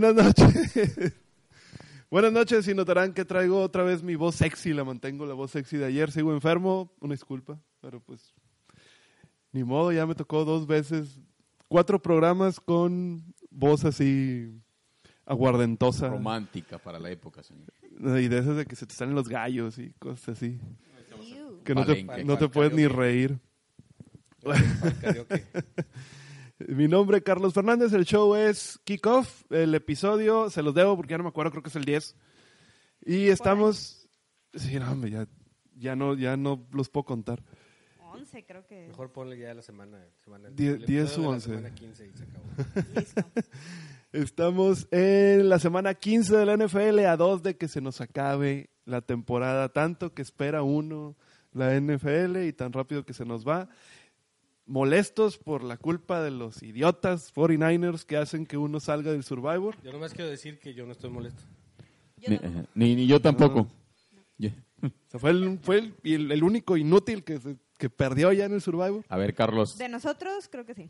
Buenas noches. Buenas noches y notarán que traigo otra vez mi voz sexy, la mantengo la voz sexy de ayer. Sigo enfermo, una disculpa, pero pues ni modo, ya me tocó dos veces, cuatro programas con voz así aguardentosa. Romántica para la época, señor. Y de esas de que se te salen los gallos y cosas así. Que no te, no te puedes ni reír. Mi nombre es Carlos Fernández, el show es Kickoff, el episodio, se los debo porque ya no me acuerdo, creo que es el 10. Y estamos... Sí, no, hombre, ya, ya, no, ya no los puedo contar. 11 creo que. Mejor ponle ya la semana. semana Die- el 10 episodio u de la 11. semana 15 y se acabó. Listo. Estamos en la semana 15 de la NFL, a dos de que se nos acabe la temporada, tanto que espera uno la NFL y tan rápido que se nos va. Molestos por la culpa de los idiotas 49ers que hacen que uno salga del Survivor. Yo nomás quiero decir que yo no estoy molesto. Ni, eh, ni, ni yo tampoco. Sea, fue el, fue el, el- el único inútil que, se- que perdió ya en el Survivor. A ver, Carlos. De nosotros, creo que sí.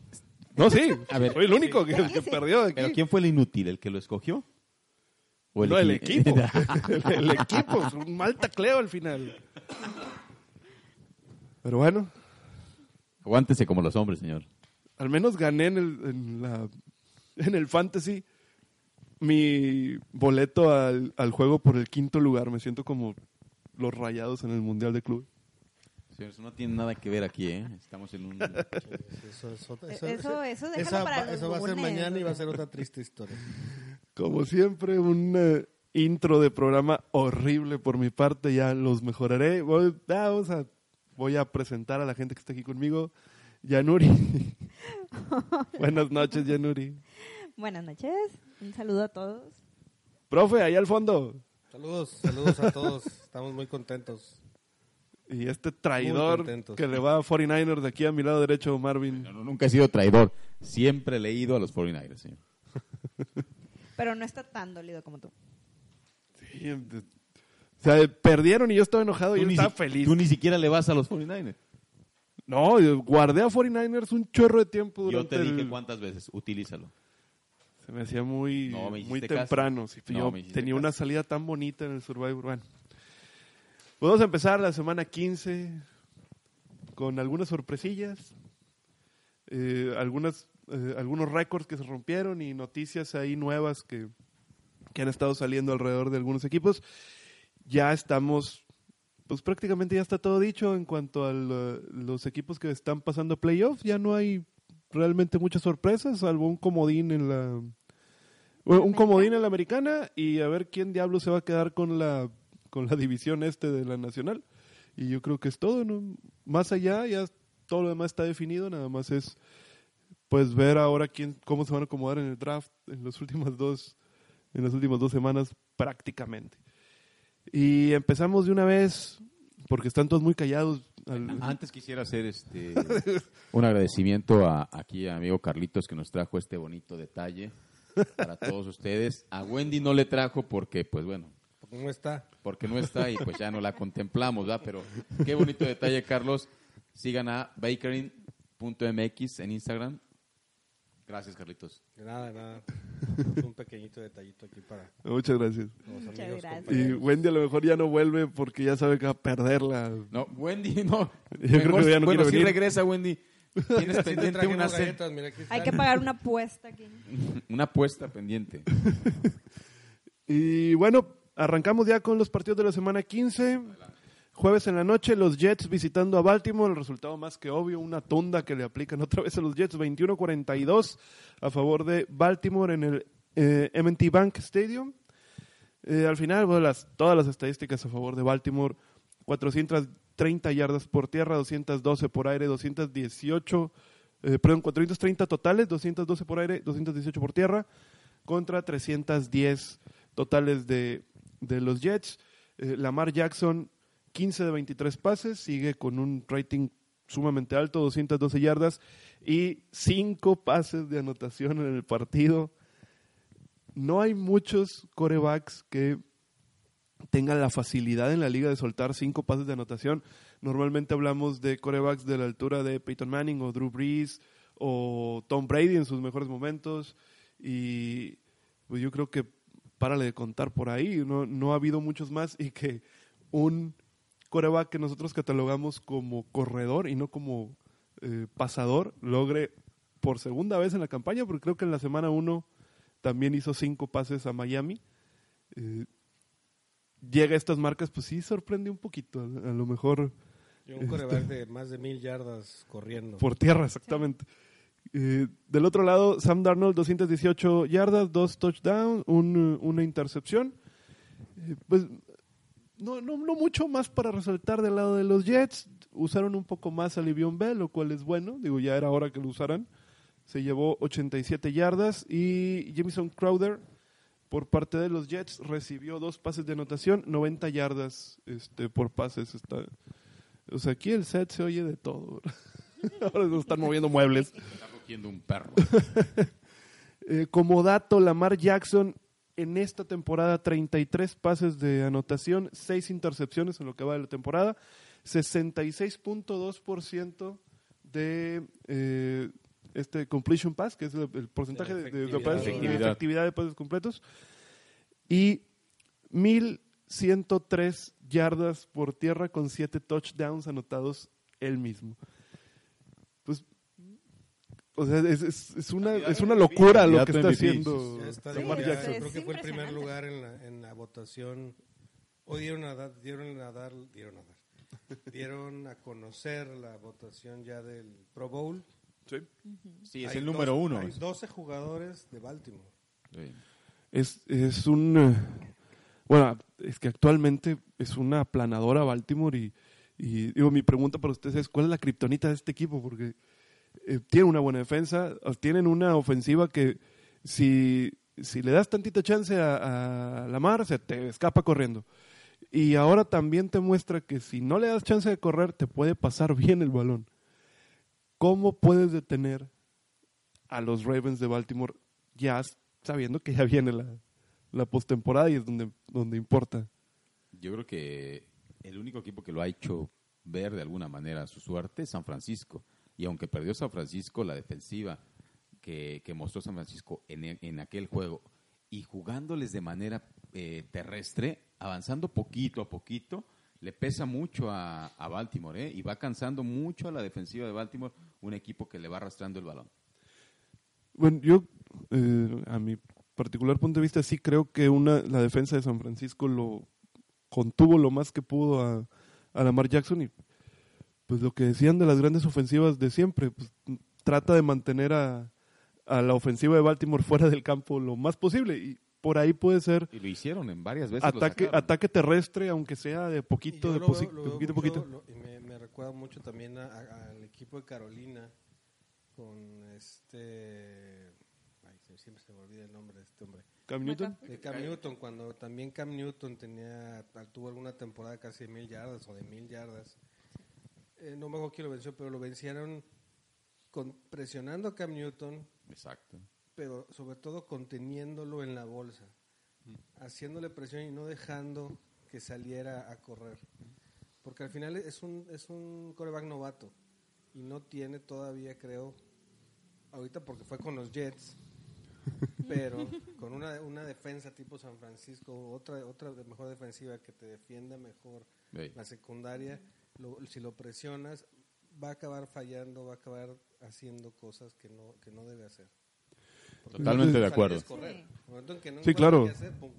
No, sí, A ver. fue el único que, Sí. que perdió aquí. ¿Pero quién fue el inútil? ¿El que lo escogió? ¿O no, el equi- equipo. el, el equipo. Un mal tacleo al final. Pero bueno, Aguántese como los hombres, señor. al menos gané en el, en la, en el fantasy mi boleto al, al juego por el quinto lugar. Me siento como los rayados en el Mundial de Club. Señor, eso no tiene nada que ver aquí, ¿eh? Estamos en un... Eso, eso, Eso- eso déjalo esa para va- los eso va a ser mañana y va a ser otra triste historia. Como siempre, un eh, intro de programa horrible por mi parte. Ya los mejoraré. Vamos a, voy a presentar a la gente que está aquí conmigo. Yanuri. Buenas noches, Yanuri. Buenas noches. Un saludo a todos. Profe, ahí al fondo. Saludos, saludos a todos. Estamos muy contentos. Y este traidor que le va a 49ers de aquí a mi lado derecho, Marvin. No, no, nunca he sido traidor. Siempre he leído a los 49ers, señor. Pero no está tan dolido como tú. Sí, de- o sea, perdieron y yo estaba enojado y él estaba si- feliz. Tú ni siquiera le vas a los 49ers. No, yo guardé a 49ers un chorro de tiempo Yo durante te dije el- cuántas veces. Utilízalo. Se me hacía muy, No, me muy temprano. sí, No, yo tenía caso. una salida tan bonita en el Survivor. Bueno, vamos a empezar la semana 15 con algunas sorpresillas, eh, algunas, eh, algunos récords que se rompieron y noticias ahí nuevas que, que han estado saliendo alrededor de algunos equipos. Ya estamos, pues prácticamente ya está todo dicho en cuanto a los equipos que están pasando playoffs. Ya no hay realmente muchas sorpresas, salvo un comodín en la... bueno, Un comodín en la americana y a ver quién diablo se va a quedar con la, con la división este de la nacional. Y yo creo que es todo, ¿no? Más allá, ya todo lo demás está definido, nada más es pues ver ahora quién, cómo se van a acomodar en el draft en las últimas dos, en las últimas dos semanas prácticamente. Y empezamos de una vez, porque están todos muy callados. al- Antes quisiera hacer este un agradecimiento a aquí a amigo Carlitos que nos trajo este bonito detalle para todos ustedes. A Wendy no le trajo porque, pues bueno, ¿Cómo está? porque no está y pues ya no la contemplamos, ¿verdad? Pero qué bonito detalle, Carlos. Sigan a bakerin.mx en Instagram. Gracias, Carlitos. De nada, de nada. Un pequeñito detallito aquí para Muchas gracias. los Muchas amigos. gracias. Y. Wendy a lo mejor ya no vuelve porque ya sabe que va a perderla. No, Wendy, no. Yo creo que ya no bueno, sí venir. regresa, Wendy. Tienes pendiente una, cen- galletas, mira, aquí Hay que pagar una apuesta aquí. una apuesta pendiente. Y bueno, arrancamos ya con los partidos de la semana 15. Jueves en la noche, los Jets visitando a Baltimore. El resultado más que obvio, una tunda que le aplican otra vez a los Jets. 21-42 a favor de Baltimore en el eh, M&T Bank Stadium. Eh, al final, todas las estadísticas a favor de Baltimore. 430 yardas por tierra, 212 por aire, 218, eh, perdón, 430 totales, 212 por aire, 218 por tierra, contra 310 totales de, de los Jets. Eh, Lamar Jackson, 15 de 23 pases, sigue con un rating sumamente alto, 212 yardas y 5 pases de anotación en el partido. No hay muchos corebacks que tengan la facilidad en la liga de soltar cinco pases de anotación. Normalmente hablamos de corebacks de la altura de Peyton Manning o Drew Brees o Tom Brady en sus mejores momentos y pues yo creo que párale de contar por ahí. No, no ha habido muchos más y que un coreback que nosotros catalogamos como corredor y no como eh, pasador logre por segunda vez en la campaña, porque creo que en la semana uno también hizo cinco pases a Miami. Eh, llega a estas marcas, pues sí sorprende un poquito. A, a lo mejor Y un coreback de más de mil yardas corriendo. por tierra, exactamente. Eh, del otro lado, Sam Darnold, 218 yardas, dos touchdowns, un, una intercepción. Eh, pues no, no, no mucho más para resaltar del lado de los Jets. Usaron un poco más a Livion Bell, lo cual es bueno. Digo, ya era hora que lo usaran. Se llevó 87 yardas y Jamison Crowder, por parte de los Jets, recibió dos pases de anotación, 90 yardas este, por pases. Está, o sea, aquí el set se oye de todo. Ahora nos están moviendo muebles. Está cogiendo un perro. Eh, como dato, Lamar Jackson en esta temporada 33 pases de anotación, 6 intercepciones en lo que va de la temporada, 66.2% de eh, este completion pass, que es el, el porcentaje de, de- pases- efectividad de pases completos, y 1103 yardas por tierra con 7 touchdowns anotados él mismo. O sea, es, es- es una, es una locura lo que está haciendo está Lamar Sí, Jackson. es creo que fue el primer lugar en la, en la votación. Hoy dieron a dar, dieron a dar, dieron a dar, dieron a conocer la votación ya del Pro Bowl. Sí, es Hay el dos- número uno. Hay 12 jugadores de Baltimore. Sí. Es, es un... eh, Bueno, es que actualmente es una aplanadora Baltimore y, y digo, mi pregunta para ustedes es, ¿cuál es la kriptonita de este equipo? Porque eh, tiene una buena defensa, tienen una ofensiva que si, si le das tantita chance a, a Lamar, se te escapa corriendo. Y ahora también te muestra que si no le das chance de correr, te puede pasar bien el balón. ¿Cómo puedes detener a los Ravens de Baltimore ya sabiendo que ya viene la, la postemporada y es donde, donde importa? Yo creo que el único equipo que lo ha hecho ver de alguna manera su suerte es San Francisco. Y aunque perdió San Francisco, la defensiva que, que mostró San Francisco en, en aquel juego y jugándoles de manera eh, terrestre, avanzando poquito a poquito, le pesa mucho a, a Baltimore ¿eh? y va cansando mucho a la defensiva de Baltimore, un equipo que le va arrastrando el balón. Bueno, yo, eh, a mi particular punto de vista, sí creo que una, la defensa de San Francisco lo contuvo lo más que pudo a, a Lamar Jackson y pues lo que decían de las grandes ofensivas de siempre, pues trata de mantener a, a la ofensiva de Baltimore fuera del campo lo más posible y por ahí puede ser Y lo hicieron en varias veces. ataque, ataque terrestre, aunque sea de poquito, de, posi- veo- de poquito a mucho, poquito. lo- y me, me recuerda mucho también al equipo de Carolina con este... Ay, siempre se me olvida el nombre de este hombre. Cam Newton. De Cam Newton, cuando también Cam Newton tenía, tuvo alguna temporada casi de mil yardas o de mil yardas. Eh, no me acuerdo quién lo venció, pero lo vencieron con, presionando a Cam Newton, Exacto. pero sobre todo conteniéndolo en la bolsa, haciéndole presión y no dejando que saliera a correr. Porque al final es un, es un coreback novato. Y no tiene todavía, creo, ahorita porque fue con los Jets, pero con una, una defensa tipo San Francisco, otra, otra de mejor defensiva que te defienda mejor la secundaria, lo- si lo presionas, va a acabar fallando, va a acabar haciendo cosas que no, que no debe hacer. Totalmente de acuerdo. correr. No Sí, claro. hacer, pum.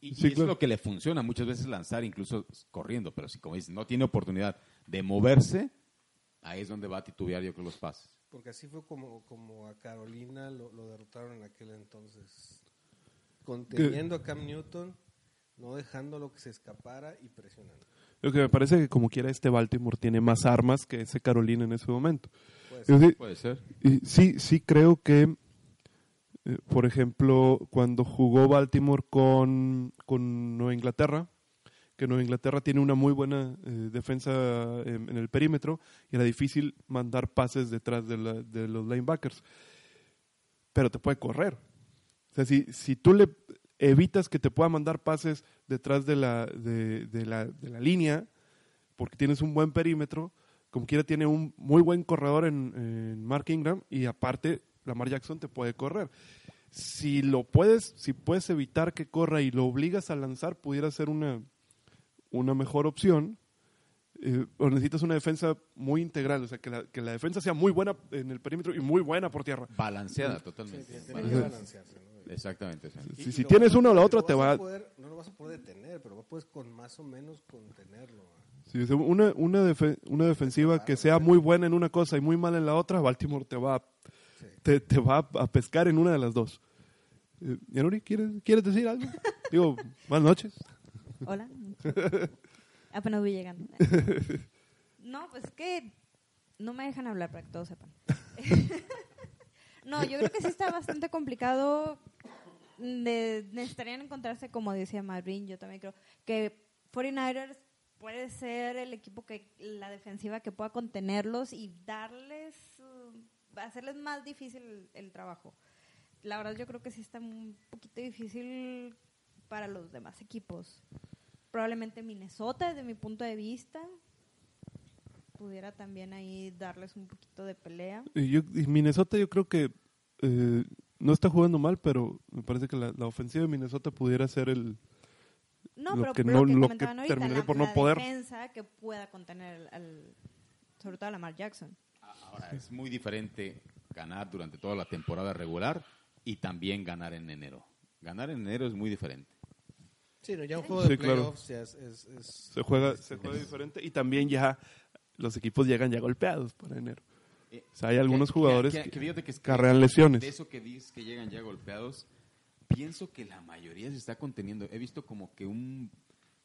Y, Sí, es claro. lo que le funciona muchas veces lanzar, incluso corriendo, pero si como dices, no tiene oportunidad de moverse, ahí es donde va a titubear yo creo los pases. Porque así fue como, como a Carolina lo, lo derrotaron en aquel entonces. Conteniendo a Cam Newton, no dejándolo que se escapara y presionando. Lo que me parece que como quiera este Baltimore tiene más armas que ese Carolina en ese momento. Puede ser. sí- Puede ser. y sí, sí creo que, eh, por ejemplo, cuando jugó Baltimore con, con Nueva Inglaterra, que Nueva Inglaterra tiene una muy buena eh, defensa en, en el perímetro y era difícil mandar pases detrás de, la- de los linebackers. Pero te puede correr. O sea, si, si tú le evitas que te pueda mandar pases detrás de la, de, de la, de la línea, porque tienes un buen perímetro, como quiera tiene un muy buen corredor en, en Mark Ingram y aparte Lamar Jackson te puede correr. si lo puedes, si puedes evitar que corra y lo obligas a lanzar, pudiera ser una, una mejor opción. Eh, o necesitas una defensa muy integral, o sea, que la, que la defensa sea muy buena en el perímetro y muy buena por tierra. Balanceada Sí, totalmente. tiene que Balanceada. balancearse, ¿no? Exactamente. sí. Si- si tienes a una o la otra, te va- poder- no lo vas a poder detener, pero puedes con más o menos contenerlo. sea, una, una, defe- una defensiva que sea muy buena en una cosa y muy mala en la otra, Baltimore te va, a- Sí. te, te va a pescar en una de las dos. Eh, Yanuri, ¿quieres, ¿quieres decir algo? Digo, buenas noches. Hola. Apenas voy llegando. No, pues es que no me dejan hablar para que todos sepan. No, yo creo que sí está bastante complicado. De, necesitarían encontrarse, como decía Marvin, yo también creo que 49ers puede ser el equipo que la defensiva que pueda contenerlos y darles, uh, hacerles más difícil el, el trabajo. La verdad yo creo que sí está un poquito difícil para los demás equipos. Probablemente Minnesota, desde mi punto de vista, pudiera también ahí darles un poquito de pelea. Y, yo, y Minnesota yo creo que eh, no está jugando mal, pero me parece que la, la ofensiva de Minnesota pudiera ser el... No, Lo pero que lo no- que lo que ahorita, la, por no la poder. defensa que pueda contener al, al- sobre todo a Lamar Jackson. Ahora, es muy diferente ganar durante toda la temporada regular y también ganar en enero. Ganar en enero es muy diferente. Sí, no, ya un juego Sí, de claro. playoffs ya es, es- es- Se juega, se juega diferente y también ya los equipos llegan ya golpeados para enero. Eh, O sea, hay algunos que- jugadores que- que, que fíjate que es que carrean lesiones. De eso que dices que llegan ya golpeados, pienso que la mayoría se está conteniendo. He visto como que un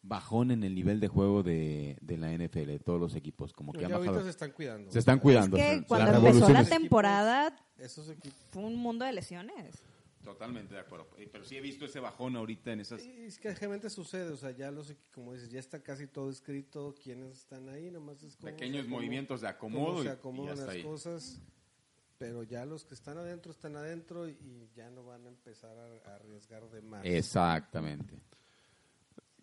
bajón en el nivel de juego de, de la NFL, de todos los equipos, como que ya han ahorita bajado. se están cuidando. Se están cuidando. Es que cuando la empezó la temporada equipos. fue un mundo de lesiones. Totalmente de acuerdo. Eh, Pero sí he visto ese bajón ahorita en esas... Y es que generalmente sucede, o sea, ya los, como dices, ya está casi todo escrito, quiénes están ahí, nomás es como... Pequeños o sea, cómo- movimientos de acomodo y- se y acomodan está las ahí. cosas, pero ya los que están adentro están adentro y, y ya no van a empezar a, a arriesgar de más. Exactamente.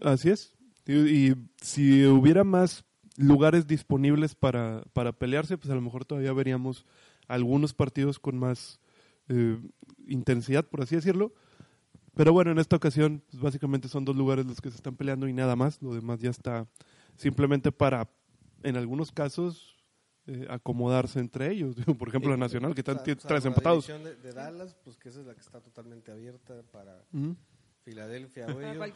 Así es. Y, y si hubiera más lugares disponibles para, para pelearse, pues a lo mejor todavía veríamos algunos partidos con más eh, intensidad, por así decirlo. Pero bueno, en esta ocasión, pues, básicamente son dos lugares los que se están peleando y nada más. Lo demás ya está simplemente para, en algunos casos, eh, acomodarse entre ellos. Por ejemplo, la Nacional, que están tiene salvo tres la empatados. división De, de Dallas, pues que esa es la que está totalmente abierta para. Filadelfia.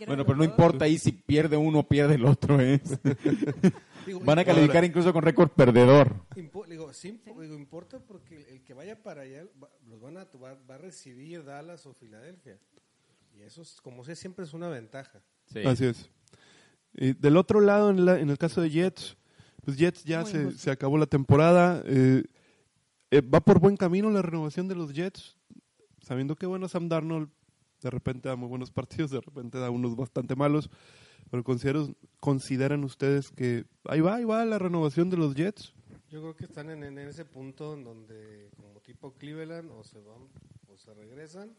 Bueno, pero no importa ahí si pierde uno o pierde el otro, ¿eh? digo, Van a calificar incluso con récord perdedor. impo- digo, sí, digo, importa porque el, el que vaya para allá va, los van a, va, va a recibir Dallas o Filadelfia. Y eso, es, como sé, siempre es una ventaja. Sí. Así es. Y del otro lado, en, la- en el caso de Jets, pues Jets ya se acabó la temporada. eh, eh, va por buen camino la renovación de los Jets, sabiendo que, bueno, Sam Darnold de repente da muy buenos partidos, de repente da unos bastante malos. Pero ¿consideran ustedes que ahí va, ahí va la renovación de los Jets? Yo creo que están en, en ese punto en donde, como tipo Cleveland, o se van o se regresan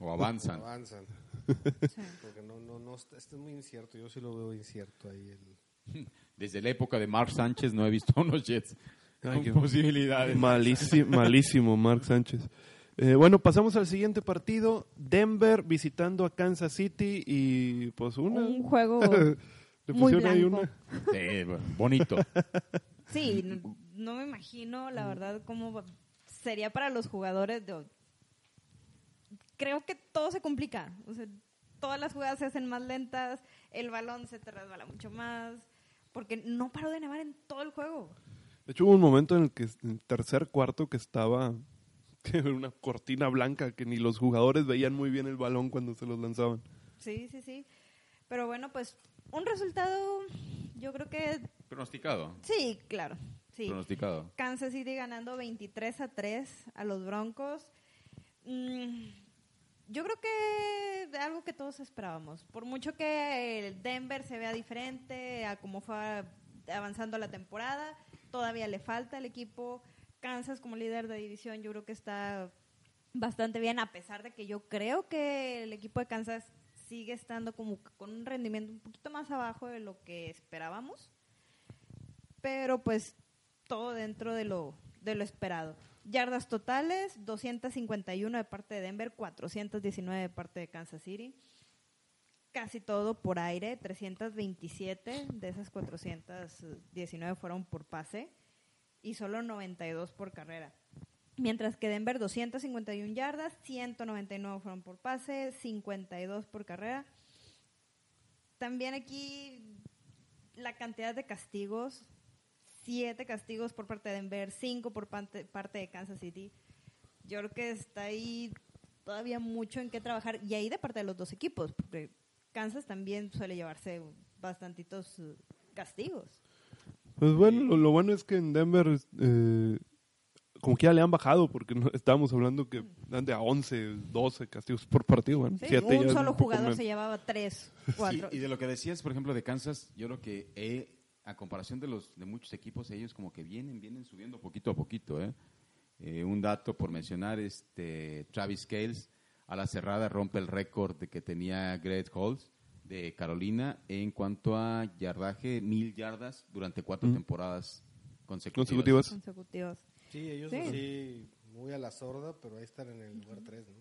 O o avanzan. avanzan. Sí. Porque no, no, no, está, está muy incierto. Yo sí lo veo incierto ahí. El, Desde la época de Mark Sánchez no he visto a unos Jets Ay, con posibilidades. Malísimo, malísimo Mark Sánchez. Eh, bueno, pasamos al siguiente partido. Denver visitando a Kansas City y pues una... Un juego Le muy pusieron ahí blanco. una. Sí, bueno, bonito. Sí, no, no me imagino, la verdad, cómo sería para los jugadores. De, creo que todo se complica. O sea, todas las jugadas se hacen más lentas, el balón se te resbala mucho más, porque no paró de nevar en todo el juego. De hecho, hubo un momento en el que en el tercer cuarto que estaba una cortina blanca que ni los jugadores veían muy bien el balón cuando se los lanzaban. Sí, sí, sí. Pero bueno, pues un resultado, yo creo que Pronosticado. sí, claro. Sí. Pronosticado. Kansas City ganando 23 a 3 a los Broncos. Mm, yo creo que algo que todos esperábamos. Por mucho que el Denver se vea diferente a cómo fue avanzando la temporada, todavía le falta al equipo. Kansas como líder de división yo creo que está bastante bien, a pesar de que yo creo que el equipo de Kansas sigue estando como con un rendimiento un poquito más abajo de lo que esperábamos. Pero pues todo dentro de lo, de lo esperado. Yardas totales, 251 de parte de Denver, 419 de parte de Kansas City. Casi todo por aire, 327 de esas 419 fueron por pase y solo 92 por carrera. Mientras que Denver 251 yardas, 199 fueron por pase, 52 por carrera. También aquí la cantidad de castigos, siete castigos por parte de Denver, cinco por parte, de Kansas City. Yo creo que está ahí todavía mucho en qué trabajar y ahí de parte de los dos equipos, porque Kansas también suele llevarse bastantitos eh, castigos. Pues bueno, lo, lo bueno es que en Denver eh, como que ya le han bajado, porque no, estábamos hablando que dan de a 11, 12 castigos por partido. Bueno, Sí, siete ya un solo jugador menos. se llevaba tres, cuatro. Sí, y de lo que decías, por ejemplo, de Kansas, yo creo que eh, a comparación de los de muchos equipos, ellos como que vienen, vienen subiendo poquito a poquito. ¿eh? Eh, un dato por mencionar, este Travis Cales a la cerrada rompe el récord de que tenía Greg Holtz de Carolina en cuanto a yardaje, mil yardas durante cuatro Mm. temporadas consecutivas. consecutivas. consecutivos. Sí, ellos Sí. así, muy a la sorda, pero ahí están en el lugar 3, ¿no?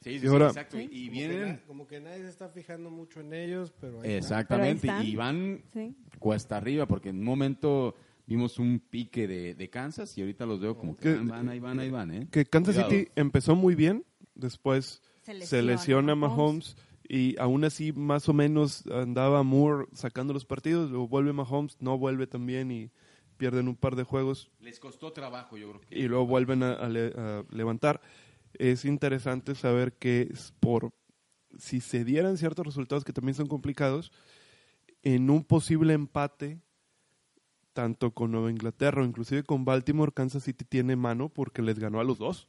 Sí, sí, Y sí, ahora- exacto. Sí. Y- Como que vienen... na- como que nadie se está fijando mucho en ellos, pero ahí están. Exactamente, Pero ahí y van Sí. cuesta arriba, porque en un momento vimos un pique de, de Kansas y ahorita los veo como que Que- van, ahí van, ahí van, ¿eh? Que Kansas Cuidado. City empezó muy bien, después Se se lesiona Mahomes y aún así más o menos andaba Moore sacando los partidos, luego vuelve Mahomes, no vuelve también y pierden un par de juegos Les costó trabajo, yo creo que. y luego vuelven a, a le- a levantar. Es interesante saber que es por si se dieran ciertos resultados que también son complicados, en un posible empate, tanto con Nueva Inglaterra o inclusive con Baltimore, Kansas City tiene mano porque les ganó a los dos.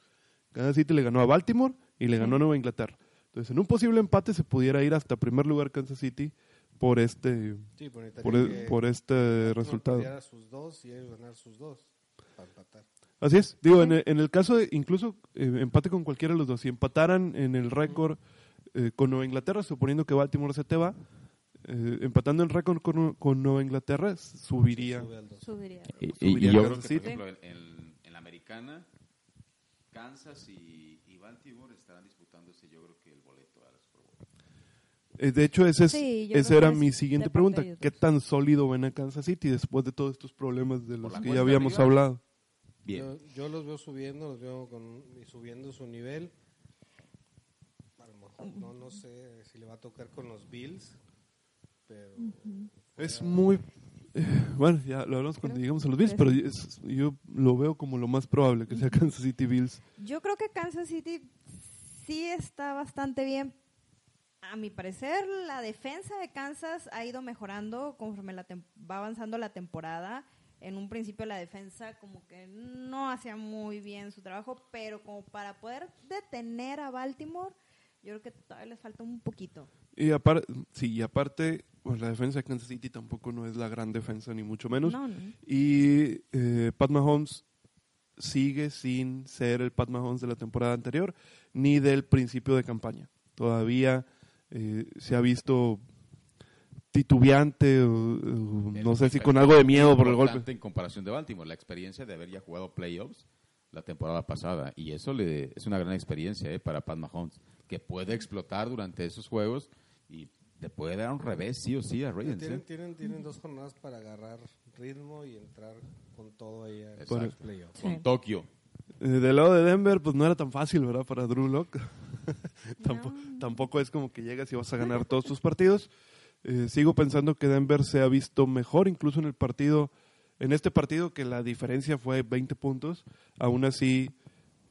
Kansas City le ganó a Baltimore y le ganó a Nueva Inglaterra. Entonces, en un posible empate se pudiera ir hasta primer lugar Kansas City por este Sí, por, e- por este Baltimore resultado. perdiera sus dos y ellos ganar sus dos para empatar. Así es. Digo, en el, en el caso de incluso eh, empate con cualquiera de los dos, si empataran en el récord eh, con Nueva Inglaterra, suponiendo que Baltimore se te va, eh, empatando el récord con, con Nueva Inglaterra, subiría. Y, Subiría y yo creo que, por ejemplo, en, en- en la americana, Kansas y, y Baltimore estarán disputándose, yo creo que el boleto a la Super Bowl. Eh, de hecho, ese es, Sí, esa era mi siguiente pregunta. ¿Qué tan sólido ven a Kansas City después de todos estos problemas de los que ya habíamos arriba. hablado? Bien. Yo, yo los veo subiendo, los veo con, y subiendo su nivel. A lo mejor no, no sé si le va a tocar con los Bills, pero Es muy... eh, bueno, ya lo hablamos cuando Creo llegamos a los Bills, pero es- yo lo veo como lo más probable, que sea Kansas City Bills. Yo creo que Kansas City sí está bastante bien. A mi parecer, la defensa de Kansas ha ido mejorando conforme la va avanzando la temporada. En un principio la defensa como que no hacía muy bien su trabajo, pero como para poder detener a Baltimore, yo creo que todavía les falta un poquito. Y aparte, sí, y aparte, pues la defensa de Kansas City tampoco no es la gran defensa, ni mucho menos. No, no. Y eh, Pat Mahomes sigue sin ser el Pat Mahomes de la temporada anterior, ni del principio de campaña. Todavía eh, se ha visto titubeante, o, o no sé si con algo de miedo por el golpe. En comparación de Baltimore, la experiencia de haber ya jugado playoffs la temporada pasada. Y eso le, es una gran experiencia eh, para Pat Mahomes, que puede explotar durante esos juegos y te puede dar un revés sí o sí a Ravens. tienen, eh. tienen, tienen dos jornadas para agarrar ritmo y entrar con todo ahí a los playoffs. Con Tokio. Eh, del lado de Denver, pues no era tan fácil, ¿verdad? Para Drew Lock. tampoco, tampoco es como que llegas y vas a ganar todos tus partidos. Eh, sigo pensando que Denver se ha visto mejor, incluso en el partido, en este partido que la diferencia fue 20 puntos. Aún así,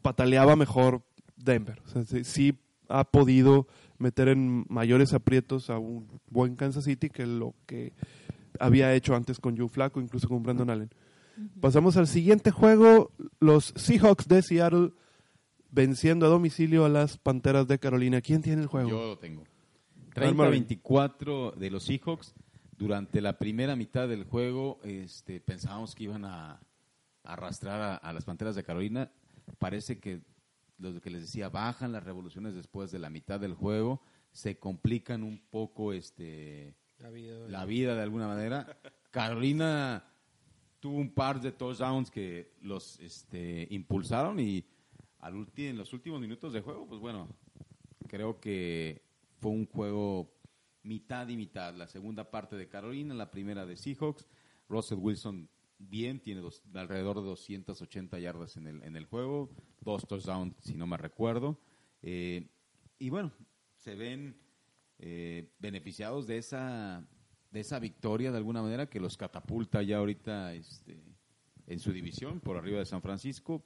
pataleaba mejor Denver. O sea, sí, sí ha podido meter en mayores aprietos a un buen Kansas City que lo que había hecho antes con Joe Flacco, incluso con Brandon Allen. Pasamos al siguiente juego, los Seahawks de Seattle venciendo a domicilio a las Panteras de Carolina. ¿Quién tiene el juego? Yo lo tengo. Arma 30-24 de los Seahawks. Durante la primera mitad del juego este, pensábamos que iban a arrastrar a, a las Panteras de Carolina. Parece que lo que les decía, bajan las revoluciones después de la mitad del juego, se complican un poco este, La vida, la vida de alguna manera. Carolina tuvo un par de touchdowns que los este, impulsaron y al ulti- en los últimos minutos de juego, pues bueno, creo que fue un juego mitad y mitad. La segunda parte de Carolina, la primera de Seahawks. Russell Wilson bien, tiene dos- alrededor de 280 yardas en el, en el juego, dos touchdowns si no me recuerdo. Eh, y bueno, se ven eh, beneficiados de esa, de esa victoria de alguna manera que los catapulta ya ahorita este, en su división por arriba de San Francisco.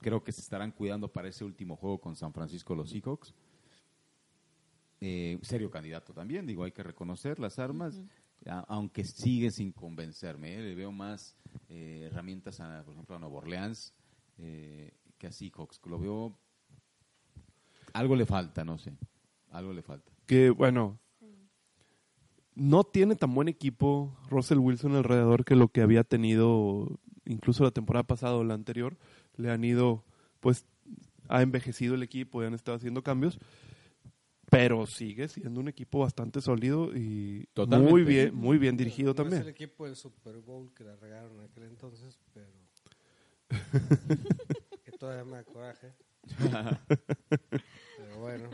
Creo que se estarán cuidando para ese último juego con San Francisco los Seahawks. Eh, serio candidato también, digo, hay que reconocer las armas, a- aunque sigue sin convencerme. ¿eh? Le veo más eh, herramientas, a, por ejemplo, a Nueva Orleans eh, que a Seahawks. Lo veo. Algo le falta, no sé. Algo le falta. Que, bueno, no tiene tan buen equipo Russell Wilson alrededor que lo que había tenido incluso la temporada pasada o la anterior. Le han ido, pues, ha envejecido el equipo y han estado haciendo cambios. Pero sigue siendo un equipo bastante sólido y Totalmente. muy bien, muy bien dirigido No Es el también. equipo del Super Bowl que la regaron en aquel entonces, pero. que todavía me da coraje. pero bueno.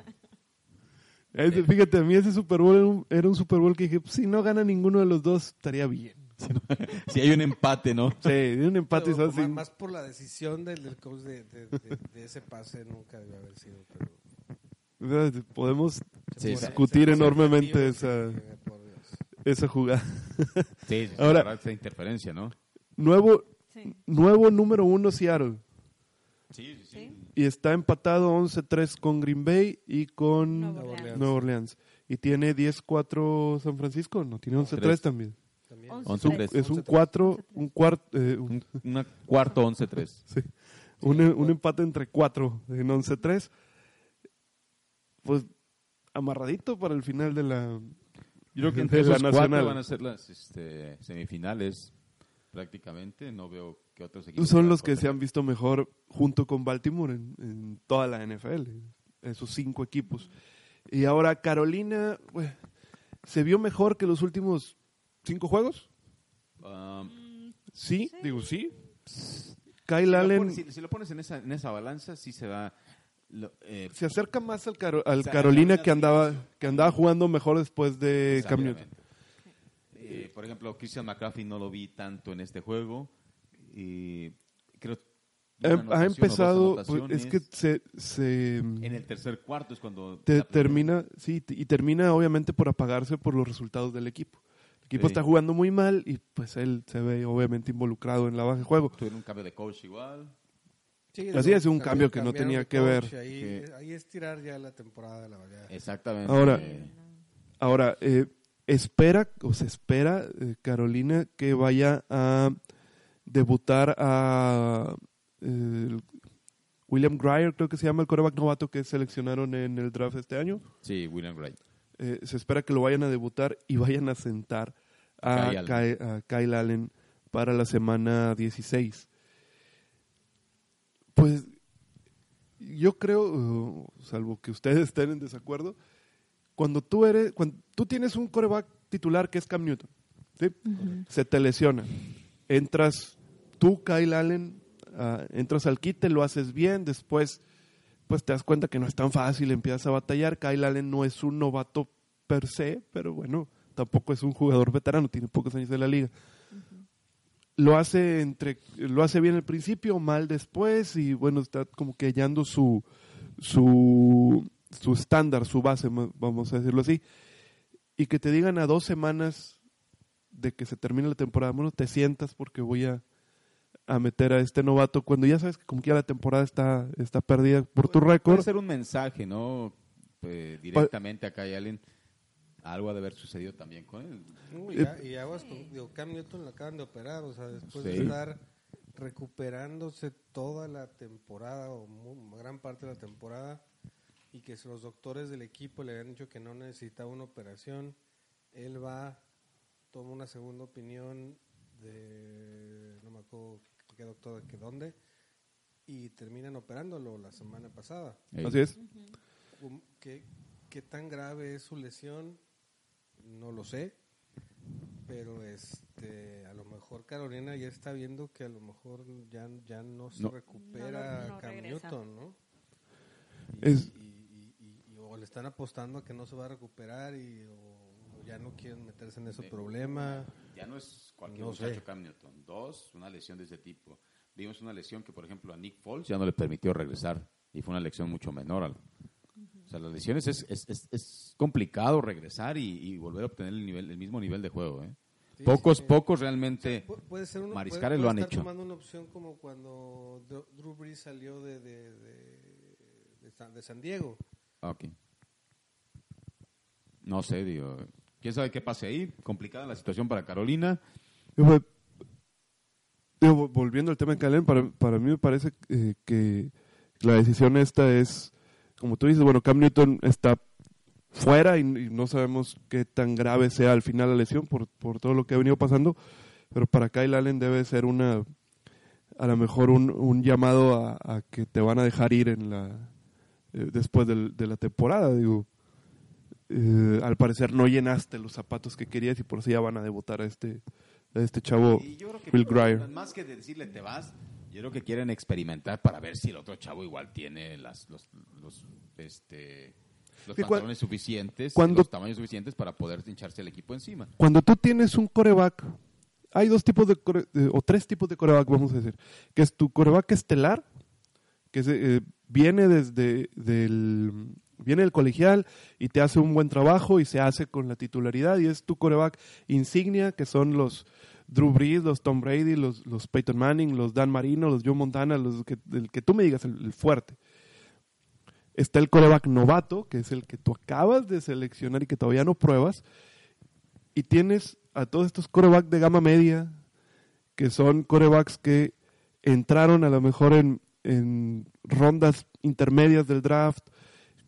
Ese- fíjate, a mí ese Super Bowl era un, era un Super Bowl que dije, pues, si no gana ninguno de los dos, estaría bien. Si hay un empate, ¿no? Sí, de un empate y Pero más, más por la decisión del, del coach de, de- de- de ese pase nunca debió haber sido. Pero. Podemos Sí, discutir enormemente esa, esa jugada. Sí, sí, Ahora- Ahora, esa interferencia, ¿no? Nuevo, Sí. nuevo número uno Seattle. Sí, sí, Sí. Y está empatado 11-3 con Green Bay y con Nueva Orleans. Nueva Orleans. Y tiene 10-4 San Francisco, no, tiene 11-3 Tres. también. También. Once Once tres. tres. Es un 11-3. 4, un cuarto, eh, un, Un, una cuarto 11-3. sí, un, un empate entre 4 en 11-3. Pues amarradito para el final de la Yo creo que entre esos cuatro van a ser las este, semifinales prácticamente. No veo que otros equipos... Son los que se han visto mejor junto con Baltimore en, en toda la NFL, esos cinco equipos. Y ahora Carolina bueno, se vio mejor que los últimos cinco juegos. Um, Sí, Sí. digo sí. si, Kyle lo Allen pones, si- si lo pones en esa, en esa balanza, sí se va... lo- eh, se acerca más al, Caro- al O sea, Carolina que andaba que andaba jugando mejor después de Cam Newton. Eh, por ejemplo, Christian McCaffrey no lo vi tanto en este juego. Y creo Ha, dos empezado, pues, es que se, se en el tercer cuarto es cuando te- termina, sí, y termina obviamente por apagarse por los resultados del equipo. El equipo Sí. está jugando muy mal y pues él se ve obviamente involucrado en la baja de juego. tuvieron un cambio de coach igual. Sí, Así es, un cambio que no tenía de que ver. Ahí, Que- ahí es tirar ya la temporada, la verdad. Exactamente. Ahora- Eh, Ahora, eh, espera, o se espera, eh, Carolina, que vaya a debutar a eh, William Grier, creo que se llama el coreback novato que seleccionaron en el draft este año. sí, William Wright. Eh, se espera que lo vayan a debutar y vayan a sentar a Kyle Kyle, a Kyle Allen para la semana 16. Pues yo creo, uh, salvo que ustedes estén en desacuerdo, cuando tú eres, cuando tú tienes un coreback titular que es Cam Newton, ¿sí? se te lesiona, entras tú, Kyle Allen, ah, entras al quite, lo haces bien, después pues te das cuenta que no es tan fácil, empiezas a batallar. Kyle Allen no es un novato per se, pero bueno, tampoco es un jugador veterano, tiene pocos años en la liga. Lo hace entre lo hace bien al principio, mal después y bueno, está como que hallando su su su estándar, su base, vamos a decirlo así. Y que te digan a dos semanas de que se termine la temporada, bueno, te sientas porque voy a, a meter a este novato cuando ya sabes que como que ya la temporada está, está perdida por tu Puede récord. ser un mensaje, ¿no? Eh, directamente a Kyle Allen. Algo ha de haber sucedido también con él. No, y, ya- y aguas con- digo, Cam Newton lo acaban de operar, o sea, después de estar recuperándose toda la temporada o mu- gran parte de la temporada y que los doctores del equipo le habían dicho que no necesitaba una operación, él va, toma una segunda opinión de, no me acuerdo qué doctor, que dónde, y terminan operándolo la semana pasada. Así es. Um, ¿Qué, ¿Qué tan grave es su lesión? No lo sé, pero es este, a lo mejor Carolina ya está viendo que a lo mejor ya, ya no se No. recupera No, no, no Cam regresa. Newton, ¿no? Y, Es- y- y- y- y- o le están apostando a que no se va a recuperar y o ya no quieren meterse en ese Eh, problema. Ya no es cualquier No muchacho sé. Cam Newton. Dos, una lesión de ese tipo. Vimos una lesión que, por ejemplo, a Nick Foles ya no le permitió regresar y fue una lesión mucho menor. al- O sea, las lesiones es, es, es, es complicado regresar y, y volver a obtener el, nivel, el mismo nivel de juego. ¿eh? Sí, pocos, sí, pocos realmente. Pu- puede ser uno, Mariscales puede- lo han estar hecho. tomando una opción como cuando Dr- Drew Brees salió de, de, de, de San, de San Diego. Ah, Ok. No sé, digo. ¿Quién sabe qué pase ahí? Complicada la situación para Carolina. Digo, volviendo al tema de Calen, para, para mí me parece eh, que la decisión esta es, como tú dices, bueno, Cam Newton está fuera y, y no sabemos qué tan grave sea al final la lesión por, por todo lo que ha venido pasando, pero para Kyle Allen debe ser una, a lo mejor un, un llamado a, a que te van a dejar ir en la eh, después del- de la temporada, digo. Eh, al parecer no llenaste los zapatos que querías y por eso ya van a debutar a este, a este chavo. Y yo creo que Bill Grier. más que decirle te vas, yo creo que quieren experimentar para ver si el otro chavo igual tiene las, los, los, este, los pantalones suficientes, cuando- los tamaños suficientes para poder hincharse el equipo encima. Cuando tú tienes un coreback, hay dos tipos de, core- o tres tipos de coreback, vamos a decir, que es tu coreback estelar, que se, eh, viene desde del, viene del colegial y te hace un buen trabajo y se hace con la titularidad y es tu coreback insignia, que son los Drew Brees, los Tom Brady, los, los Peyton Manning, los Dan Marino, los Joe Montana, los que, el tú me digas, el, el fuerte. Está el coreback novato, que es el que tú acabas de seleccionar y que todavía no pruebas. Y tienes a todos estos corebacks de gama media, que son corebacks que entraron a lo mejor en rondas intermedias del draft,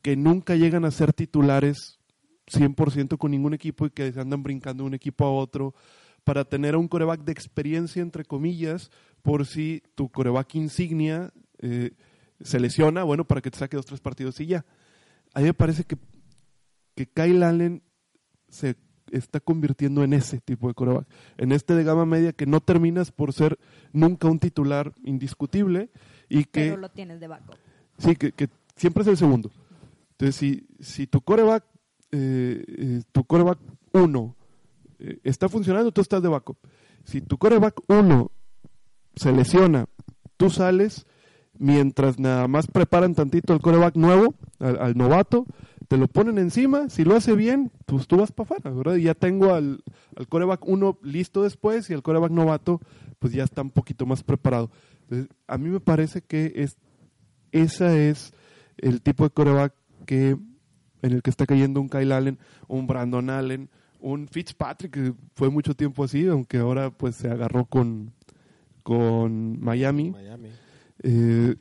que nunca llegan a ser titulares 100% con ningún equipo y que se andan brincando de un equipo a otro para tener a un coreback de experiencia, entre comillas, por si tu coreback insignia eh, se lesiona, bueno, para que te saque dos, tres partidos y ya. A mí me parece que, que Kyle Allen se está convirtiendo en ese tipo de coreback, en este de gama media que no terminas por ser nunca un titular indiscutible y que... Pero lo tienes de backup. Sí, que, que siempre es el segundo. Entonces, si, si tu coreback, eh, eh, tu coreback 1 eh, está funcionando, tú estás de backup. Si tu coreback 1 se lesiona, tú sales mientras nada más preparan tantito el coreback nuevo, al, al novato, te lo ponen encima, si lo hace bien, pues tú vas para afuera, ¿verdad? Y ya tengo al, al coreback 1 listo después y el coreback novato, pues ya está un poquito más preparado. Entonces, a mí me parece que es ese es el tipo de coreback que en el que está cayendo un Kyle Allen, un Brandon Allen, un Fitzpatrick que fue mucho tiempo así, aunque ahora pues se agarró con con Miami. Miami. Eh,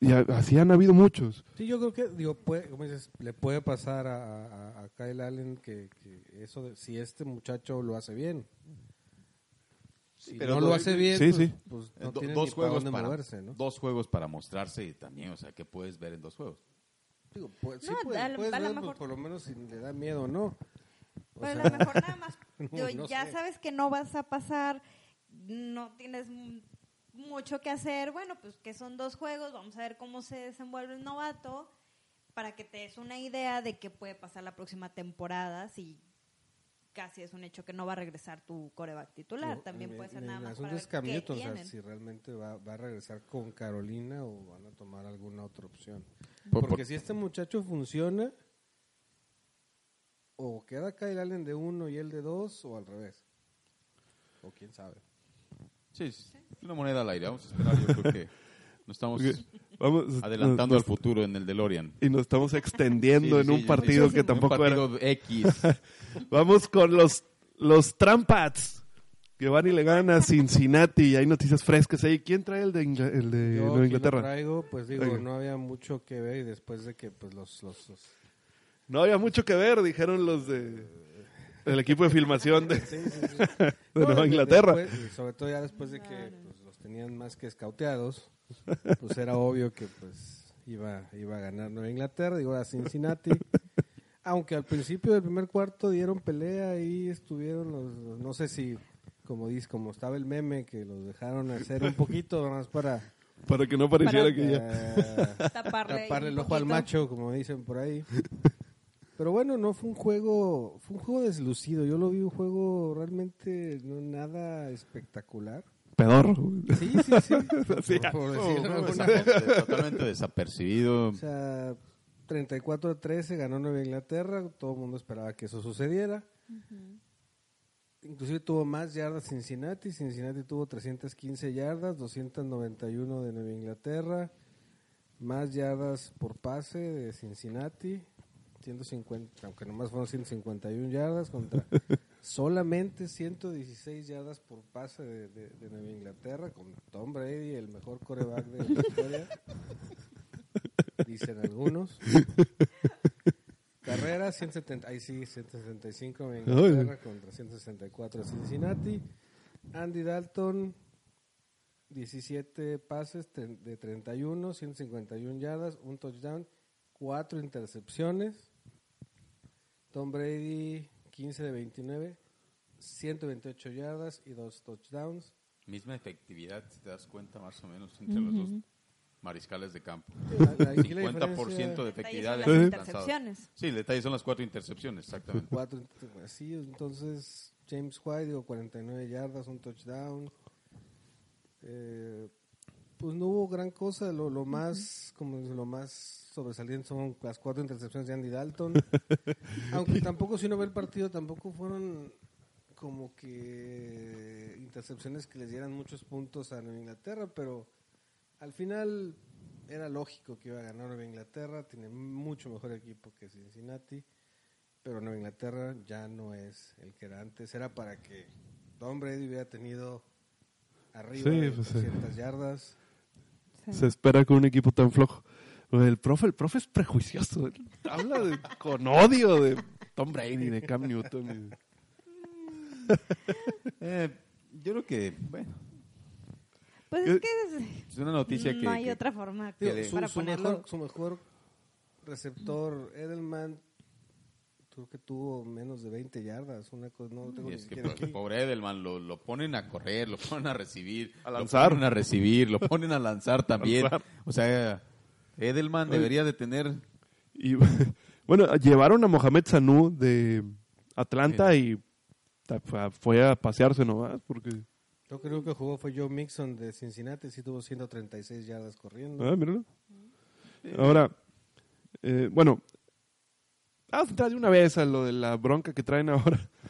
y a- así han habido muchos. Sí, yo creo que, digo, puede, como dices, le puede pasar a, a- a Kyle Allen que, que eso, de- si este muchacho lo hace bien. Si pero no lo hace bien, sí, pues, sí. pues no do- tiene dos ni para juegos dónde para moverse, ¿no? dos juegos para mostrarse y también, o sea, ¿qué puedes ver en dos juegos? Digo, pues, sí No, a puedes a pues, mejor- por lo menos si le da miedo o no. O sea, a lo mejor nada más, no ya sé. sabes que no vas a pasar, no tienes mucho que hacer, bueno, pues que son dos juegos, vamos a ver cómo se desenvuelve el novato para que te des una idea de qué puede pasar la próxima temporada si casi es un hecho que no va a regresar tu coreback titular, también el- puede ser nada más para es ver qué o sea, si realmente va, va a regresar con Carolina o van a tomar alguna otra opción. Por- Porque por- si este muchacho funciona, o queda Kyle Allen de uno y él de dos, o al revés. O quién sabe. Sí, es una moneda al aire. Vamos a esperar. Yo creo que nos estamos Vamos, adelantando nos- al futuro en el DeLorean. y nos estamos extendiendo Sí, en sí, un partido que un tampoco era. partido X. Vamos con los los Trampats que van y le ganan a Cincinnati y hay noticias frescas ahí. ¿Quién trae el de, el de Yo Nueva aquí lo Inglaterra? traigo, pues digo, no había mucho que ver y después de que pues los, los, los- No había mucho que ver, dijeron los de el equipo de filmación de, Sí, sí, sí. de No, Nueva Inglaterra. después- sobre todo ya después de que tenían más que escauteados, pues era obvio que pues iba, iba a ganar Nueva Inglaterra, digo a Cincinnati. Aunque al principio del primer cuarto dieron pelea y estuvieron los, los- no sé si como dice, como estaba el meme que los dejaron hacer un poquito más para Para que no pareciera Para- que ya... eh, Taparle, taparle el ojo al macho, como dicen por ahí. Pero bueno, no fue un juego, fue un juego deslucido. Yo lo vi un juego realmente no nada espectacular. Pedorro. Sí, sí, sí. Sí, por, por oh, decirlo de no, Totalmente, totalmente desapercibido. O sea, 34 a 13 ganó Nueva Inglaterra. Todo el mundo esperaba que eso sucediera. Inclusive tuvo más yardas Cincinnati. Cincinnati tuvo 315 yardas, 291 de Nueva Inglaterra. Más yardas por pase de Cincinnati. 150, aunque nomás fueron 151 yardas contra solamente 116 yardas por pase de, de- de Nueva Inglaterra con Tom Brady, el mejor coreback de la historia. Dicen algunos. Carrera 170, ahí sí, 175 Nueva Inglaterra contra 164 de Cincinnati. Andy Dalton 17 pases de 31, 151 yardas, un touchdown, cuatro intercepciones. Tom Brady 15 de 29, 128 yardas y dos touchdowns. Misma efectividad, si te das cuenta más o menos entre los dos mariscales de campo. Aquí la 50% de efectividad en las intercepciones. Sí, el detalle son las cuatro intercepciones, exactamente. cuatro así entonces James White digo 49 yardas un touchdown Eh, pues no hubo gran cosa. Lo, lo más como lo más sobresaliente son las cuatro intercepciones de Andy Dalton. Aunque tampoco si uno ve el partido tampoco fueron como que intercepciones que les dieran muchos puntos a Nueva Inglaterra pero al final era lógico que iba a ganar Nueva Inglaterra. Tiene mucho mejor equipo que Cincinnati pero Nueva Inglaterra ya no es el que era antes. Era para que Tom Brady hubiera tenido arriba Sí, de pues, sí. 200 yardas. Se espera con un equipo tan flojo. Lo del profe, el profe es prejuicioso. Él Habla de- con odio de Tom Brady, de Cam Newton. Eh, yo creo que, bueno, Pues Yo- es que es una noticia que... no hay que- otra forma que de- su, para su ponerlo. mejor, su mejor receptor, Edelman, creo que tuvo menos de 20 yardas. Una cosa, no lo tengo Y ni es que pues, aquí. pobre Edelman lo, lo ponen a correr, lo ponen a recibir, A lo lanzar. ponen a recibir, lo ponen a lanzar también. Lanzar. O sea, Edelman debería de tener Y bueno, llevaron a Mohamed Sanu de Atlanta y ta- fue a- fue a pasearse nomás porque... Yo creo que jugó fue Joe Mixon de Cincinnati, sí tuvo 136 yardas corriendo. Ah, míralo. Ahora, eh, bueno, vamos a entrar de una vez a lo de la bronca que traen ahora.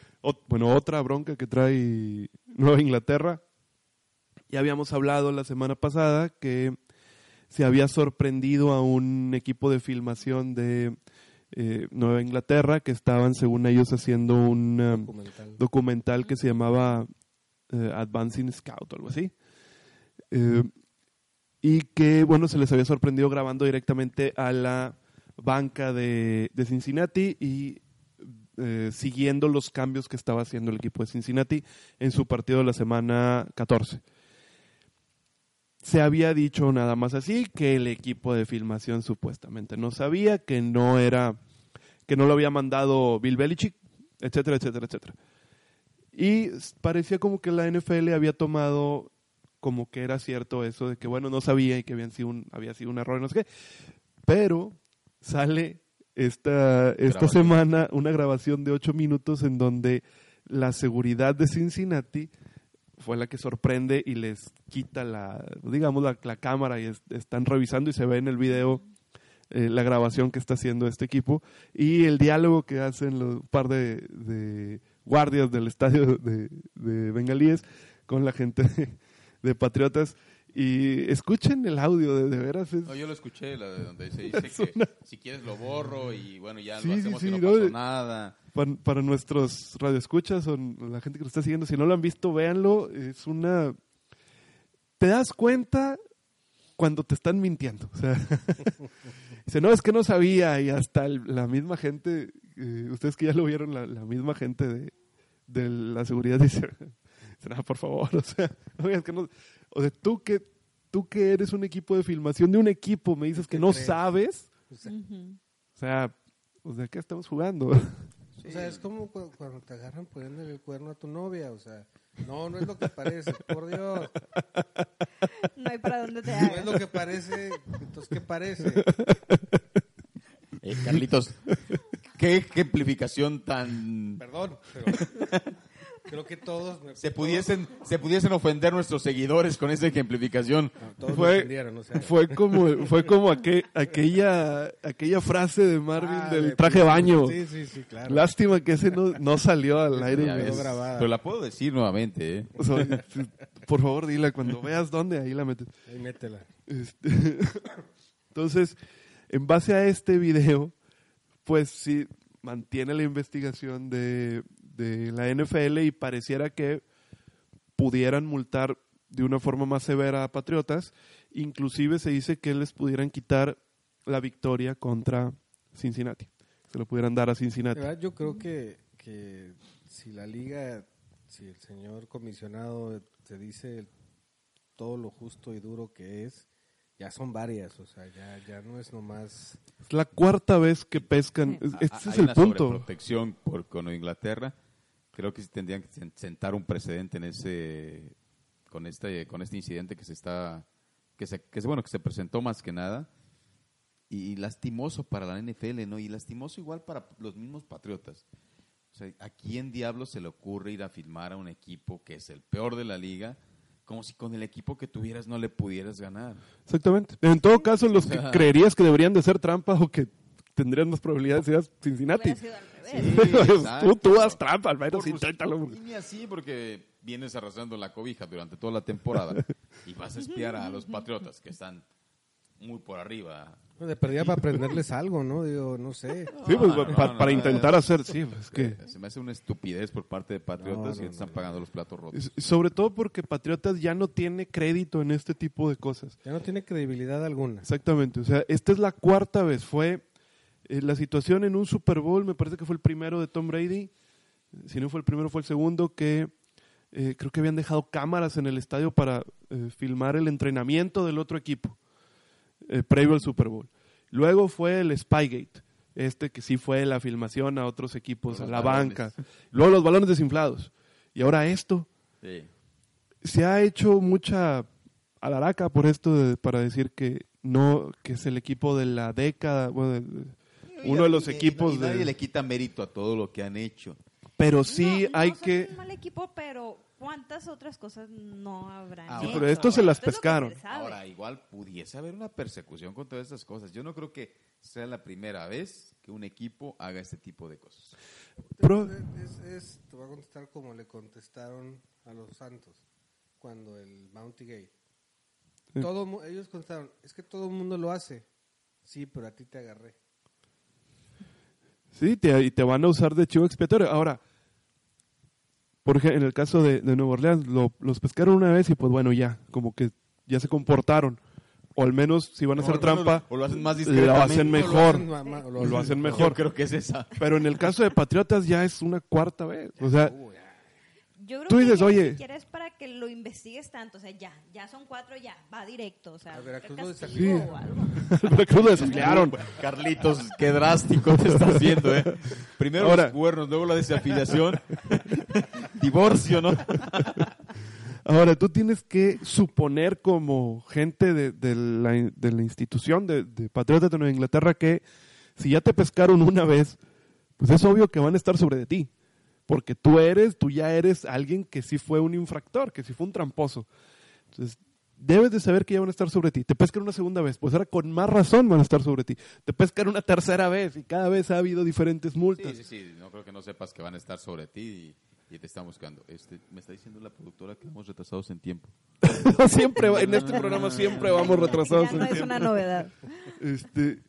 Bueno, otra bronca que trae Nueva Inglaterra. Ya habíamos hablado la semana pasada que se había sorprendido a un equipo de filmación de eh, Nueva Inglaterra que estaban, según ellos, haciendo un um, Documental. documental que se llamaba eh, Advancing Scout o algo así. Eh, y que, bueno, se les había sorprendido grabando directamente a la banca de, de Cincinnati y eh, siguiendo los cambios que estaba haciendo el equipo de Cincinnati en su partido de la semana 14. Se había dicho nada más así que el equipo de filmación supuestamente no sabía, que no era, que no lo había mandado Bill Belichick, etcétera, etcétera, etcétera. Y parecía como que la NFL había tomado como que era cierto eso de que, bueno, no sabía y que habían sido un, había sido un error, no sé qué. Pero sale esta, esta semana una grabación de ocho minutos en donde la seguridad de Cincinnati fue la que sorprende y les quita la, digamos, la, la cámara y es- están revisando y se ve en el video eh, la grabación que está haciendo este equipo y el diálogo que hacen los par de, de guardias del estadio de, de Bengalíes con la gente de, de Patriotas y escuchen el audio, de, de veras. es- No, yo lo escuché, la de donde se dice que si quieres lo borro y bueno, ya Sí, lo sí, hacemos sí, y no no, pasó nada. para, para nuestros radioescuchas o la gente que lo está siguiendo, si no lo han visto, véanlo. Es una. Te das cuenta cuando te están mintiendo. O sea, dice, no, es que no sabía. Y hasta el- la misma gente, eh, ustedes que ya lo vieron, la, la misma gente de, de la seguridad dice, "No, por favor, o sea, oiga, es que no. O sea, tú que, tú que eres un equipo de filmación de un equipo, me dices que ¿Qué no crees? sabes. O sea, Ujú. O sea, pues, ¿de qué estamos jugando? Sí, O sea, es como cu- cuando te agarran poniendo el cuerno a tu novia, o sea, no, no es lo que parece, por Dios. No hay para dónde te No es hagas. lo que parece, entonces, ¿qué parece? Eh, Carlitos, qué ejemplificación tan... Perdón, pero creo que todos me, Se pudiesen, se pudiesen ofender nuestros seguidores con esa ejemplificación. todos me Fue- ofendieron, o sea, Fue como, fue como aquel- aquella, aquella frase de Marvin ah, del de- traje de baño. Sí, sí, sí, claro. Lástima que ese no, no salió al aire. Ves, pero la puedo decir nuevamente, ¿eh? O sea, sí, por favor, dila cuando veas dónde, ahí la metes. Ahí métela. Este, Entonces, en base a este video, pues sí, mantiene la investigación de, de la NFL y pareciera que pudieran multar de una forma más severa a Patriotas. Inclusive se dice que les pudieran quitar la victoria contra Cincinnati. Se lo pudieran dar a Cincinnati. verdad, yo creo que, que si la liga, si el señor comisionado te dice todo lo justo y duro que es, ya son varias, o sea, ya, ya no es nomás... Es la cuarta vez que pescan. Sí. Este es hay el una punto. sobreprotección por, con Inglaterra. Creo que sí tendrían que sen- sentar un precedente en ese con este con este incidente que se está que se que se- bueno que se presentó más que nada y, lastimoso para la NFL, ¿no? Y lastimoso igual para los mismos patriotas. O sea, ¿a quién diablos se le ocurre ir a filmar a un equipo que es el peor de la liga? Como si con el equipo que tuvieras no le pudieras ganar. Exactamente. En todo caso, los que sea- creerías que deberían de ser trampa o que tendrían más probabilidades serías Cincinnati. Revés. exacto. tú, tú haz trampa, al menos inténtalo. Y ni así porque vienes arrastrando la cobija durante toda la temporada y vas a espiar a los Patriotas que están muy por arriba. Bueno, de perdida para aprenderles algo, ¿no? Digo, no sé. Sí, pues No, no, pa- no, para no, intentar no. hacer, sí, pues, es que... Se me hace una estupidez por parte de Patriotas No, que están no. pagando los platos rotos. Sobre todo porque Patriotas ya no tiene crédito en este tipo de cosas. Ya no tiene credibilidad alguna. Exactamente. O sea, esta es la cuarta vez. Fue eh, la situación en un Super Bowl, me parece que fue el primero de Tom Brady. Si no fue el primero, fue el segundo, que eh, creo que habían dejado cámaras en el estadio para eh, filmar el entrenamiento del otro equipo, previo al Super Bowl. Luego fue el Spygate, este que sí fue la filmación a otros equipos, Los a la balones. banca. Luego los balones desinflados. Y ahora esto Sí. se ha hecho mucha alaraca por esto de- para decir que no que es el equipo de la década bueno, uno de los Y- y- equipos y nadie de le quita mérito a todo lo que han hecho. pero sí No, hay no son que un mal equipo, pero ¿cuántas otras cosas no habrán Ah, Sí, hecho? pero esto se las pescaron. se. Ahora, igual pudiese haber una persecución con todas estas cosas. Yo no creo que sea la primera vez que un equipo haga este tipo de cosas. Pro- Es, es- te voy a contestar como le contestaron a los Santos cuando el Bounty Gate. Sí. Todo, ellos contestaron, es que todo el mundo lo hace. Sí, pero a ti te agarré. Sí te, y te van a usar de chivo expiatorio. Ahora por ejemplo en el caso de, de Nueva Orleans lo- los pescaron una vez y pues bueno ya como que ya se comportaron. O al menos si van a hacer O trampa O lo hacen más lo O mejor. hacen o lo hacen Yo mejor. creo que es esa. pero en el caso de Patriotas ya es una cuarta vez. O sea Yo creo Tú que dices, oye- que lo investigues tanto, o sea, ya, ya son cuatro, ya, va directo, o sea, Veracruz lo o algo. Veracruz lo desafiliaron Carlitos, qué drástico te estás viendo, ¿eh? Primero Ahora- los cuernos, luego la desafiliación. Divorcio, ¿no? Ahora, tú tienes que suponer como gente de, de la, de la institución de, de Patriotas de Nueva Inglaterra que si ya te pescaron una vez, pues es obvio que van a estar sobre de ti. Porque tú eres, tú ya eres alguien que sí fue un infractor, que sí fue un tramposo. Entonces, debes de saber que ya van a estar sobre ti. Te pescan una segunda vez, pues ahora con más razón van a estar sobre ti. Te pescan una tercera vez y cada vez ha habido diferentes multas. Sí, sí, sí. No creo que no sepas que van a estar sobre ti y, y te están buscando. Este, me está diciendo la productora que vamos retrasados en tiempo. siempre, va- en este programa siempre vamos retrasados. Ya no en es tiempo. una novedad. Este,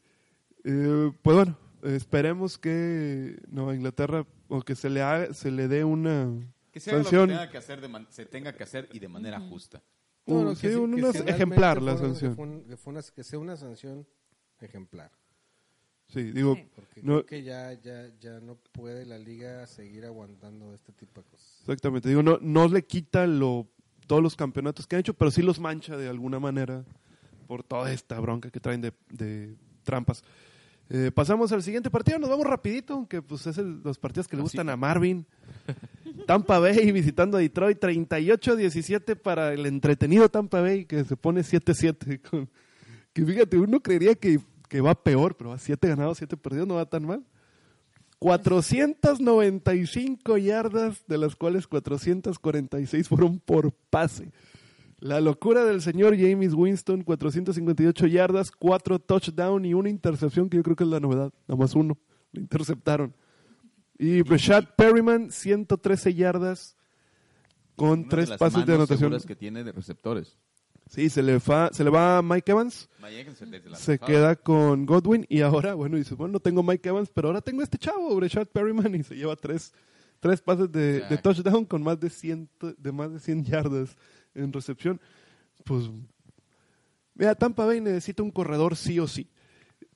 eh, pues bueno, esperemos que Nueva Inglaterra o que se le haga- se le dé una Que se haga lo que sanción, tenga que hacer, de man- se tenga que hacer y de manera justa. un- No, no, sí, que un- que una ejemplar la sanción. Que, fue un- que fue una- que sea una sanción ejemplar. Sí, digo, Sí. Porque no, creo que ya, ya, ya no puede la liga seguir aguantando este tipo de cosas. exactamente, digo, no, no le quita lo, todos los campeonatos que han hecho, pero sí los mancha de alguna manera por toda esta bronca que traen de, de trampas. Eh, pasamos al siguiente partido, nos vamos rapidito, aunque pues es el- los partidos que le Así. gustan a Marvin. Tampa Bay visitando a Detroit, 38-17 para el entretenido Tampa Bay, que se pone 7-7. con- Que fíjate, uno creería que, que va peor, pero a 7 ganados, 7 perdidos, no va tan mal. 495 yardas, de las cuales 446 fueron por pase. La locura del señor James Winston, 458 yardas, 4 touchdown y una intercepción, que yo creo que es la novedad, nada más uno, lo interceptaron. Y Rashad Perryman, 113 yardas con Una tres pases de manos anotación. que tiene de receptores. Sí, se le, fa- se le va a Mike Evans, se, queda con Godwin y ahora, bueno, dice, bueno, no tengo Mike Evans, pero ahora tengo este chavo, Rashad Perryman, y se lleva tres, tres pases de, de touchdown con más de, 100, de más de 100 yardas en recepción. Pues, mira, Tampa Bay necesita un corredor sí o sí.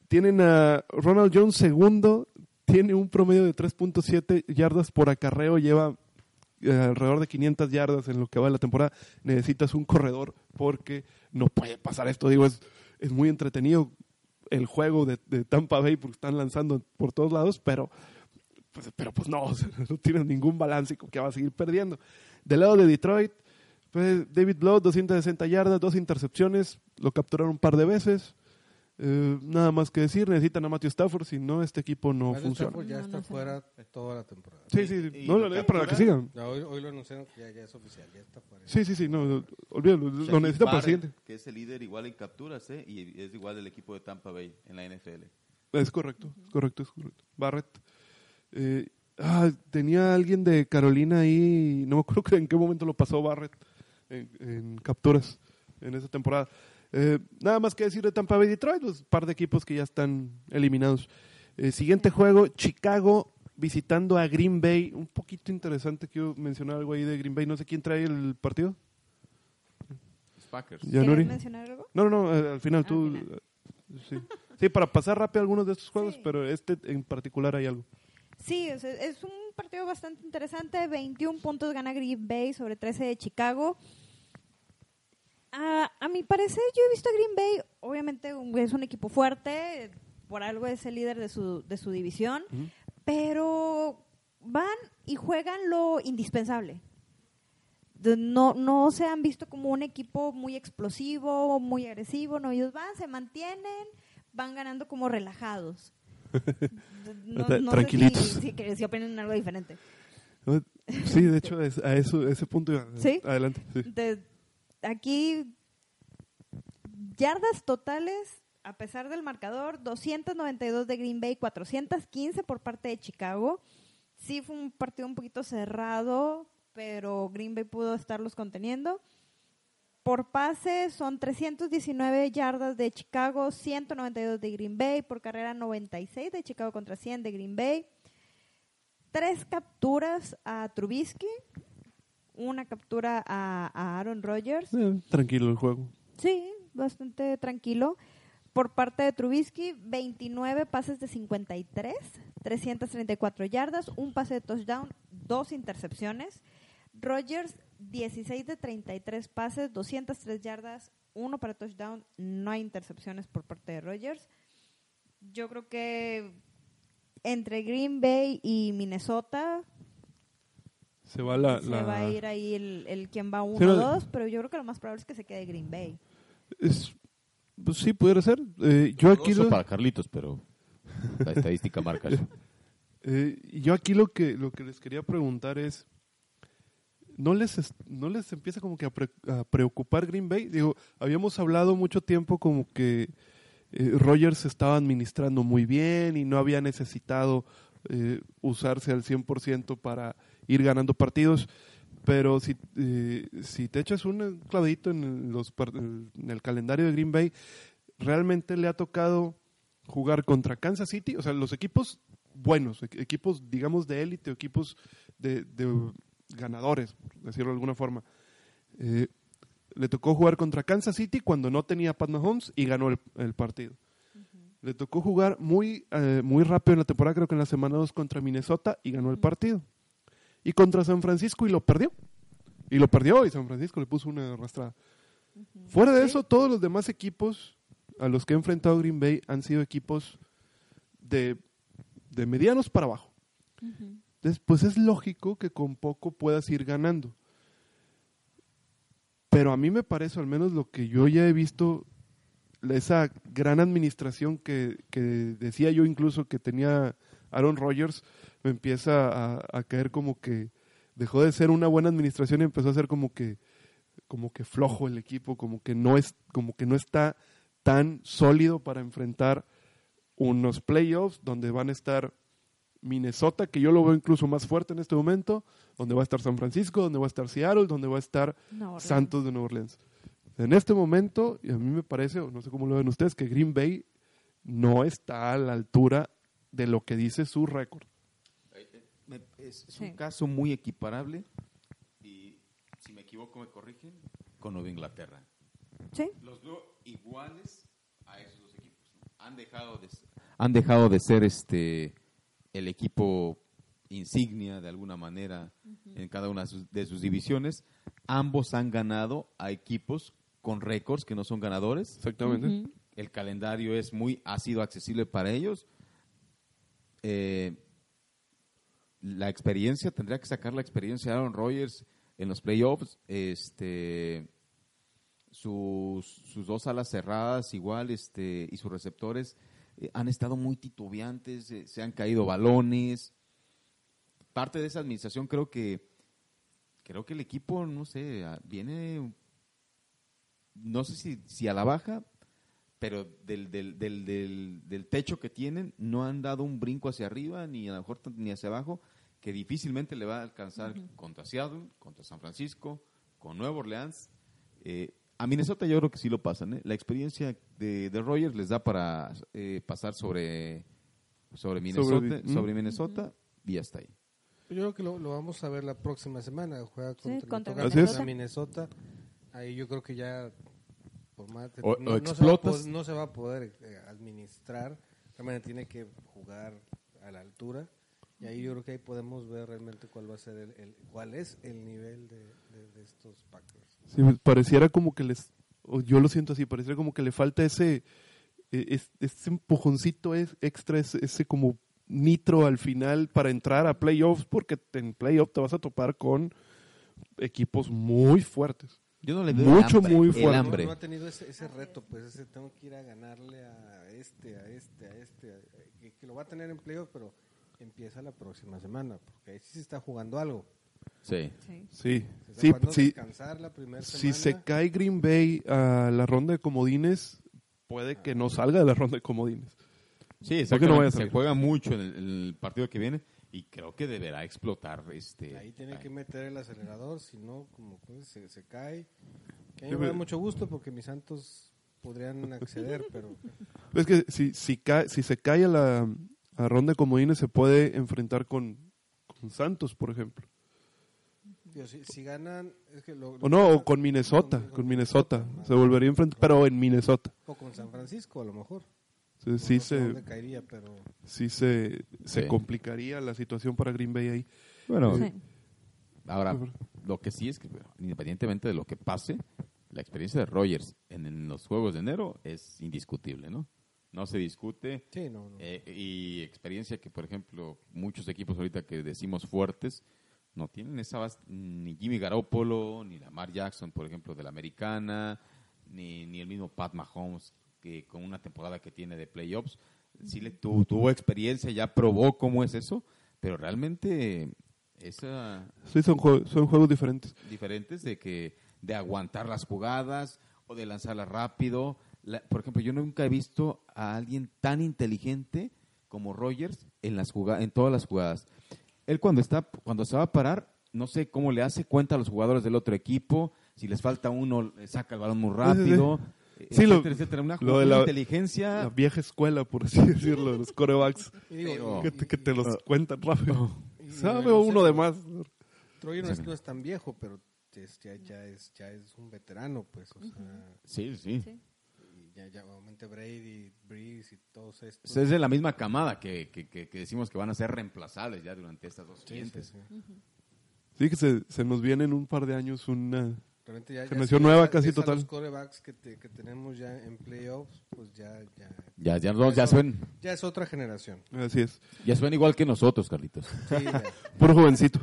Tienen a Ronald Jones segundo, tiene un promedio de 3.7 yardas por acarreo, lleva eh, alrededor de 500 yardas en lo que va de la temporada. Necesitas un corredor porque no puede pasar esto. Digo, es, muy entretenido el juego de, Tampa Bay porque están lanzando por todos lados, pero pues, pero pues no, no tienen ningún balance y que va a seguir perdiendo. Del lado de Detroit, pues David Blow, 260 yardas, dos intercepciones, lo capturaron un par de veces. Eh, nada más que decir, necesitan a Matthew Stafford, si no, este equipo no Matthew funciona. Stafford ya No, está no sé. fuera toda la temporada. Sí, sí, sí. No, lo es para que sigan. Ya hoy, hoy lo anunciaron que ya, ya es oficial, ya está fuera. Sí, sí, sí, no, olvídalo, lo necesita para el siguiente. Que es el líder igual en capturas, ¿eh? Y es igual del equipo de Tampa Bay en la NFL. Es correcto, es correcto, es correcto. Barrett. Eh, ah, tenía alguien de Carolina ahí, no me acuerdo que en qué momento lo pasó Barrett en, en capturas en esa temporada. Eh, nada más que decir de Tampa Bay y Detroit, pues, par de equipos que ya están eliminados. Eh, siguiente juego, Chicago visitando a Green Bay. Un poquito interesante, quiero mencionar algo ahí de Green Bay. No sé quién trae el partido. Los Packers. Ya, ¿Quieres Nuri. mencionar algo? No, no, no, eh, al final Al tú. final. sí. sí, para pasar rápido algunos de estos juegos, Sí. pero este en particular hay algo. Sí, o sea, es un partido bastante interesante. 21 puntos gana Green Bay sobre 13 de Chicago. A, a mi parecer, yo he visto a Green Bay, obviamente es un equipo fuerte, por algo es el líder de su, de su división, pero van y juegan lo indispensable. No, no se han visto como un equipo muy explosivo, muy agresivo, no, ellos van, se mantienen, van ganando como relajados. No, no tranquilitos. Sé si, si, que- si opinan algo diferente. Sí, de hecho, a eso, ese punto iba. ¿Sí? Adelante. sí. De- aquí, yardas totales, a pesar del marcador, 292 de Green Bay, 415 por parte de Chicago. Sí fue un partido un poquito cerrado, pero Green Bay pudo estarlos conteniendo. Por pase son 319 yardas de Chicago, 192 de Green Bay, por carrera 96 de Chicago contra 100 de Green Bay. Tres capturas a Trubisky, una captura a, a Aaron Rodgers. Eh, tranquilo el juego. Sí, bastante tranquilo. Por parte de Trubisky, 29 pases de 53, 334 yardas, un pase de touchdown, dos intercepciones. Rodgers, 16 de 33 pases, 203 yardas, uno para touchdown, no hay intercepciones por parte de Rodgers. Yo creo que entre Green Bay y Minnesota Se va la. se la- va a ir ahí el, el quien va Sí, no, 1-2, pero yo creo que lo más probable es que se quede Green Bay. es- pues sí, pudiera ser. Eh, yo aquí lo, para Carlitos, pero la estadística marca eso. eh, yo aquí lo que lo que les quería preguntar es no les es- no les empieza como que a, pre- a preocupar Green Bay. Digo, habíamos hablado mucho tiempo como que eh, Rogers estaba administrando muy bien y no había necesitado eh, usarse al 100% para ir ganando partidos. Pero si, eh, si te echas un clavadito en los, en el calendario de Green Bay, realmente le ha tocado jugar contra Kansas City, o sea, los equipos buenos, equ- equipos, digamos, de élite, equipos de, de ganadores, por decirlo de alguna forma. Eh, le tocó jugar contra Kansas City cuando no tenía Pat Mahomes y ganó el, el partido. Le tocó jugar muy, eh, muy rápido en la temporada, creo que en la semana 2 contra Minnesota y ganó el partido. Y contra San Francisco y lo perdió. Y lo perdió y San Francisco le puso una arrastrada. Fuera de Sí. eso, todos los demás equipos a los que ha enfrentado Green Bay han sido equipos de, de medianos para abajo. Entonces, pues es lógico que con poco puedas ir ganando. Pero a mí me parece, al menos lo que yo ya he visto, esa gran administración que, que decía yo incluso que tenía Aaron Rodgers, me empieza a, a caer como que dejó de ser una buena administración y empezó a ser como que como que flojo el equipo, como que no es como que no está tan sólido para enfrentar unos playoffs donde van a estar Minnesota, que yo lo veo incluso más fuerte en este momento, donde va a estar San Francisco, donde va a estar Seattle, donde va a estar. Santos de Nueva Orleans. En este momento, y a mí me parece, o no sé cómo lo ven ustedes, que Green Bay no está a la altura de lo que dice su récord. Es Sí. un caso muy equiparable y si me equivoco me corrigen con Nueva Inglaterra. Sí. Los veo iguales a esos dos equipos. ¿no? Han dejado de ser, han dejado de ser este el equipo insignia de alguna manera en cada una de sus, de sus divisiones. Ambos han ganado a equipos con récords que no son ganadores. Exactamente. El calendario es muy ha sido accesible para ellos. Eh, la experiencia tendría que sacar la experiencia de Aaron Rodgers en los playoffs. Este, sus, sus dos alas cerradas igual este, y sus receptores eh, han estado muy titubeantes, eh, se han caído balones. Parte de esa administración creo que creo que el equipo, no sé, ah, viene, no sé si, si a la baja, pero del, del, del, del, del techo que tienen no han dado un brinco hacia arriba, ni a lo mejor ni hacia abajo, que difícilmente le va a alcanzar contra Seattle, contra San Francisco, con Nueva Orleans. Eh, a Minnesota yo creo que sí lo pasan. ¿eh? La experiencia de, de Rogers les da para eh, pasar sobre, sobre Minnesota, Sobre- sobre. Minnesota y hasta ahí. Yo creo que lo, lo vamos a ver la próxima semana. Juega Sí, contra, Minnesota. Ahí yo creo que ya por más O- o se va a explotas. pod- no se va a poder eh, administrar. Realmente tiene que jugar a la altura. Y ahí yo creo que ahí podemos ver realmente cuál va a ser el, el- cuál es el nivel de, de- de estos Packers. Sí, me pareciera como que les, o yo lo siento así, pareciera como que le falta ese, eh, es- ese empujoncito es- extra, ese, ese como nitro al final para entrar a playoffs, porque en playoffs te vas a topar con equipos muy fuertes. Yo no le Mucho, el hambre, muy el fuerte. hambre. No, no ha tenido ese, ese reto, pues ese tengo que ir a ganarle a este, a este, a este, a- que, que lo va a tener en playoff, pero empieza la próxima semana, porque ahí sí se está jugando algo. Sí. Sí. Sí, sí, la Si se cae Green Bay a la ronda de comodines, puede que no salga de la ronda de comodines. Sí, ¿Por qué no se juega mucho en el, en el partido que viene y creo que deberá explotar este. Ahí tiene que meter el acelerador, si no, como pues, se, se cae. Que a mí me da mucho gusto porque mis santos podrían acceder, pero Es que si, si, cae, si se cae a la a ronda de comodines, se puede enfrentar con, con Santos, por ejemplo. si, si ganan, es que lo, lo O no, o con Minnesota, con Minnesota. ¿no? Se volvería a enfrentar, pero en Minnesota. O con San Francisco, a lo mejor. Sí, No- sí no sé se, caería, pero sí se, se Sí. complicaría la situación para Green Bay ahí. Bueno, Sí. ahora, lo que sí es que, independientemente de lo que pase, la experiencia de Rogers en, en los Juegos de enero es indiscutible, ¿no? No se discute. sí, no, no. Eh, y experiencia que, por ejemplo, muchos equipos ahorita que decimos fuertes no tienen esa base, ni Jimmy Garoppolo, ni Lamar Jackson, por ejemplo, de la americana, ni, ni el mismo Pat Mahomes, que con una temporada que tiene de playoffs, sí le tu- tuvo experiencia, ya probó cómo es eso, pero realmente esa Sí, son, jue- son juegos diferentes. diferentes de que de aguantar las jugadas o de lanzarlas rápido. La- por ejemplo, yo nunca he visto a alguien tan inteligente como Rogers en las en todas las jugadas. Él cuando está cuando se va a parar, no sé cómo le hace cuenta a los jugadores del otro equipo, si les falta uno, le saca el balón muy rápido. Sí, lo- etcétera, etcétera. Una, lo de la- inteligencia La vieja escuela, por así decirlo, los corebacks, digo, que te, que te y- los cuentan rápido. y- Sabe no uno sé, de más. Troy no es, no es tan viejo, pero es- ya, ya es, ya es un veterano, pues. O sea, Sí, sí. Sí. Ya, ya obviamente Brady, Breeze y todos estos. Es de la misma camada que, que- que- que decimos que van a ser reemplazables ya durante estas dos Sí, sí, siguientes. sí. Sí, que se, se nos viene en un par de años una, Realmente ya- ya Generación sí, nueva, ves a- casi total. Los corebacks que, te- que tenemos ya en playoffs, pues ya, ya, Ya, ya, no, ya, ya es otra generación. Así es. ya suenan igual que nosotros, Carlitos. Sí, ya. Puro jovencito.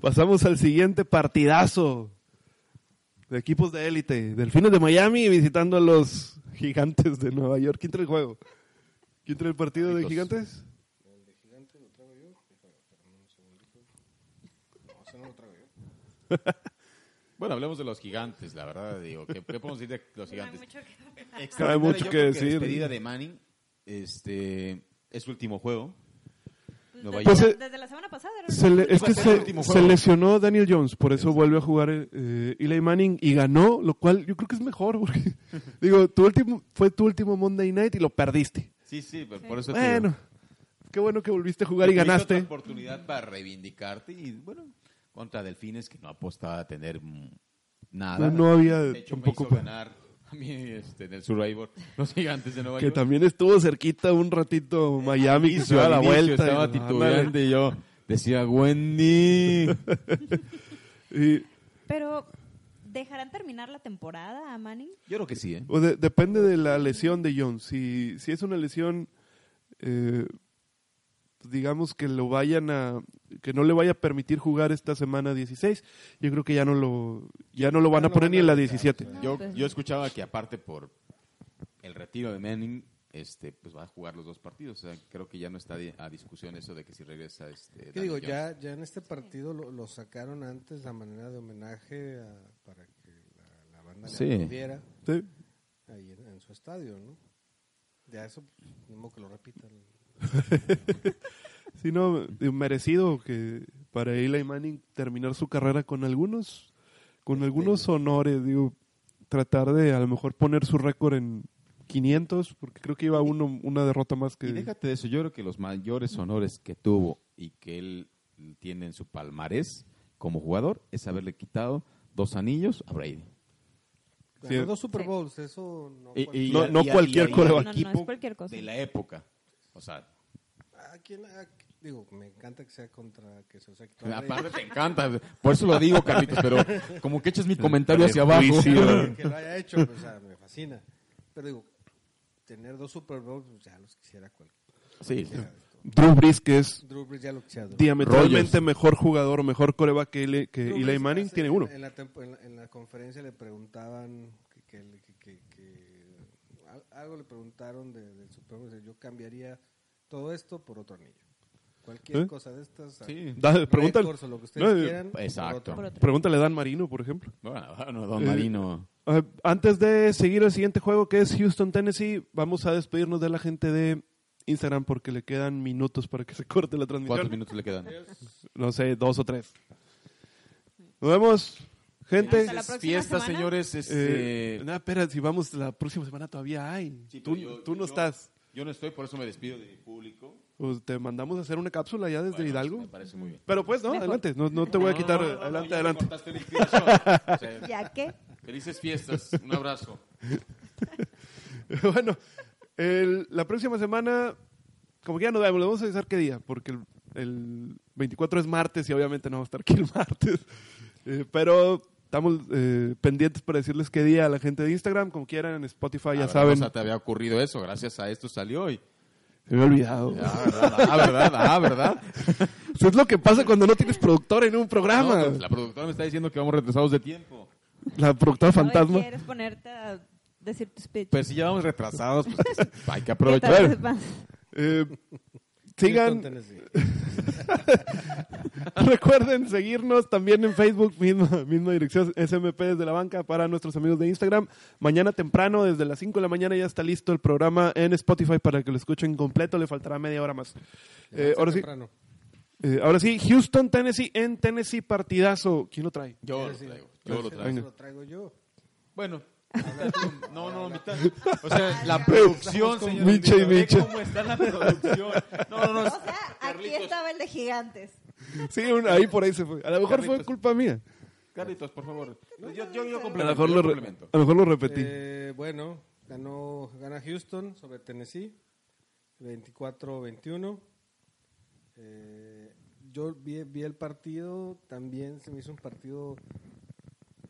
Pasamos al siguiente partidazo de equipos de élite. Delfines de Miami visitando a los gigantes de Nueva York. ¿Quién trae el juego? ¿Quién trae el partido de gigantes? El de gigante lo traigo yo. Un segundito. No, ese no lo traigo yo. Bueno, hablemos de los gigantes, la verdad, digo, ¿qué, qué podemos decir de los No hay gigantes? mucho que- Extraordinario, mucho yo que creo decir. despedida de Manning, este, es su último juego. Nueva Desde, York. Pues, la, desde la semana pasada era Se le- es que se, se lesionó Daniel Jones, por eso vuelve a jugar eh, Eli Manning y ganó, lo cual yo creo que es mejor, porque digo, tu último, fue tu último Monday Night y lo perdiste. Sí, sí, pero por eso te Bueno, digo, qué bueno que volviste a jugar y ganaste. otra oportunidad para reivindicarte y, bueno, contra Delfines que no apostaba a tener mm, nada. No, no había De hecho, me tampoco hizo pa- ganar mí este, en el Survivor los gigantes de Nueva Que York. también estuvo cerquita un ratito Miami, que se da la vuelta. Estaba y- titubeando y yo decía, Wendy. y- Pero, ¿dejarán terminar la temporada a Manning? Yo creo que sí, ¿eh? o de- depende de la lesión de Jones. Si, si es una lesión, eh, digamos que lo vayan a, que no le vaya a permitir jugar esta semana 16, yo creo que ya no lo, ya no lo van a poner ni en la dejar, 17. No, Yo, pues yo escuchaba que aparte por el retiro de Manning, este, pues va a jugar los dos partidos. O sea, creo que ya no está a discusión eso de que si regresa este. ¿Qué digo? Ya, ya en este partido lo, lo sacaron antes a manera de homenaje a- para que la, la banda Sí. Sí. ahí en, en su estadio, ¿no? Ya eso, modo que lo repitan. Sí, no, eh, merecido que para Eli Manning terminar su carrera con algunos, con algunos honores, digo, tratar de a lo mejor poner su récord en 500, porque creo que iba uno, una derrota más que... Y déjate de eso, yo creo que los mayores honores que tuvo y que él tiene en su palmarés como jugador es haberle quitado dos anillos a Brady. Sí. Dos Super Sí. Bowls, eso no. Y- y- No- y- no y- cualquier. No, equipo cualquier cosa. De la época. O sea, ¿A quién- a- digo, me encanta que sea contra, que se Brady. aparte te encanta. Por eso lo digo, Carlitos, pero como que echas mi comentario hacia abajo. Que lo haya hecho, pues, o sea, me fascina. Pero digo, tener dos Super Bowls, pues ya los quisiera cualquiera. Sí. Drew Brees, que es Drew Brees ya lo quisiera. Drew. diametralmente Rogers. mejor jugador o mejor coreback que, Eli, que Drew Eli Manning, hace- tiene uno. En la, tempo- en la- en la conferencia le preguntaban que, que- que- que- que- al- algo le preguntaron de- del Super Bowl. Yo cambiaría todo esto por otro anillo. Cualquier ¿Eh? cosa de estas. Sí. Da- pregúntale, o lo que ustedes No, eh, quieran. por exacto. otro. Por otro. pregúntale a Dan Marino, por ejemplo. Bueno, bueno, don Eh, Marino. Ah, antes de seguir el siguiente juego, que es Houston, Tennessee, vamos a despedirnos de la gente de Instagram porque le quedan minutos para que se corte la transmisión. ¿Cuántos minutos le quedan? No sé, dos o tres. Nos vemos, gente. Fiestas, semana. señores. Este... Eh, no, espera, si vamos la próxima semana todavía hay. Sí, tú yo- tú no yo- estás. Yo no estoy, por eso me despido de mi público. Pues te mandamos a hacer una cápsula ya desde Bueno, Hidalgo. Me parece muy bien. Pero pues, no, adelante. No, no te voy a quitar. no, no, no, adelante, ya adelante. cortaste la inspiración. O sea, ¿Ya qué? felices fiestas. Un abrazo. bueno, el- la próxima semana, como que ya no vemos, le vamos a avisar qué día, porque el, el 24 es martes y obviamente no vamos a estar aquí el martes. Eh, pero estamos eh, pendientes para decirles qué día a la gente de Instagram, como quieran, en Spotify, ya Ah, saben. O sea, te había ocurrido eso. Gracias a esto salió y... Se me ha olvidado. Ah, ¿verdad? Ah, ¿verdad? Ah, ¿verdad? Eso es lo que pasa cuando no tienes productor en un programa. No, pues, la productora me está diciendo que vamos retrasados de tiempo. La productora Hoy fantasma. quieres ponerte a decir tu speech. Pues si ya vamos retrasados, pues hay que ¿Qué aprovechar. Eh, sigan. recuerden seguirnos también en Facebook, misma, misma dirección SMP desde la banca para nuestros amigos de Instagram. Mañana temprano, desde las 5 de la mañana, ya está listo el programa en Spotify para que lo escuchen completo. Le faltará media hora más. Eh, ahora sí, eh, ahora sí, Houston, Tennessee, en Tennessee, partidazo. ¿Quién lo trae? Yo lo Sí, traigo. Yo lo ese traigo. lo traigo yo. Bueno. No, no, mitad. O sea, la producción, señor. Micha y. ¿Cómo está la producción? No, no, no. O sea, aquí Carlitos. estaba el de gigantes. Sí, un- ahí por ahí se fue. A lo mejor fue Carlitos. culpa mía. Carlitos, por favor. Yo, yo, yo A lo complemento. mejor yo lo, re- complemento. a lo, mejor lo repetí. Eh, bueno, ganó, gana Houston sobre Tennessee, 24-21. Eh, yo vi, vi el partido, también se me hizo un partido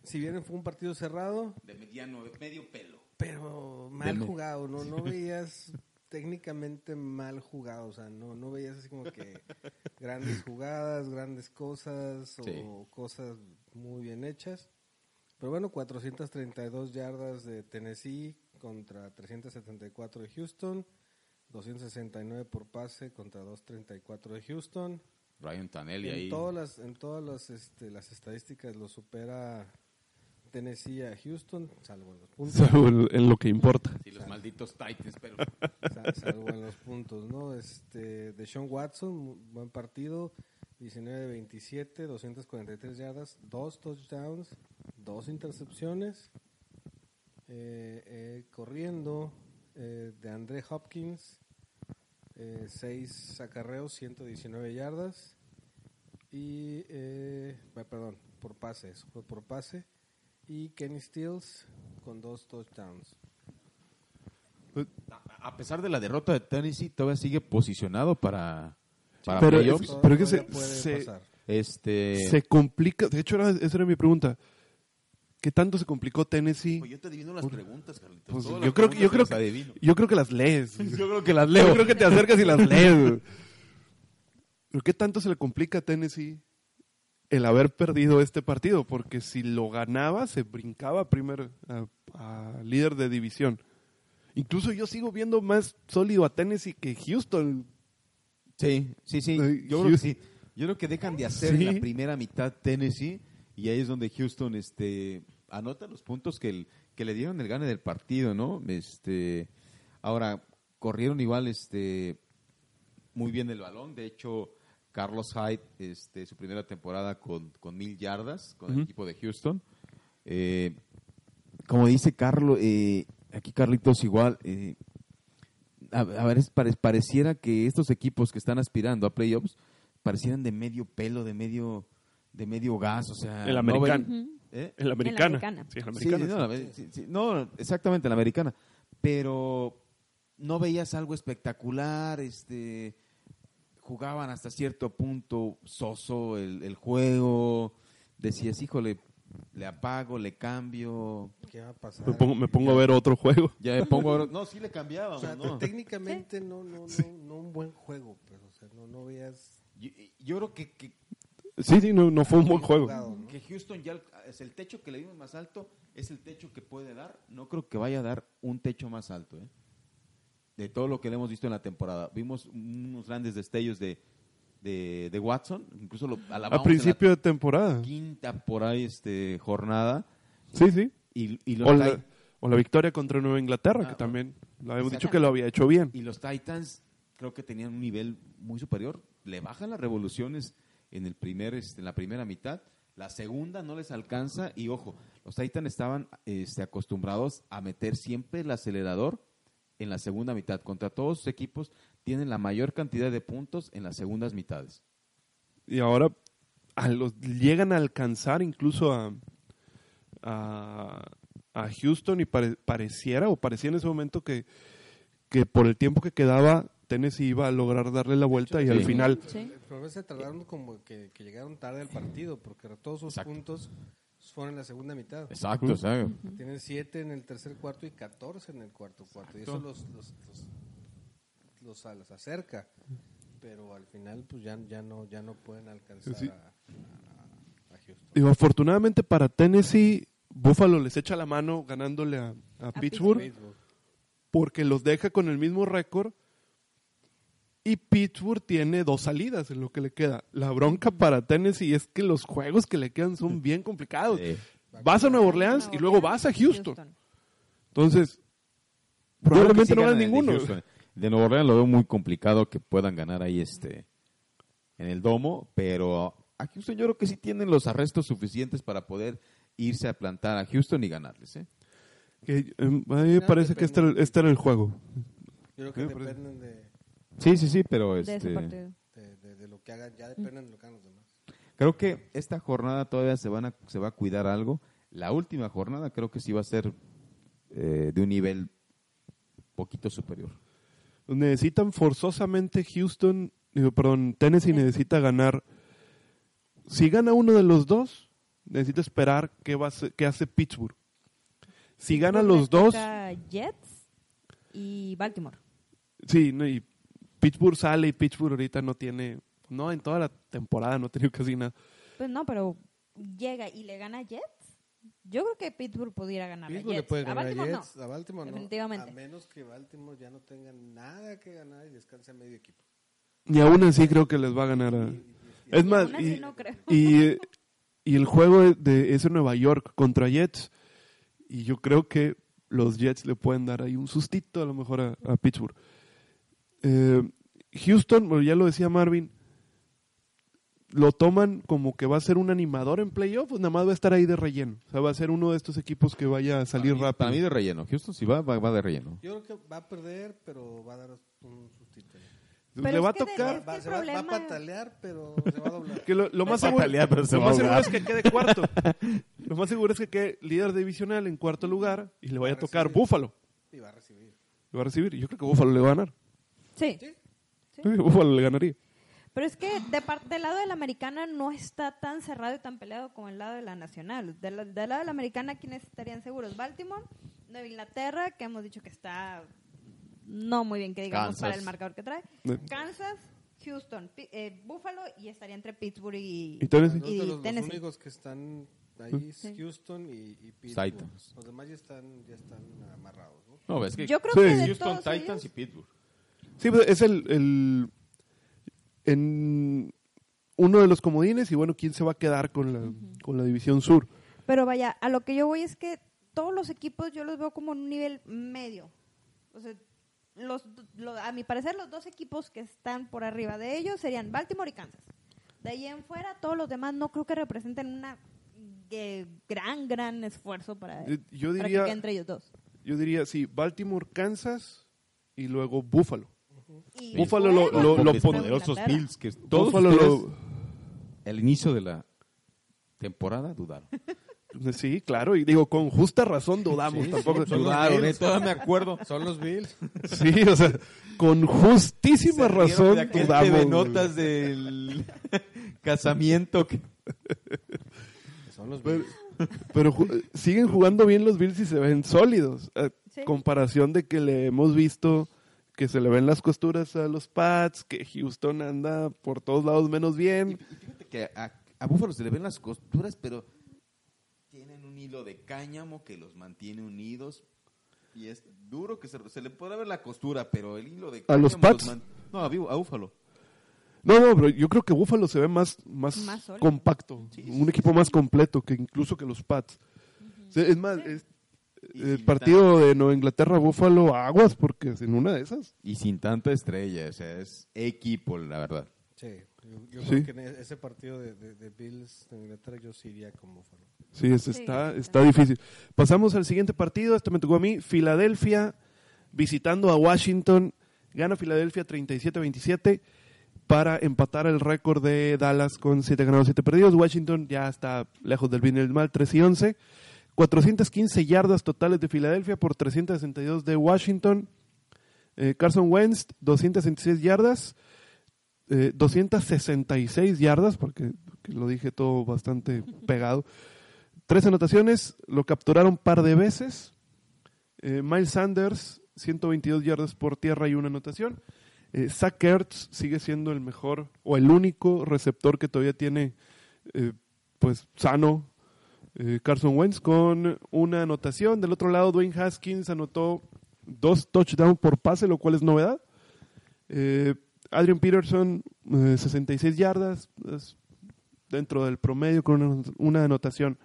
si bien fue un partido cerrado, De mediano, medio pelo. pero mal jugado, no, no veías técnicamente mal jugado, o sea, no, no veías así como que grandes jugadas, grandes cosas o Sí. cosas muy bien hechas. Pero bueno, 432 yardas de Tennessee contra 374 de Houston, 269 por pase contra 234 de Houston. Ryan Tanelli En ahí. todas las, en todas las, este, las estadísticas lo supera Tennessee a Houston, salvo en los puntos. Salvo en- en lo que importa. Sí, los malditos Titans, pero Sa- salvo en los puntos, ¿no? Este, de Sean Watson, buen partido, 19-27, 243 yardas, dos touchdowns, dos intercepciones. Eh, eh, corriendo, eh, de André Hopkins, eh, seis acarreos, 119 yardas. Y, perdón, por pase, eso fue por pase. Y Kenny Stills con dos touchdowns. a- a pesar de la derrota de Tennessee, todavía sigue posicionado para, para Pero playoffs. es- pero que se- se-. Este, Se complica, de hecho era- esa era mi pregunta. ¿Qué tanto se complicó Tennessee? Pues yo te adivino las preguntas, Carlitos. Pues yo las creo que yo creo que yo creo que las lees. Yo creo que las Yo leo. creo que te acercas y las lees. Pero qué tanto se le complica a Tennessee el haber perdido este partido, porque si lo ganaba se brincaba primer a, a líder de división. Incluso yo sigo viendo más sólido a Tennessee que Houston. Sí, sí, sí. Yo creo que sí. Yo creo que dejan de hacer Sí. en la primera mitad Tennessee y ahí es donde Houston este anota los puntos que, el- que le dieron el gane del partido, ¿no? Este ahora corrieron igual este muy bien el balón, de hecho Carlos Hyde este su primera temporada con, con mil yardas con el equipo de Houston. Eh, como dice Carlos, eh, aquí Carlitos igual, eh, a, a ver, es pare- pareciera que estos equipos que están aspirando a playoffs parecieran de medio pelo, de medio de medio gas, o sea, El no americano. ¿eh? En la americana. Sí, en la Sí, americana. sí, no, la- sí, sí, no, exactamente, la americana. Pero no veías algo espectacular, este jugaban hasta cierto punto soso el, el juego, decías, híjole, le apago, le cambio, ¿Qué va a pasar? Me pongo, me pongo a ver otro juego. ya me pongo a- No, sí le O cambiábamos, sea, ¿no? técnicamente no, no, no, no un buen juego, pero o sea, no, no veías Yo, yo creo que, que, Sí, sí, no, no fue un buen juego. jugado, ¿no? que Houston ya es el techo que le dimos más alto, es el techo que puede dar. No creo que vaya a dar un techo más alto, ¿eh? De todo lo que le hemos visto en la temporada. Vimos unos grandes destellos de, de, de Watson, incluso lo A principio de temporada. quinta por ahí este, jornada. Sí, sí. Y, y los O la, o la victoria contra Nueva Inglaterra, Ah, que también lo habíamos dicho que lo había hecho bien. Y los Titans creo que tenían un nivel muy superior. Le bajan las revoluciones en el primer, este, en la primera mitad. La segunda no les alcanza y ojo, los Titans estaban este, acostumbrados a meter siempre el acelerador en la segunda mitad. Contra todos sus equipos tienen la mayor cantidad de puntos en las segundas mitades. Y ahora a los, llegan a alcanzar incluso a, a, a Houston y pare- pareciera o parecía en ese momento que, que por el tiempo que quedaba Tennessee iba a lograr darle la vuelta y Sí. al final Sí. El problema es que se tardaron como que, que llegaron tarde al partido, porque todos sus Exacto. puntos fueron en la segunda mitad. Exacto, ¿sabes? Tienen 7 en el tercer cuarto y 14 en el cuarto cuarto. Y eso los, los, los, los, acerca. Pero al final pues ya, ya, no, ya no pueden alcanzar Sí. a, a- a Houston. digo, afortunadamente para Tennessee Buffalo les echa la mano ganándole a, a Pittsburgh Pittsburgh. porque los deja con el mismo récord y Pittsburgh tiene dos salidas en lo que le queda. La bronca para Tennessee es que los juegos que le quedan son bien complicados. Sí. Vas a Nueva Orleans y luego vas a Houston. Entonces, probablemente sí no ganan de ninguno. De Nueva Orleans lo veo muy complicado que puedan ganar ahí este en el domo, pero a Houston yo creo que sí tienen los arrestos suficientes para poder irse a plantar a Houston y ganarles. ¿eh? Que, eh, a mí me parece que este era, este era el juego. Yo creo que dependen de, Sí, sí, sí, pero De ese este, partido. de, de- de lo que hagan. Ya dependen de lo que hagan los demás. creo que esta jornada todavía se, van a, se va a cuidar algo. La última jornada creo que sí va a ser eh, de un nivel poquito superior. Necesitan forzosamente Houston, digo, perdón, Tennessee necesita ganar. Si gana uno de los dos, necesito esperar qué, va a hacer- qué hace Pittsburgh. Si ganan le los dos, Jets y Baltimore. sí, no, y Pittsburgh sale y Pittsburgh ahorita no tiene, no, en toda la temporada no ha tenido casi nada. Pues no, pero llega y le gana a Jets. Yo creo que Pittsburgh pudiera ganar a Pittsburgh Jets. le puede ganar a Baltimore Jets, a Baltimore no. Definitivamente. A menos que Baltimore ya no tenga nada que ganar y descanse a medio equipo. Y aún así creo que les va a ganar a... Es Y más, no creo. y, eh, y el juego de, es en Nueva York contra Jets. Y yo creo que los Jets le pueden dar ahí un sustito a lo mejor a, a Pittsburgh. Eh, Houston, bueno, ya lo decía Marvin, lo toman como que va a ser un animador en playoff, pues nada más va a estar ahí de relleno. O sea, va a ser uno de estos equipos que vaya a salir Para mí- rápido. Para mí de relleno. Houston si va, va, va de relleno. Yo creo que va a perder, pero va a dar un sustito. Pero le va a tocar... Va, va- va a patalear, pero se va a doblar. Que lo, lo más Va a seguro, patalear, pero se lo va a más seguro es que quede cuarto. lo más seguro es que quede líder divisional en cuarto lugar y le vaya a tocar recibir. Búfalo. Y va a recibir. Le va a recibir. Yo creo que Búfalo le va a ganar. Sí. Sí. Sí, Búfalo le ganaría. Pero es que de del lado de la americana no está tan cerrado y tan peleado como el lado de la nacional. Del, del lado de la americana, ¿quiénes estarían seguros? Baltimore, Nueva Inglaterra, que hemos dicho que está no muy bien, que digamos, Kansas. para el marcador que trae. Kansas, Houston, eh, Buffalo y estaría entre Pittsburgh y, ¿Y Tennessee? Los, y de los, los Tennessee. únicos que están ahí es Sí. Houston y, y Pittsburgh. Titans. Los demás ya están, ya están amarrados. ¿no? No, es que Yo creo Sí. que de Houston todos Titans ellos- y Pittsburgh. Sí, pues, es el, el- en uno de los comodines y bueno, ¿quién se va a quedar con la, con la división sur? Pero vaya, a lo que yo voy es que todos los equipos yo los veo como en un nivel medio. O sea, los, lo- a mi parecer los dos equipos que están por arriba de ellos serían Baltimore y Kansas. De ahí en fuera, todos los demás no creo que representen una eh, gran, gran esfuerzo para, Eh, Yo para que diría, entre ellos dos. yo diría sí, Baltimore, Kansas y luego Búfalo. Fuera, lo- lo- Nueva lo Mis pon- poderosos. Bills que todos Búfalo ustedes, el inicio de la temporada dudaron. Sí, claro, y digo, con justa razón dudamos, tampoco. son los dudaron, Bills. eh, todavía me acuerdo. Son los Bills. Sí, o sea, con justísima Se razón de aquel dudamos. Güey. notas del casamiento que Son los Bills. pero ju- siguen jugando bien los Bills y se ven sólidos. A Sí. comparación de que le hemos visto que se le ven las costuras a los Pats, que Houston anda por todos lados menos bien. Fíjate que a, a Búfalo se le ven las costuras, pero tienen un hilo de cáñamo que los mantiene unidos. Y es duro que se, se le puede ver la costura, pero el hilo de ¿A cáñamo. los Pats? man- no, a, a Búfalo. No, no, pero yo creo que Buffalo se ve más, más, compacto, Sí, un sí, equipo más completo que incluso que los Pats. O sea, es más, es- Y el partido de Nueva Inglaterra Buffalo aguas porque en una de esas. Y sin tanta estrella, o sea, es equipo, la verdad. Sí, yo, yo Sí. creo que en e- ese partido de, de, de Bills de Inglaterra yo sí iría con Buffalo. Sí, es- está. está difícil. Pasamos al siguiente partido, este me tocó a mí, Filadelfia visitando a Washington, gana Filadelfia 37-27 para empatar el récord de Dallas con 7 ganados, 7 perdidos. Washington ya está lejos del bien y del mal, 3 y 11. 415 yardas totales de Filadelfia por 362 de Washington. Eh, Carson Wentz, 266 yardas. eh, 266 yardas, porque que lo dije todo bastante pegado. Tres anotaciones, lo capturaron un par de veces. Eh, Miles Sanders, 122 yardas por tierra y una anotación. Eh, Zach Ertz sigue siendo el mejor o el único receptor que todavía tiene eh, pues sano eh, Carson Wentz con una anotación. Del otro lado, Dwayne Haskins anotó dos touchdowns por pase, lo cual es novedad. Eh, Adrian Peterson, eh, 66 yardas, es dentro del promedio con una, una anotación.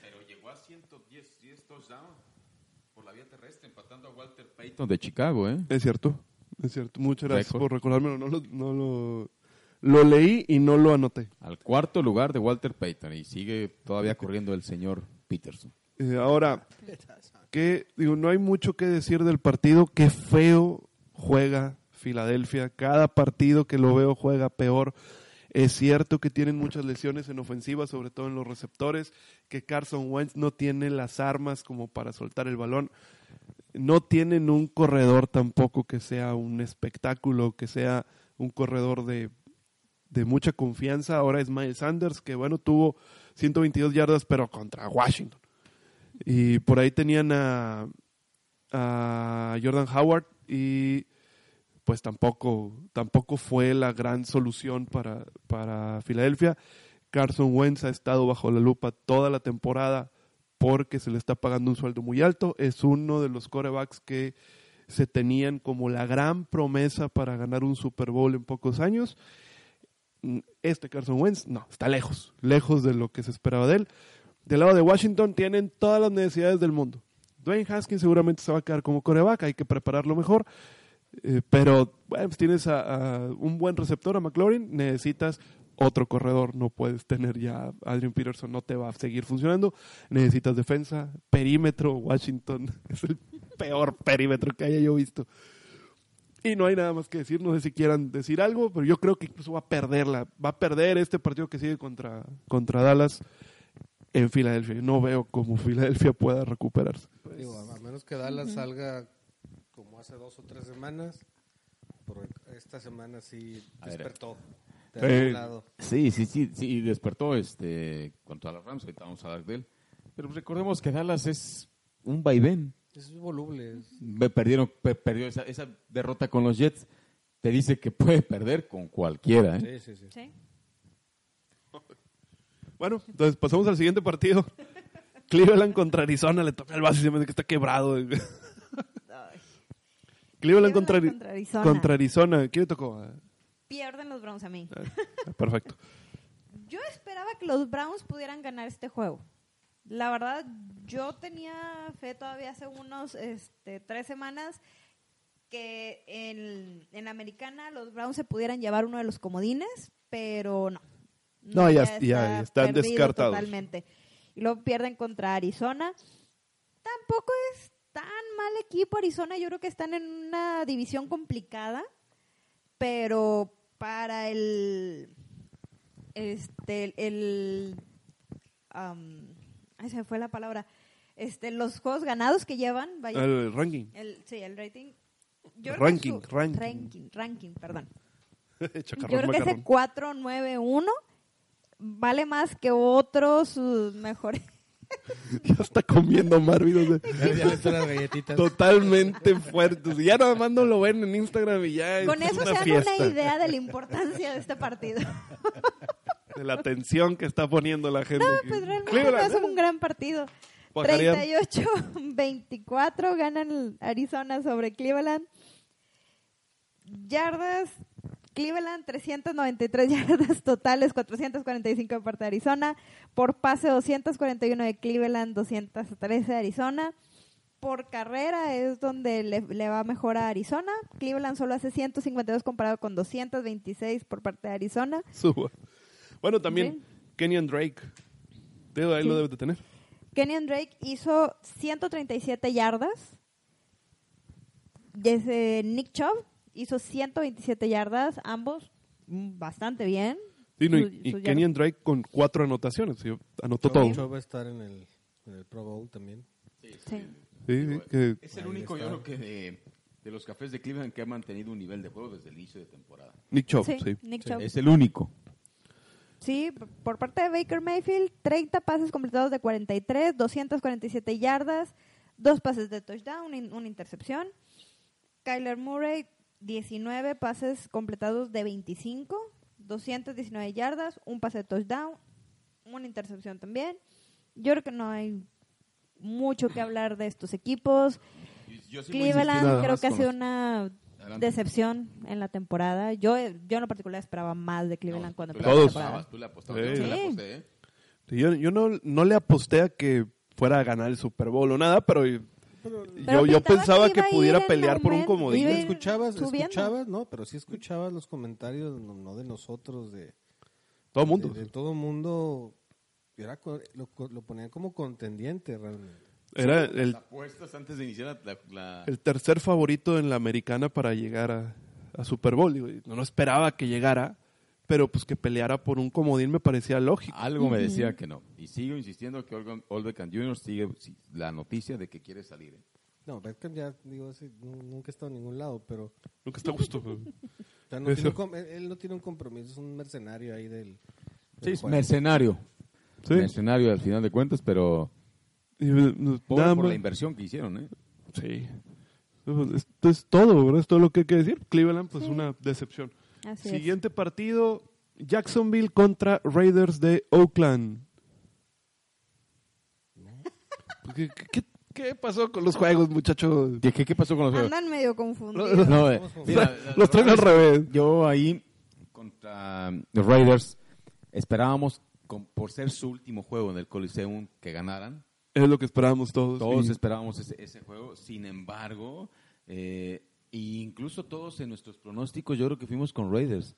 Pero llegó a 110 10 touchdowns por la vía terrestre, empatando a Walter Payton de Chicago, ¿eh? Es cierto, es cierto. Muchas gracias por recordármelo. No lo, no lo, lo leí y no lo anoté. Al cuarto lugar de Walter Payton y sigue todavía corriendo el señor Peterson. Eh, ahora, que digo, no hay mucho que decir del partido. Qué feo juega Filadelfia. Cada partido que lo veo juega peor. Es cierto que tienen muchas lesiones en ofensiva, sobre todo en los receptores, que Carson Wentz no tiene las armas como para soltar el balón. No tienen un corredor tampoco que sea un espectáculo, que sea un corredor de de mucha confianza. Ahora es Miles Sanders, que bueno, tuvo 122 yardas, pero contra Washington. Y por ahí tenían a, Jordan Howard y pues tampoco, tampoco fue la gran solución para, para Filadelfia. Carson Wentz ha estado bajo la lupa toda la temporada porque se le está pagando un sueldo muy alto. Es uno de los corebacks que se tenían como la gran promesa para ganar un Super Bowl en pocos años. Este Carson Wentz, no, está lejos, lejos de lo que se esperaba de él. Del lado de Washington tienen todas las necesidades del mundo. Dwayne Haskins seguramente se va a quedar como coreback, hay que prepararlo mejor. Eh, pero bueno, pues tienes a, un buen receptor, a McLaurin, necesitas otro corredor, no puedes tener ya Adrian Peterson, no te va a seguir funcionando, necesitas defensa, perímetro, Washington es el peor perímetro que haya yo visto. Y no hay nada más que decir, no sé si quieran decir algo, pero yo creo que incluso va a perderla, va a perder este partido que sigue contra, contra Dallas en Filadelfia. No veo cómo Filadelfia pueda recuperarse. Digo, a menos que Dallas salga como hace dos o tres semanas, por esta semana sí despertó. De Sí. lado. Sí, sí, sí, sí, despertó este contra los Rams, ahorita vamos a hablar de él. Pero recordemos que Dallas es un vaivén. Es voluble. Ve- Perdieron, pe- perdió esa, esa derrota con los Jets. Te dice que puede perder con cualquiera. ¿eh? Sí, sí, sí. Sí. Bueno, entonces pasamos al siguiente partido. Cleveland contra Arizona, le toca el base y se me dice que está quebrado. Cleveland contra, Cleveland contra Arizona. contra Arizona. ¿Quién le tocó? Ah, Pierden los Browns a mí. perfecto. Yo esperaba que los Browns pudieran ganar este juego. La verdad, yo tenía fe todavía hace unos este, tres semanas que en, en la americana los Browns se pudieran llevar uno de los comodines, pero no. No, ya- ya están descartados. Totalmente. Y luego pierden contra Arizona. Tampoco es tan mal equipo Arizona. Yo creo que están en una división complicada, pero para el este el, el am, ay, se me fue la palabra este los juegos ganados que llevan vaya El ranking. el, sí el rating yo Ranking, su- ranking. ranking ranking perdón Chacarrón, yo creo que ese macarrón. 491 vale más que otros sus mejores Ya está comiendo Marvin. o sea, Ya, ya le están las galletitas. totalmente fuertes. Y ya nada más no lo ven en Instagram y ya con es eso una se dan una idea de la importancia de este partido De la tensión que está poniendo la gente. No, pues realmente Cleveland, es ¿eh? un gran partido. Bajarían. 38-24 ganan Arizona sobre Cleveland. Yardas, Cleveland 393 yardas totales, 445 de parte de Arizona. Por pase 241 de Cleveland, 213 de Arizona. Por carrera es donde le, le va mejor a Arizona. Cleveland solo hace 152 comparado con 226 por parte de Arizona. Suba. Bueno, también Kenyan Drake. Digo, ahí lo Sí. debes de tener. Kenyon Drake hizo 137 yardas. Y ese Nick Chubb hizo 127 yardas, ambos mm, bastante bien. Sí, no, y. Kenyan Drake con cuatro anotaciones. sí, anotó Joe- todo. Joe va a estar en el, en el Pro Bowl también. Sí. Sí, sí, que- Es el único, yo creo que de, de los cafés de Cleveland que ha mantenido un nivel de juego desde el inicio de temporada. Nick Chubb, Sí, sí. Nick Sí. Chubb. Es el único. Sí, por parte de Baker Mayfield, 30 pases completados de 43, 247 yardas, dos pases de touchdown, una intercepción. Kyler Murray, 19 pases completados de 25, 219 yardas, un pase de touchdown, una intercepción también. Yo creo que no hay mucho que hablar de estos equipos. Yo Cleveland creo que ha sido una Adelante. decepción en la temporada. Yo, yo en lo particular esperaba más de Cleveland No, cuando empezó la Todos. temporada. tú le apostabas, Sí. yo aposté, ¿eh? Sí, Yo, yo no, no le aposté a que fuera a ganar el Super Bowl o nada, pero yo, Pero yo pintaba pensaba que que, pudiera pelear por un comodín. escuchabas, subiendo. escuchabas, no, pero sí escuchabas los comentarios, no, no de nosotros, de Todo el mundo. de, de todo mundo. Era, lo, lo ponían como contendiente realmente. Era el, Apuestas antes de iniciar la... la- el tercer favorito en la americana para llegar a, a Super Bowl. Digo, no, no esperaba que llegara, pero pues que peleara por un comodín me parecía lógico. Algo me decía que no. Y sigo insistiendo que Beckham Jr. sigue sí, la noticia de que quiere salir. ¿eh? No, Beckham ya, digo, nu- nunca ha estado en ningún lado, pero Nunca está a gusto. sea, no tiene un él, él no tiene un compromiso, es un mercenario ahí del, Sí, del es juego. mercenario. Sí. Mercenario al final de cuentas, pero pobre nada por la inversión que hicieron, ¿eh? Sí. Esto es todo, ¿verdad? Es todo lo que hay que decir. Cleveland, pues Sí. una decepción. Así es. Siguiente partido, Jacksonville contra Raiders de Oakland. ¿Qué, qué- qué pasó con los juegos, muchachos? ¿Qué, qué, pasó con los juegos? Andan medio confundidos. No, eh, mira, Los traen al revés. Yo ahí contra los Raiders esperábamos con- por ser su último juego en el Coliseum que ganaran. Es lo que esperábamos todos. Todos Y- esperábamos ese, ese juego. Sin embargo, eh, incluso todos en nuestros pronósticos, yo creo que fuimos con Raiders.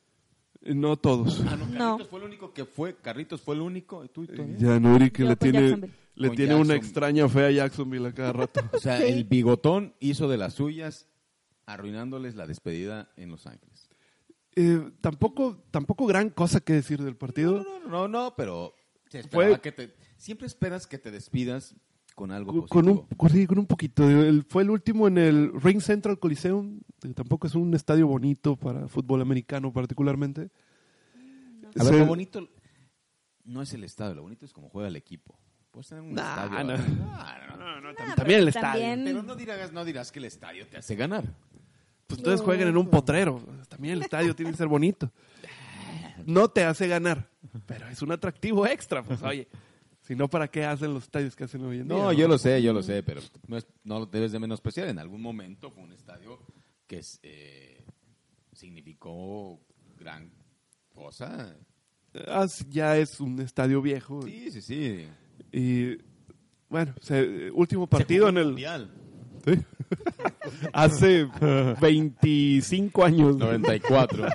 no todos. Ah, no, No. Carlitos fue el único que fue. Carlitos fue el único. ¿Tú, tú, eh? Ya Nuri que Yo le tiene, le Con tiene una extraña fe a Jacksonville a cada rato. O sea, Sí. el bigotón hizo de las suyas, arruinándoles la despedida en Los Ángeles. Eh, tampoco, tampoco gran cosa que decir del partido. No, no, no, no, pero se Fue- esperaba que te- siempre esperas que te despidas con algo Con, positivo. con un, con, sí, con un poquito. El- fue el último en el Ring Central Coliseum. tampoco es un estadio bonito para fútbol americano particularmente. A ver, Se- lo bonito no es el estadio, lo bonito es cómo juega el equipo. Puedes tener un Nah, estadio. no. No, no, no, no, también el estadio. también- Pero no dirás, no dirás que el estadio te hace ganar. Pues entonces jueguen en un potrero. También el estadio tiene que ser bonito. No te hace ganar, pero es un atractivo extra. Pues oye, si no, ¿para qué hacen los estadios que hacen hoy en día? No, yo lo sé, yo lo sé, pero no, es- no lo debes de menospreciar. En algún momento fue un estadio que es, eh, significó gran cosa. Ah, ya es un estadio viejo. Sí, sí, sí. Y bueno, se- último partido Se en el... Mundial. Sí. Hace 25 años. 94.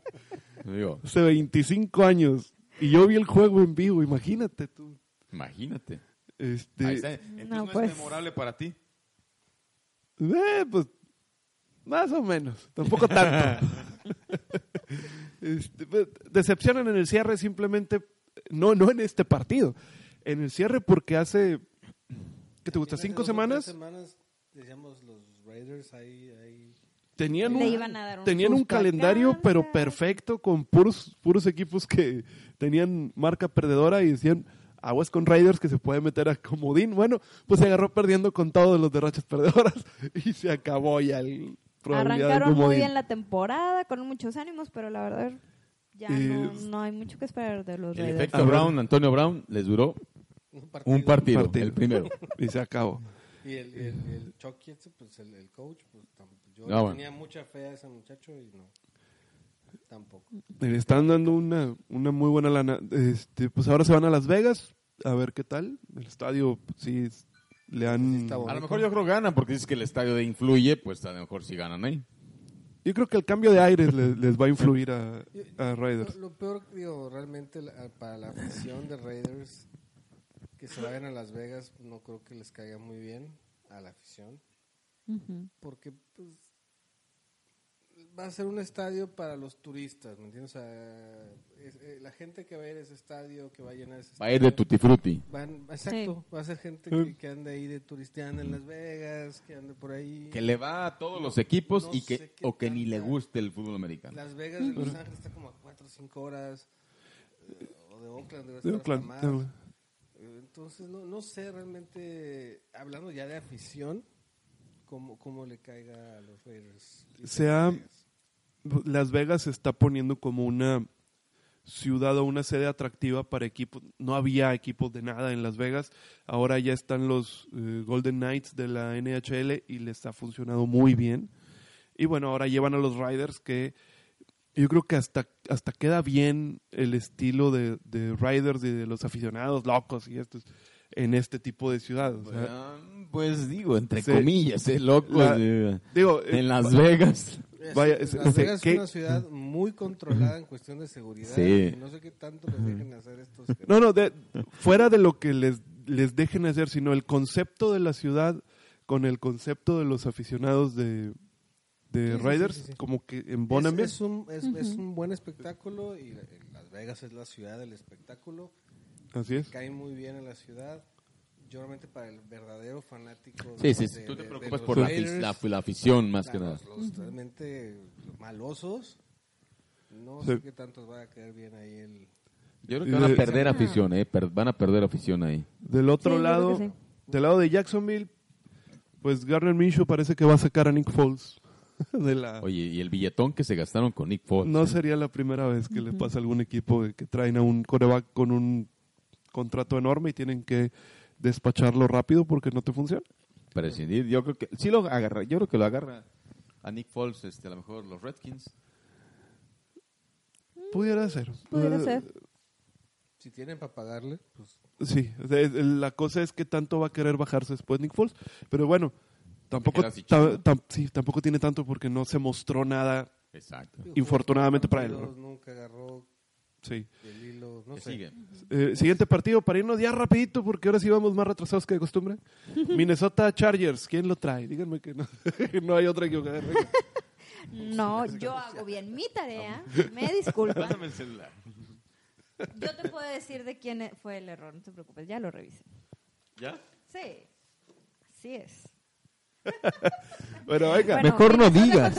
Digo, Hace 25 años. Y yo vi el juego en vivo, imagínate tú. Imagínate. Este, Ahí está. Entonces no, pues. es memorable para ti. eh, pues, más o menos, tampoco tanto. Este, pues, decepcionan en el cierre simplemente, no, no en este partido, en el cierre porque hace, ¿qué te gusta? ¿Cinco semanas? semanas, decíamos, los Raiders ahí, ahí Tenían Le un, iban a dar un tenían un calendario, pero perfecto, con puros, puros equipos que tenían marca perdedora y decían, aguas con Raiders que se puede meter a comodín. Bueno, pues se agarró perdiendo con todos los de rachas perdedoras y se acabó ya el Arrancaron muy bien la temporada, con muchos ánimos, pero la verdad ya no, no hay mucho que esperar de los El Raiders. efecto. Brown, Antonio Brown, les duró un partido. un partido, partido. el primero. Y se acabó. Y el, el, el Chucky, pues el, el coach, pues yo Ah, bueno. tenía mucha fe a ese muchacho y no, tampoco. Le están dando una, una muy buena lana. Este, pues ahora se van a Las Vegas a ver qué tal. El estadio, pues, sí, le han... A lo mejor yo creo que ganan porque dices que el estadio de influye, pues a lo mejor sí ganan ahí. Yo creo que el cambio de aires les, les va a influir a, a Lo, Raiders. lo peor, digo, realmente la- para la afición de Raiders, que se vayan a Las Vegas, no creo que les caiga muy bien a la afición, porque pues va a ser un estadio para los turistas, ¿me entiendes? O sea, es- eh, la gente que va a ir a ese estadio, que va a llenar ese Va a ir de tutti frutti. van- exacto, va a ser gente que, que ande ahí de turisteando en Las Vegas, que ande por ahí. Que le va a todos los equipos No y que, o que ni le guste el fútbol americano. Las Vegas de Los Ángeles está como a 4 o 5 horas, eh, o de Oakland debe De estar hasta Oakland, más. de- Eh, Entonces, no, no sé realmente, hablando ya de afición, cómo, cómo le caiga a los Raiders. Se ha- Las Vegas se está poniendo como una ciudad o una sede atractiva para equipos. No había equipos de nada en Las Vegas. Ahora ya están los eh, Golden Knights de la NHL y les ha funcionado muy bien. Y bueno, ahora llevan a los Riders que yo creo que hasta, hasta queda bien el estilo de, de Riders y de los aficionados locos y estos en este tipo de ciudades. O sea, Ah, Pues digo, entre Sí. comillas, ¿eh? Loco. La- de- digo, eh, en Las Vegas. Es- Vaya, es- Las Vegas ¿qué? es una ciudad muy controlada en cuestión de seguridad. Sí. no sé qué tanto les dejen hacer estos. No, no, de- fuera de lo que les, les dejen hacer, sino el concepto de la ciudad con el concepto de los aficionados de, de Sí, sí, Raiders, sí, sí, sí. como que embonan bien. es un, es, es un buen espectáculo y la- Las Vegas es la ciudad del espectáculo. Así es. Cae muy bien en la ciudad. Yo realmente para el verdadero fanático. Sí, de- sí, de- sí. Tú te de- preocupas por la, la- la afición más que nada. Los realmente malosos No Sí. sé qué tanto va a caer bien ahí el... Yo creo que van a perder afición, eh. per- van a perder afición ahí. Del otro Sí, lado, del lado de Jacksonville, pues Garner Minshew parece que va a sacar a Nick Foles de la... Oye, y el billetón que se gastaron con Nick Foles. No eh. sería la primera vez que le pasa a algún equipo de que traen a un coreback con un contrato enorme y tienen que despacharlo rápido porque no te funciona. Prescindir, yo creo que sí lo agarra, yo creo que lo agarra a Nick Foles, este, a lo mejor los Redskins. Pudiera ser. Pudiera Eh, ser. Si tienen para pagarle, pues Sí, la cosa es que tanto va a querer bajarse después Nick Foles, pero bueno, tampoco, ta- sí, tampoco tiene tanto porque no se mostró nada. Exacto. Infortunadamente para él, ¿no? Nunca agarró Sí. el hilo, no Que sé. sigue. Eh, siguiente partido para irnos ya rapidito porque ahora sí vamos más retrasados que de costumbre. Minnesota Chargers, ¿quién lo trae? Díganme que no, no hay otra equivocación. Venga. No, yo hago bien mi tarea. Me disculpa. Pásame el celular. Yo te puedo decir de quién e- fue el error, no te preocupes, ya lo revisé. ¿Ya? Sí, así es. Bueno, venga. Bueno, Mejor no digas.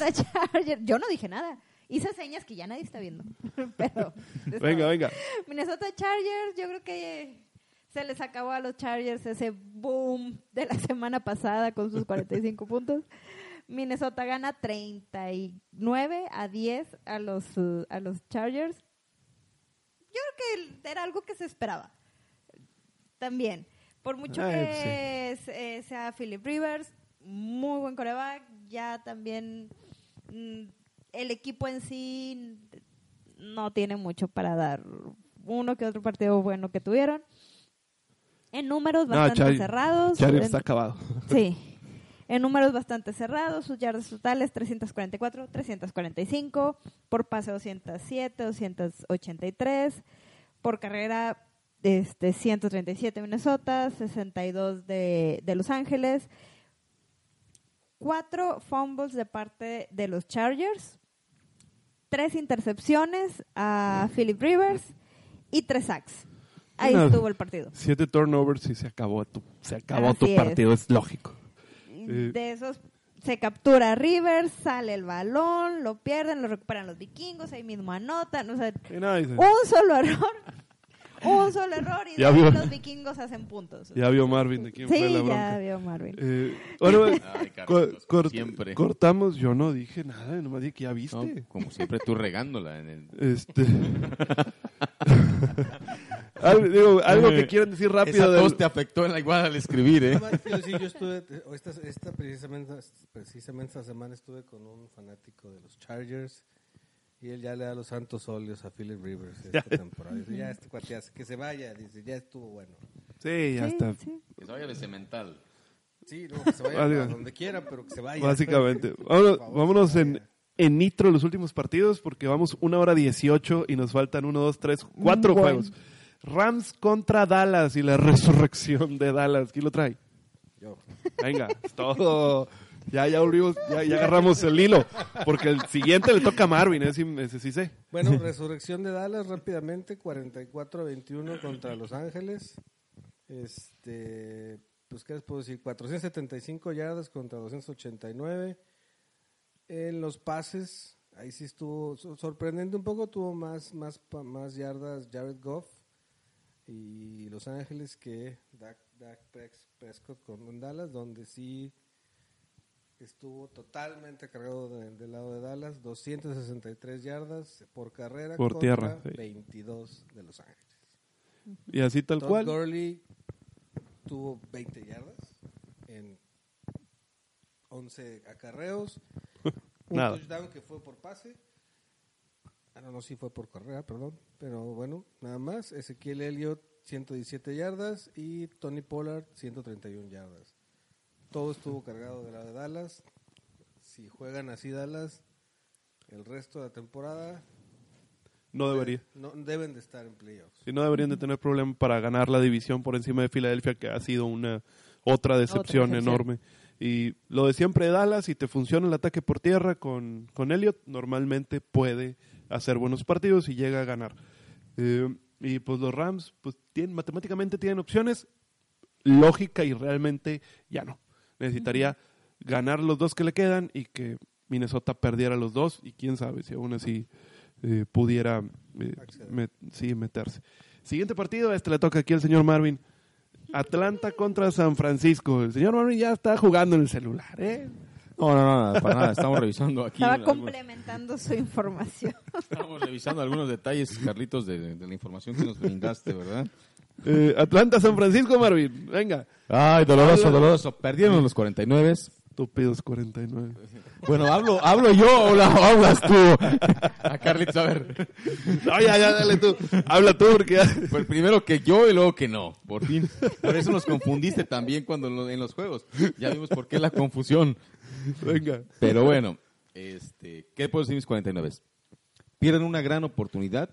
Yo no dije nada. Hice señas que ya nadie está viendo. Pero, Venga, venga. Minnesota Chargers, yo creo que se les acabó a los Chargers ese boom de la semana pasada con sus 45 puntos. Minnesota gana 39 a 10 a los, uh, a los Chargers. Yo creo que era algo que se esperaba. También. Por mucho que se- sea Philip Rivers, muy buen coreback, ya también mm, el equipo en sí no tiene mucho para dar. Uno que otro partido bueno que tuvieron. En números No, bastante Char- cerrados. Chargers en- está acabado. Sí. En números bastante cerrados, sus yardas totales 344, 345, por pase 207, 283, por carrera este 137 Minnesota, 62 de, de Los Ángeles, cuatro fumbles de parte de los Chargers, tres intercepciones a Philip Rivers y tres sacks. Ahí No. estuvo el partido. Siete turnovers y se acabó tu, se acabó Así tu partido, es lógico. Eh. De esos se captura a Rivers, sale el balón, lo pierden, lo recuperan los vikingos, ahí mismo anotan. O sea, un solo error, un solo error y Ya vio. los vikingos hacen puntos. ya vio Marvin de quién fue sí, la ya bronca. vio Marvin. Eh, bueno, Ay, co- Carlitos, como cort- siempre. cortamos, yo no dije nada, nomás dije que ya No, viste. como siempre tú regándola en el... Este. algo, digo, algo que quieran decir rápido. Esa del- tos te afectó en la igual al escribir, ¿eh? Quiero decir, yo estuve, esta, esta precisamente, precisamente esta semana estuve con un fanático de los Chargers y él ya le da los santos óleos a Philip Rivers esta temporada. Dice, ya este cuate, ya, que se vaya, dice, ya estuvo bueno. Sí, ya Sí, está. sí. Que se vaya de cemental. Sí, no, que se vaya a donde quiera, pero que se vaya. Básicamente. Vámonos, favor, en, en nitro los últimos partidos porque vamos una hora 18 y nos faltan uno, dos, tres, cuatro Bueno. juegos. Rams contra Dallas y la resurrección de Dallas. ¿Quién lo trae? Yo. Venga, es todo. Ya, ya volvimos, ya, agarramos el hilo. Porque el siguiente le toca a Marvin, ese, ese sí sé. Bueno, resurrección de Dallas rápidamente, 44-21 contra Los Ángeles. Este, pues qué les puedo decir, 475 yardas contra 289. En los pases, ahí sí estuvo so- sorprendente un poco, tuvo más más más yardas Jared Goff y Los Ángeles que Dak, Dak Pres- Prescott con Dallas, donde sí estuvo totalmente cargado de- del lado de Dallas, 263 yardas por carrera Por contra tierra, sí. 22 de Los Ángeles. Y así tal Todd cual. Gurley tuvo 20 yardas en 11 acarreos, un Nada. touchdown que fue por pase. Ah, no, no, sí fue por carrera, perdón. Pero bueno, nada más. Ezequiel Elliott, 117 yardas y Tony Pollard, 131 yardas. Todo estuvo cargado de la de Dallas. Si juegan así Dallas, el resto de la temporada No debería. no, deben de estar en playoffs. Y no deberían de tener problema para ganar la división por encima de Filadelfia, que ha sido una otra decepción, Otra decepción. enorme. Y lo de siempre de Dallas, si te funciona el ataque por tierra con, con Elliot, normalmente puede hacer buenos partidos y llega a ganar. Eh, y pues los Rams, pues tienen, matemáticamente tienen opciones, lógica y realmente ya no. Necesitaría ganar los dos que le quedan y que Minnesota perdiera los dos y quién sabe si aún así eh, pudiera eh, met- sí, meterse. Siguiente partido, este le toca aquí al señor Marvin. Atlanta contra San Francisco. El señor Marvin ya está jugando en el celular, ¿eh? No, no, no, para nada. Estamos revisando aquí. Estaba algunos- complementando su información. Estamos revisando algunos detalles, Carlitos, de, de la información que nos brindaste, ¿verdad? Eh, Atlanta, San Francisco, Marvin. Venga. Ay, doloroso, doloroso. Perdieron los 49. Estúpidos 49. Bueno, hablo, hablo yo o la- o hablas tú. A Carlitos, a ver. No, ya, ya, dale tú. Habla tú porque ya- Pues primero que yo y luego que no. Por fin. Por eso nos confundiste también cuando lo- en los juegos. Ya vimos por qué la confusión. Venga. Pero bueno, este, ¿qué puedo decir mis 49? Pierden una gran oportunidad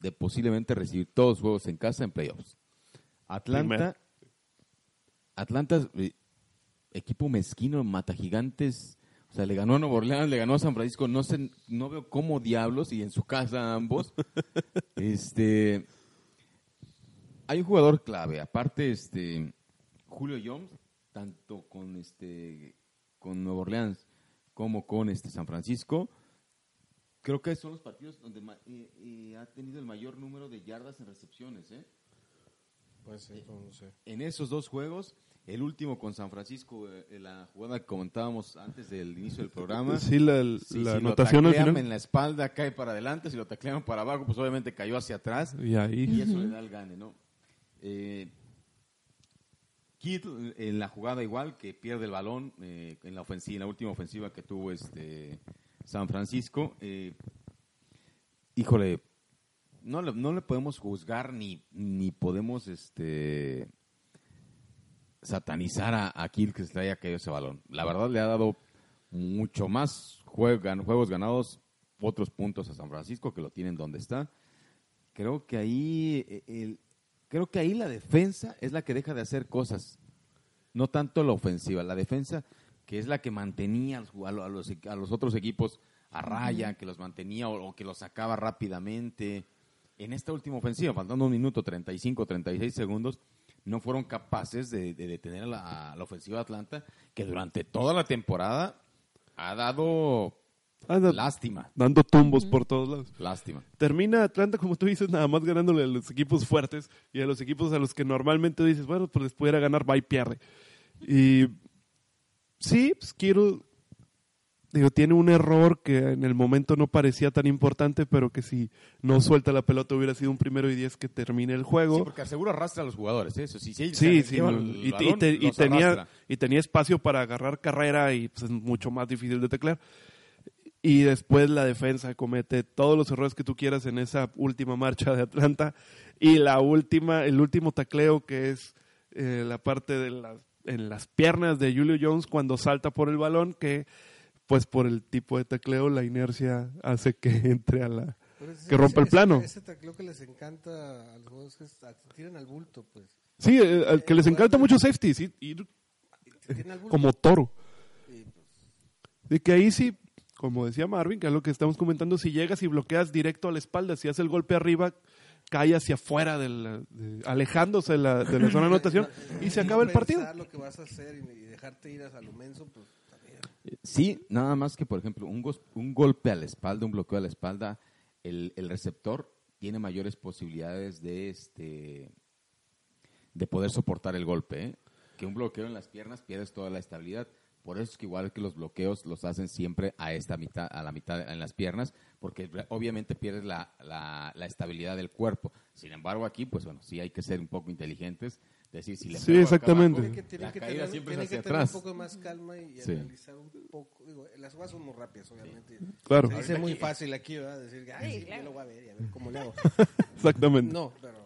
de posiblemente recibir todos los juegos en casa en playoffs. Atlanta. Atlanta, eh, equipo mezquino, mata gigantes. O sea, le ganó a Nueva Orleans, le ganó a San Francisco. No sé, no veo cómo diablos y en su casa ambos. este, hay un jugador clave, aparte, este, Julio Jones, tanto con este, con Nueva Orleans como con este San Francisco. Creo que son los partidos donde ma- eh, eh, ha tenido el mayor número de yardas en recepciones. ¿eh? Pues sí, no sé. En esos dos juegos, el último con San Francisco, eh, la jugada que comentábamos antes del inicio del programa. Sí, la, si- la si lo anotación taclean final. en la espalda cae para adelante, si lo taclean para abajo, pues obviamente cayó hacia atrás Y ahí. y eso le da el gane, ¿no? Eh, Kittle en la jugada igual que pierde el balón eh, en la ofensiva, en la última ofensiva que tuvo este San Francisco. eh, híjole, no le, no le podemos juzgar ni, ni podemos este satanizar a, a Kittle que se haya caído ese balón. La verdad le ha dado mucho más juegos ganados, otros puntos a San Francisco que lo tienen donde está. Creo que ahí eh, el, creo que ahí la defensa es la que deja de hacer cosas, no tanto la ofensiva, la defensa que es la que mantenía a los, a los, a los otros equipos a raya, que los mantenía o, o que los sacaba rápidamente. En esta última ofensiva, faltando un minuto 35, 36 segundos, no fueron capaces de, de detener a la, a la ofensiva de Atlanta, que durante toda la temporada ha dado Anda lástima, dando tumbos por todos lados. lástima. Termina Atlanta, como tú dices, nada más ganándole a los equipos fuertes y a los equipos a los que normalmente dices, bueno, pues les pudiera ganar, va y pierde. Y sí, pues Kittle, digo, tiene un error que en el momento no parecía tan importante, pero que si no suelta la pelota hubiera sido un primero y diez que termine el juego. Sí, porque aseguro arrastra a los jugadores, ¿eh? eso sí, sí, Sí, no, el y, y te- tenía, y tenía espacio para agarrar carrera y pues, es mucho más difícil de teclear. Y después la defensa comete todos los errores que tú quieras en esa última marcha de Atlanta. Y la última, el último tacleo que es eh, la parte de las, en las piernas de Julio Jones cuando salta por el balón, que pues por el tipo de tacleo la inercia hace que entre a la... Ese- Que rompa el ese- plano. Ese, ese tacleo que les encanta a los juegos que tiran al bulto, pues. Sí, eh, al que les encanta mucho safety, sí, ir como toro. Y, pues, De que ahí sí, como decía Marvin, que es lo que estamos comentando, si llegas y bloqueas directo a la espalda, si hace el golpe arriba, cae hacia afuera, de la- de- alejándose de la, de la zona de anotación y se acaba el partido. lo que vas a hacer y, dejarte ir a lo menso, pues también. Sí, nada más que, por ejemplo, un, gos- un golpe a la espalda, un bloqueo a la espalda, el, el receptor tiene mayores posibilidades de este de poder soportar el golpe. ¿eh? Que un bloqueo en las piernas pierdes toda la estabilidad. Por eso es que igual que los bloqueos los hacen siempre a esta mitad, a la mitad en las piernas, porque obviamente pierdes la, la, la estabilidad del cuerpo. Sin embargo, aquí, pues bueno, sí hay que ser un poco inteligentes, decir si le Sí, exactamente. abajo, Tienen que, tienen la que tener, siempre hacia que tener un poco más calma y Sí. analizar un poco. Digo, las jugadas son muy rápidas, obviamente. Claro, Se dice muy fácil aquí, ¿verdad? Decir, ay, Sí, sí, claro. yo lo voy a ver y a ver cómo le hago. exactamente. No, pero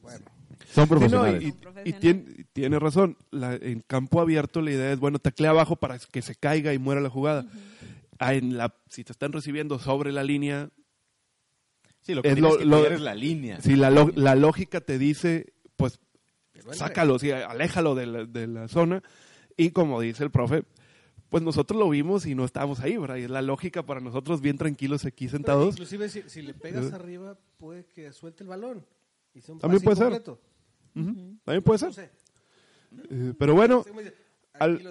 bueno. Son Sí, no, profesionales. y, y profesionales. tiene, tiene razón. La- en campo abierto la idea es, bueno, taclea abajo para que se caiga y muera la jugada. Ah, en la, si te están recibiendo sobre la línea, Sí, lo que Es lo- que lo- es la línea. si la, lo- la lógica te dice, pues Pero sácalo, sí, aléjalo de la, de la zona. Y como dice el profe, pues nosotros lo vimos y no estábamos ahí, ¿verdad? Y es la lógica para nosotros bien tranquilos aquí Pero sentados. inclusive si, si le pegas arriba, puede que suelte el balón. Y También puede ser. También puede No ser. sé. Eh, pero bueno, al-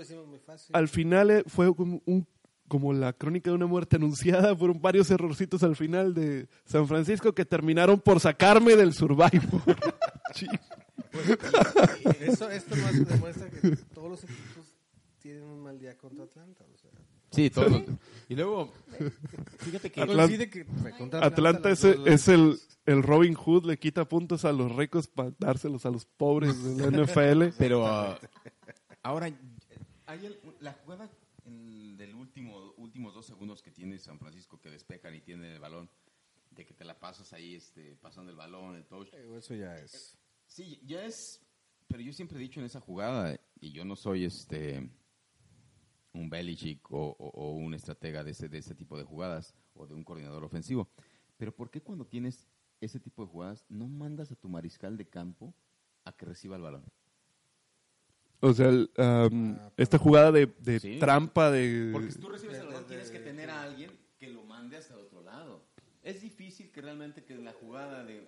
al final eh, fue como un como la crónica de una muerte anunciada. Fueron varios errorcitos al final de San Francisco que terminaron por sacarme del Survivor. Sí. Eso, esto más demuestra que todos los equipos tienen un mal día contra Atlanta. Sí, todos. Y luego, fíjate que... Atlanta- coincide que es, el, el Robin Hood, le quita puntos a los ricos para dárselos a los pobres de la NFL. Pero ah, ahora, hay el- la jugada en- del último últimos dos segundos que tiene San Francisco que despejan y tienen el balón, de que te la pasas ahí este, pasando el balón, el touch. Eh, Eso ya es. Sí, ya es. Pero yo siempre he dicho en esa jugada, y yo no soy este un Belichick o, o- o un estratega de ese, de ese tipo de jugadas o de un coordinador ofensivo. Pero ¿por qué cuando tienes ese tipo de jugadas no mandas a tu mariscal de campo a que reciba el balón? O sea, el, um, esta jugada de, de Sí. trampa de... Porque si tú recibes el balón tienes que tener a alguien que lo mande hasta el otro lado. Es difícil que realmente que en la jugada de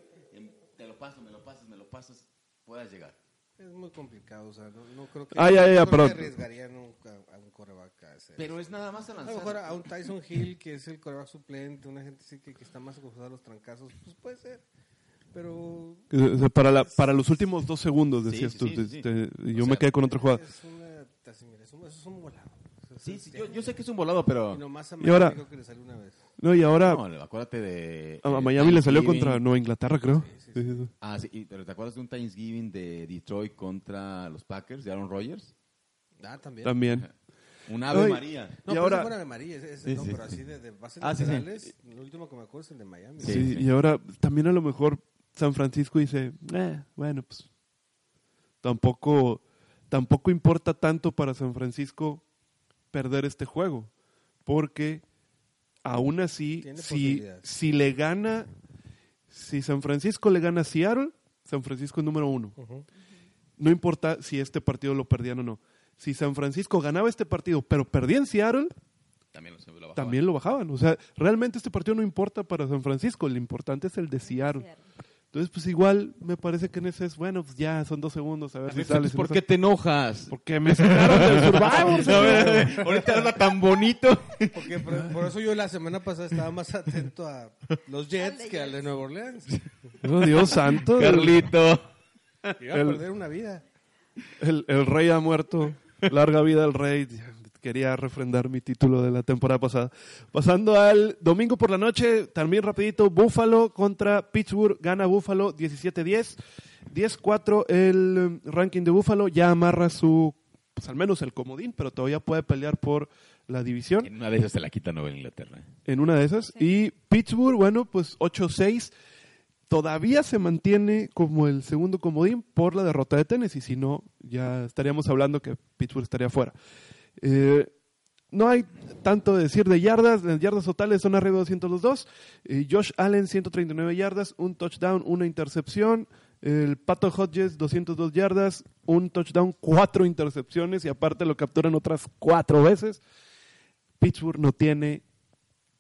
te lo paso, me lo pasas, me lo pasas, puedas llegar. Es muy complicado. O sea, no, no creo que. Ah, ya, ya, no pero- que arriesgarían nunca a un coreback a hacer Pero es nada más a A lo mejor lanzar. a un Tyson Hill, que es el coreback suplente, una gente sí que, que está más acostumbrada a los trancazos, pues puede ser. Pero. o sea, para, la, para los últimos dos segundos, decías sí, tú. sí, sí, sí. y yo O me sea, quedé con otra jugada. Es una, así, mira, es un, eso es un volado. Sí, es- sí, yo, yo sé que es un volado, pero... Y nomás a Y ahora- que le salió una vez. No, y ahora No, acuérdate de... a, a eh, Miami le salió contra Nueva Inglaterra, creo. Sí, sí, Sí. Ah, sí, y- pero ¿te acuerdas de un Thanksgiving de Detroit contra los Packers, de Aaron Rodgers? Ah, también. También. Un Ave Ay. María. No, Y pero ahora- fuera de María, ese, ese Sí, no, sí, pero sí. así de, de bases Ah, sí, sí. laterales, el último que me acuerdo es el de Miami. Sí, Sí, sí. y ahora también a lo mejor San Francisco dice, eh, bueno, pues tampoco, tampoco importa tanto para San Francisco perder este juego, porque aún así, si, si le gana, si San Francisco le gana a Seattle, San Francisco es número uno. No importa si este partido lo perdían o no. Si San Francisco ganaba este partido, pero perdía en Seattle, También lo, lo bajaba. también lo bajaban. O sea, realmente este partido no importa para San Francisco, lo importante es el de Seattle. Entonces, pues igual me parece que en ese es, bueno, pues ya son dos segundos, a ver si sales. ¿Por qué te enojas? Porque me sacaron del Survivor. Ahorita habla tan bonito. Porque por, por eso yo la semana pasada estaba más atento a los Jets que al de. Nueva Orleans. Oh, Dios santo. Carlito. Iba a El- perder una vida. El, el rey ha muerto. Larga vida al rey. Quería refrendar mi título de la temporada pasada. Pasando al domingo por la noche, también rapidito, Buffalo contra Pittsburgh. Gana Buffalo 17-10. 10-4 el eh, ranking de Buffalo. Ya amarra su, pues al menos el comodín, pero todavía puede pelear por la división En una de esas se la quita Nueva Inglaterra. en una de esas. Y Pittsburgh, bueno, pues 8-6. Todavía se mantiene como el segundo comodín por la derrota de Tennessee. Si no, ya estaríamos hablando que Pittsburgh estaría fuera. Eh, no hay tanto de decir de yardas. Las yardas totales son arriba de 200 los dos. Eh, Josh Allen, 139 yardas, un touchdown, una intercepción. El Pato Hodges, 202 yardas, un touchdown, cuatro intercepciones y aparte lo capturan otras cuatro veces. Pittsburgh no tiene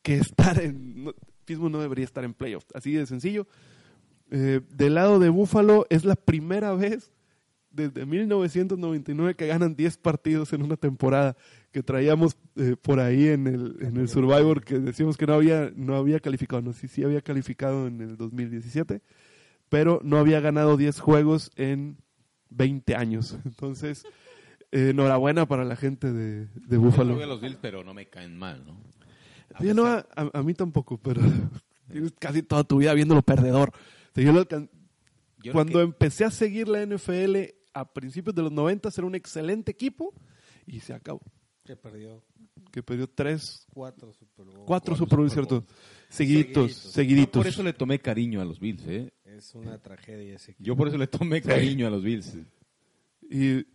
que estar en. Pittsburgh no debería estar en playoffs. Así de sencillo. Eh, del lado de Buffalo es la primera vez desde 1999 que ganan 10 partidos en una temporada que traíamos eh, por ahí en el, en el Survivor que decíamos que no había no había calificado, no sí sí había calificado en el 2017, pero no había ganado 10 juegos en 20 años. Entonces, eh, enhorabuena para la gente de, de Yo Buffalo. a los Bills, pero no me caen mal, ¿no? A no, mí tampoco, pero tienes casi toda tu vida viéndolo perdedor. O sea, yo lo alcan- yo cuando empecé a seguir la NFL a principios de los 90 era un excelente equipo y se acabó. Que perdió Que perdió tres, cuatro Super Bowl. cuatro Super Bowl, ¿cierto? Seguiditos, seguiditos. Yo por eso le tomé cariño a los Bills, ¿eh? Es una tragedia ese equipo. Yo por eso le tomé cariño a los Bills. Y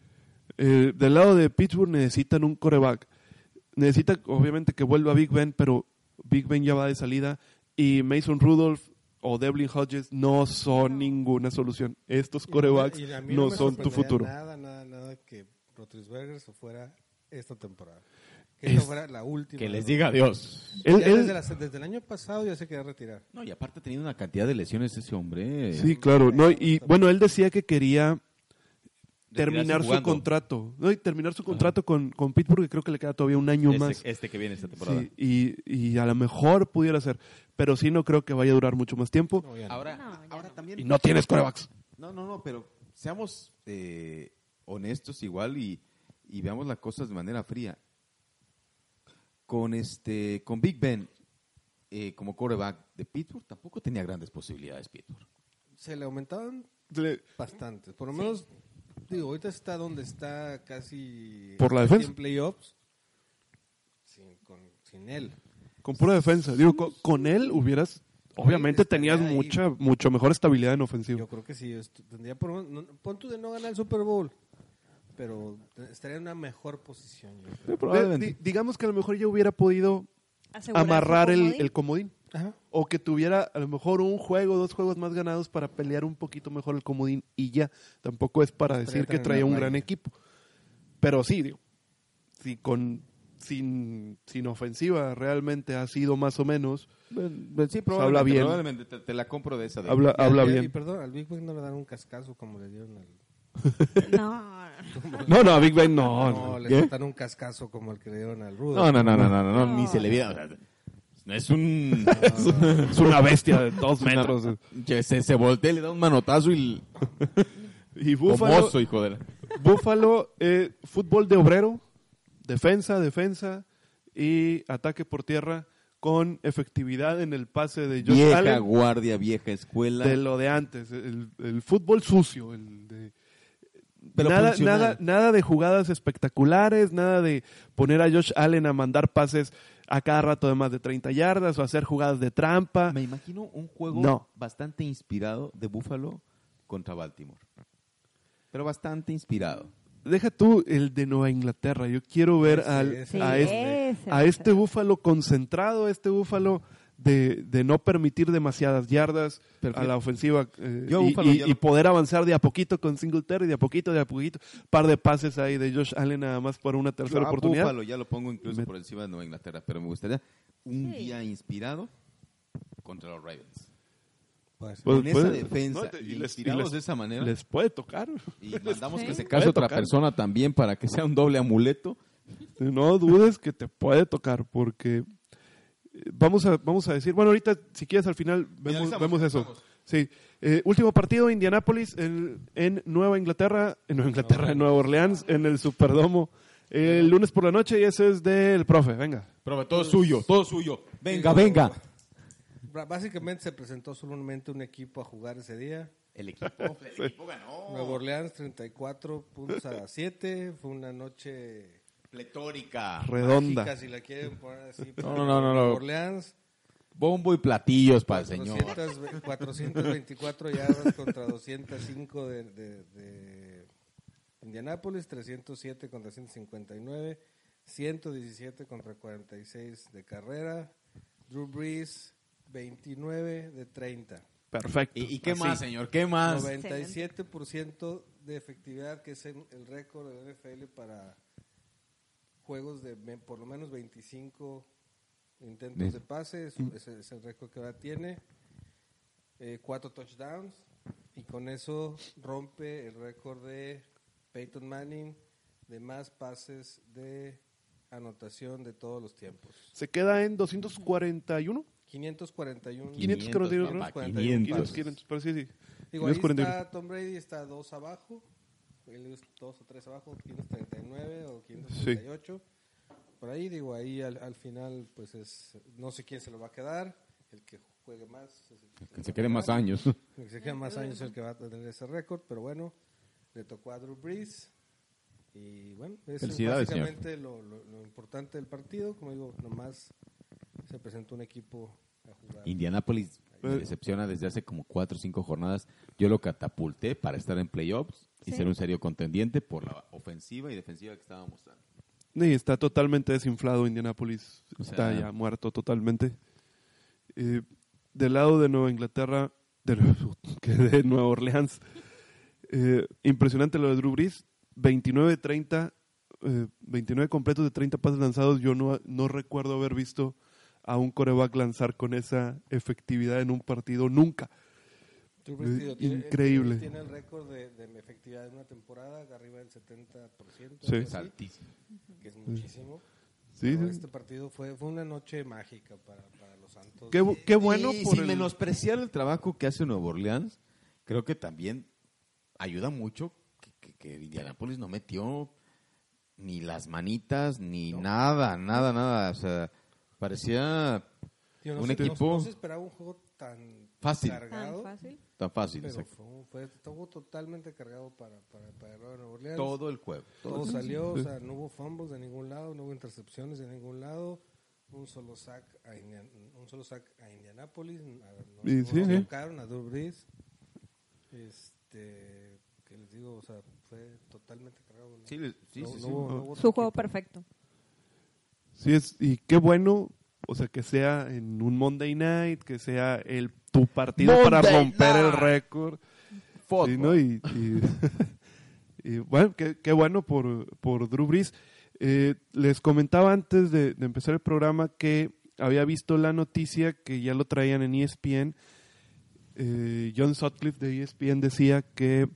eh, del lado de Pittsburgh necesitan un coreback. Necesitan, obviamente, que vuelva Big Ben, pero Big Ben ya va de salida. Y Mason Rudolph o Devlin Hodges no son ninguna solución. Estos Y no corebacks y a mí no me son tu futuro. Nada, nada, nada que Roethlisberger se fuera esta temporada. Que Es- esta fuera la última. Que les ¿no? diga adiós. Él- Ya él- desde, la- desde el año pasado ya se quería retirar. No, y aparte ha tenido una cantidad de lesiones ese hombre. Sí, claro. No, y bueno, él decía que quería terminar su contrato. ¿no? Y terminar su contrato con, con Pittsburgh, que creo que le queda todavía un año Este, más. este que viene esta temporada. Sí, y, y a lo mejor pudiera ser. Pero sí no creo que vaya a durar mucho más tiempo. No, ya no. Ahora, No, ahora no. también. Y no tienes corebacks. No, no, no, pero seamos eh, honestos igual y, y veamos las cosas de manera fría. Con este, con Big Ben eh, como quarterback de Pittsburgh tampoco tenía grandes posibilidades Pittsburgh. Se le aumentaban Le- bastantes. Por lo menos, digo, ahorita está donde está casi... Por la casi defensa. En playoffs. Sin, con- sin él. Con pura defensa. Digo, con, con él hubieras. Obviamente tenías ahí. mucha, mucho mejor estabilidad en ofensiva. Yo creo que sí. tendría por no- pon tú de no ganar el Super Bowl. Pero estaría en una mejor posición. yo creo. probablemente. Di- digamos que a lo mejor ya hubiera podido amarrar el, comodín. el comodín. Ajá. O que tuviera a lo mejor un juego, dos juegos más ganados para pelear un poquito mejor el comodín y ya. Tampoco es para decir que traía un gran equipo. Pero sí, digo, si con, sin, sin ofensiva realmente ha sido más o menos, sí, habla bien. Probablemente te, te la compro de esa. De, habla, habla y- Y bien. perdón, al Big Ben no le dan un cascazo como le dieron al... No, No, no, a Big Ben no. No, no. le dan un cascazo como el que le dieron al Rudo. No, no, no, no, no, no, no, No. ni se le viera. es un. Es una bestia de dos metros. que se, se voltea, le da un manotazo y. Y Búfalo, hijo de la. Búfalo, eh, fútbol de obrero, defensa, defensa y ataque por tierra con efectividad en el pase de Josh Vieja Allen guardia, vieja escuela. de lo de antes, el, el fútbol sucio, el de Pero nada, nada, nada de jugadas espectaculares, nada de poner a Josh Allen a mandar pases a cada rato de más de 30 yardas o hacer jugadas de trampa. Me imagino un juego No. bastante inspirado de Buffalo contra Baltimore. Pero bastante inspirado. Deja tú el de Nueva Inglaterra. Yo quiero ver al, ese. a, Sí, este, a este búfalo concentrado, a este búfalo de, de no permitir demasiadas yardas Pero a la ofensiva eh, Yo y, Búfalo y- y poder avanzar de a poquito con Singletary, de a poquito, de a poquito. Par de pases ahí de Josh Allen nada más por una tercera Yo oportunidad. Buffalo ya lo pongo incluso Me- por encima de Nueva Inglaterra, pero me gustaría un Sí. día inspirado contra los Ravens. Puede ser. Pues, Con esa puede- defensa no, te- y y les- y les- de esa manera. Les puede tocar. y mandamos Sí. que se case otra tocar. persona también para que sea un doble amuleto. No dudes que te puede tocar porque vamos a vamos a decir, bueno, ahorita si quieres al final vemos, vemos eso. Sí, Eh, último partido Indianápolis en, en Nueva Inglaterra, en Nueva Inglaterra, en Nueva Orleans, en el Superdomo. El lunes por la noche y ese es del profe, venga. Profe, todo suyo, todo suyo. Venga, venga. Básicamente se presentó solamente un equipo a jugar ese día. El equipo, el equipo ganó. Nueva Orleans 34 puntos a 7. Fue una noche Pletórica. Redonda. mágica, si la quieren poner así. No, no, no, no, Nueva no. Orleans Bombo y platillos para el señor. 400 424 yardas contra 205 de, de, de Indianápolis, 307 contra 159, 117 contra 46 de carrera, Drew Brees 29 de 30. Perfecto. ¿Y, y qué Así. más, señor? ¿Qué más? 97% de efectividad, que es el récord de la NFL para juegos de por lo menos 25 intentos de pase. Es, ese es el récord que ahora tiene. Eh, cuatro touchdowns. Y con eso rompe el récord de Peyton Manning de más pases de anotación de todos los tiempos. Se queda en 241. 541. 541, papá, 541 500. pases. 500, pero sí, sí. Digo, ahí 541. está Tom Brady, está dos abajo. Él es dos o tres abajo, 539 o 538. Por ahí, digo, ahí al, al final, pues es. No sé quién se lo va a quedar. El que juegue más. es el que se a quede más ganar. años. El que se quede más años es el que va a tener ese récord. Pero bueno, le tocó a Drew Brees. Y bueno, eso es básicamente lo, lo- lo importante del partido. Como digo, nomás se presentó un equipo a jugar. Indianapolis me decepciona desde hace como cuatro o cinco jornadas. Yo lo catapulté para estar en playoffs y Sí. ser un serio contendiente por la ofensiva y defensiva que estaba mostrando. Sí, está totalmente desinflado Indianapolis. O Está sea- ya muerto totalmente. Eh, del lado de Nueva Inglaterra, de, que de Nueva Orleans, eh, impresionante lo de Drew Brees. 29 30, eh, 29 completos de 30 pases lanzados. Yo no, no recuerdo haber visto a un coreback lanzar con esa efectividad en un partido nunca. Tiene- Increíble. Tiene el récord de, de efectividad en una temporada, arriba del 70%. Sí. Es altísimo. que es muchísimo. Sí, Pero sí. Este partido fue, fue una noche mágica para, para los Santos. Qué, qué bueno y por sin el- menospreciar el trabajo que hace Nuevo Orleans, creo que también ayuda mucho que, que, que Indianapolis no metió ni las manitas, ni nada, nada, nada. O sea, parecía Tío, un se- equipo- No, se esperaba un juego tan Fácil. Tan cargado. fácil. tan fácil. Pero exacto. fue, un- fue- totalmente cargado para, para, para el Nueva Orleans. Todo el juego. todo Todo salió, o sea, no hubo fumbles de ningún lado, no hubo intercepciones de ningún lado, un solo sack a, Indian- un solo sack a Indianapolis, a- no, Y no sí, sí. tocaron a Drew Brees. Este, que les digo, o sea, fue totalmente cargado. ¿no? Sí, sí, No- sí, no sí. hubo- no hubo Su juego equipo. perfecto. Sí, es, y qué bueno, o sea, que sea en un Monday Night, que sea el tu partido para romper el récord. Sí, ¿no? Y, y- y, bueno, qué, qué bueno por, por Drew Brees. Eh, les comentaba antes de, de empezar el programa que había visto la noticia que ya lo traían en ESPN. Eh, John Sutcliffe de ESPN decía que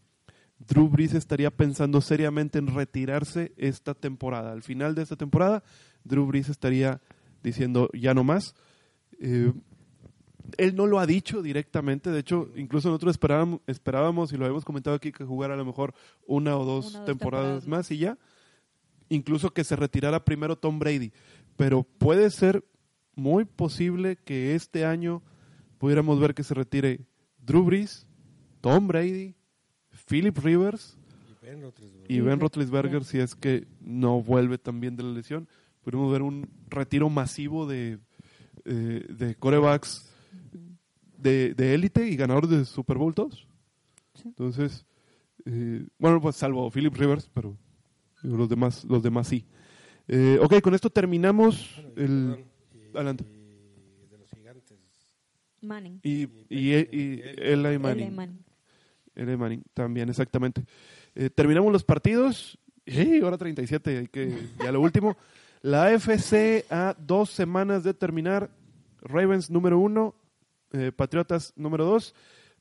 Drew Brees estaría pensando seriamente en retirarse esta temporada. Al final de esta temporada, Drew Brees estaría diciendo ya no más. Eh, él no lo ha dicho directamente, de hecho, incluso nosotros esperábamos, esperábamos y lo habíamos comentado aquí que jugara a lo mejor una o dos, Una o dos temporadas, temporadas más y ya. Incluso que se retirara primero Tom Brady. Pero puede ser muy posible que este año pudiéramos ver que se retire Drew Brees, Tom Brady, Philip Rivers Y Ben Roethlisberger. y Ben Sí, Roethlisberger sí. si es que no vuelve también de la lesión. Podemos ver un retiro masivo de, eh, de corebacks de de élite y ganadores de Super Bowl todos. Sí. Entonces, eh, bueno, pues salvo Philip Rivers, pero los demás, los demás sí. Eh, ok, con esto terminamos Bueno, y, el... perdón, y- adelante. y de los gigantes. Manning. Y, y, y Eli Manning. Eli Manning. Eli Manning, también, exactamente. Eh, terminamos los partidos. ¡Ey! Hora 37, hay que, ya lo último. La AFC a dos semanas de terminar. Ravens número uno, eh, Patriotas número dos,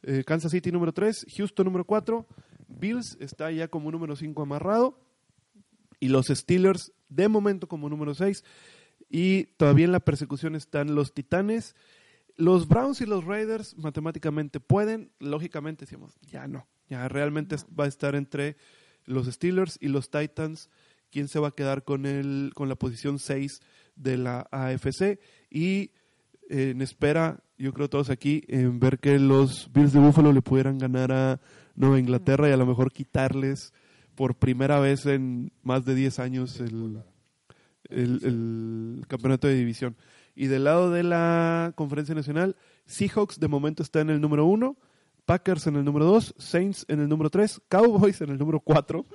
eh, Kansas City número tres, Houston número cuatro, Bills está ya como número cinco amarrado y los Steelers de momento como número seis. Y todavía en la persecución están los Titanes. Los Browns y los Raiders matemáticamente pueden, lógicamente decimos, ya no, ya realmente va a estar entre los Steelers y los Titans, quién se va a quedar con el con la posición 6 de la AFC y eh, en espera, yo creo todos aquí, en ver que los Bills de Buffalo le pudieran ganar a Nueva Inglaterra y a lo mejor quitarles por primera vez en más de 10 años el, el, el campeonato de división. Y del lado de la conferencia nacional, Seahawks de momento está en el número uno, Packers en el número dos, Saints en el número tres, Cowboys en el número cuatro.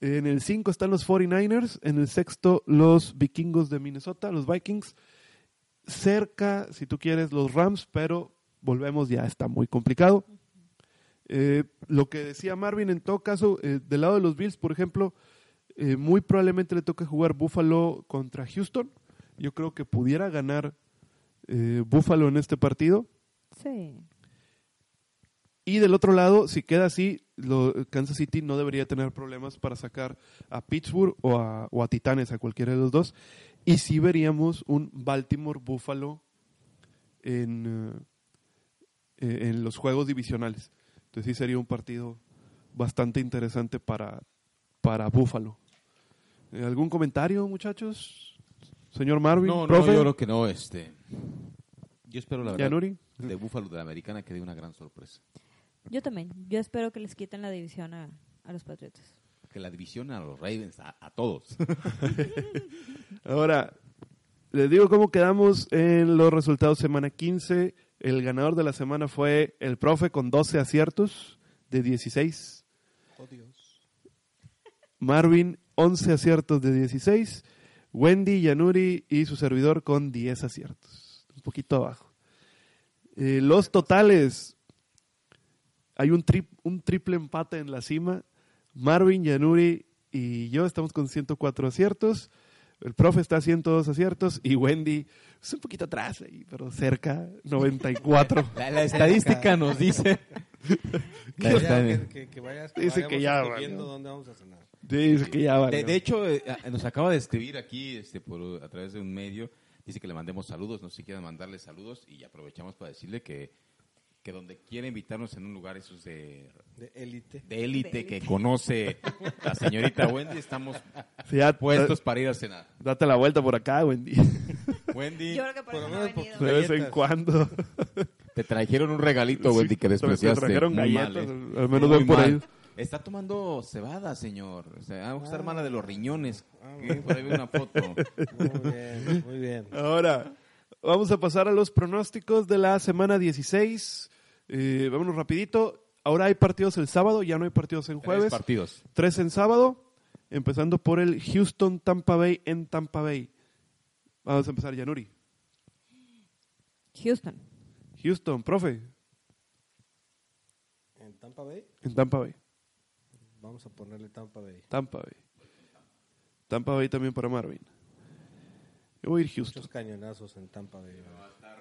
En el 5 están los 49ers, en el sexto los vikingos de Minnesota, los Vikings. Cerca, si tú quieres, los Rams, pero volvemos, ya está muy complicado. Eh, lo que decía Marvin, en todo caso, eh, del lado de los Bills, por ejemplo, eh, muy probablemente le toque jugar Buffalo contra Houston. Yo creo que pudiera ganar eh, Buffalo en este partido. Sí. Y del otro lado, si queda así, lo- Kansas City no debería tener problemas para sacar a Pittsburgh o a, o a Titanes, a cualquiera de los dos. Y sí veríamos un Baltimore-Buffalo en, eh, eh, en los juegos divisionales. Entonces sí sería un partido bastante interesante para, para Buffalo. Eh, ¿Algún comentario, muchachos? Señor Marvin, No, no, profe, yo creo que no. Este, yo espero, la verdad, Yanuri. de Búfalo de la Americana que dé una gran sorpresa. Yo también. Yo espero que les quiten la división a, a los Patriotas. Que la división a los Ravens, a, a todos. Ahora, les digo cómo quedamos en los resultados semana 15. El ganador de la semana fue el profe con 12 aciertos de 16. Oh, Dios. Marvin, 11 aciertos de 16. Wendy, Yanuri y su servidor con 10 aciertos. Un poquito abajo. Eh, los totales. Hay un, tri- un triple empate en la cima. Marvin, Yanuri y yo estamos con 104 aciertos. El profe está haciendo todos aciertos y Wendy es un poquito atrás ahí, pero cerca, 94. La, la estadística nos dice. Que, ya, que, que- que vayas, Dice vayamos que ya, dónde vamos a cenar. Dice que ya valió. De, de hecho, eh, nos acaba de escribir aquí este, por, a través de un medio. Dice que le mandemos saludos. No sé si quieren mandarle saludos. Y aprovechamos para decirle que, que donde quiera invitarnos en un lugar esos de De élite. de élite que conoce la señorita Wendy, estamos Sí, ya, puestos para ir a cenar. Date la vuelta por acá, Wendy. Wendy, Yo creo que por, Por no por-. De vez en cuando. te trajeron un regalito, Wendy, que despreciaste. te trajeron Muy galletas, mal, ¿eh? al menos ven por ahí. Está tomando cebada, señor. O sea, está hermana de los riñones. Ah, Por ahí una foto. Muy bien, muy bien. Ahora, vamos a pasar a los pronósticos de la semana 16. Eh, vámonos rapidito. Ahora hay partidos el sábado, ya no hay partidos en Tres jueves. partidos. Tres en sábado, empezando por el Houston Tampa Bay en Tampa Bay. Vamos a empezar, Yanuri. Houston. Houston, profe, En Tampa Bay, en Tampa Bay. Vamos a ponerle Tampa Bay. Tampa Bay. Tampa Bay también para Marvin. Yo voy a ir Houston. Muchos cañonazos en Tampa Bay.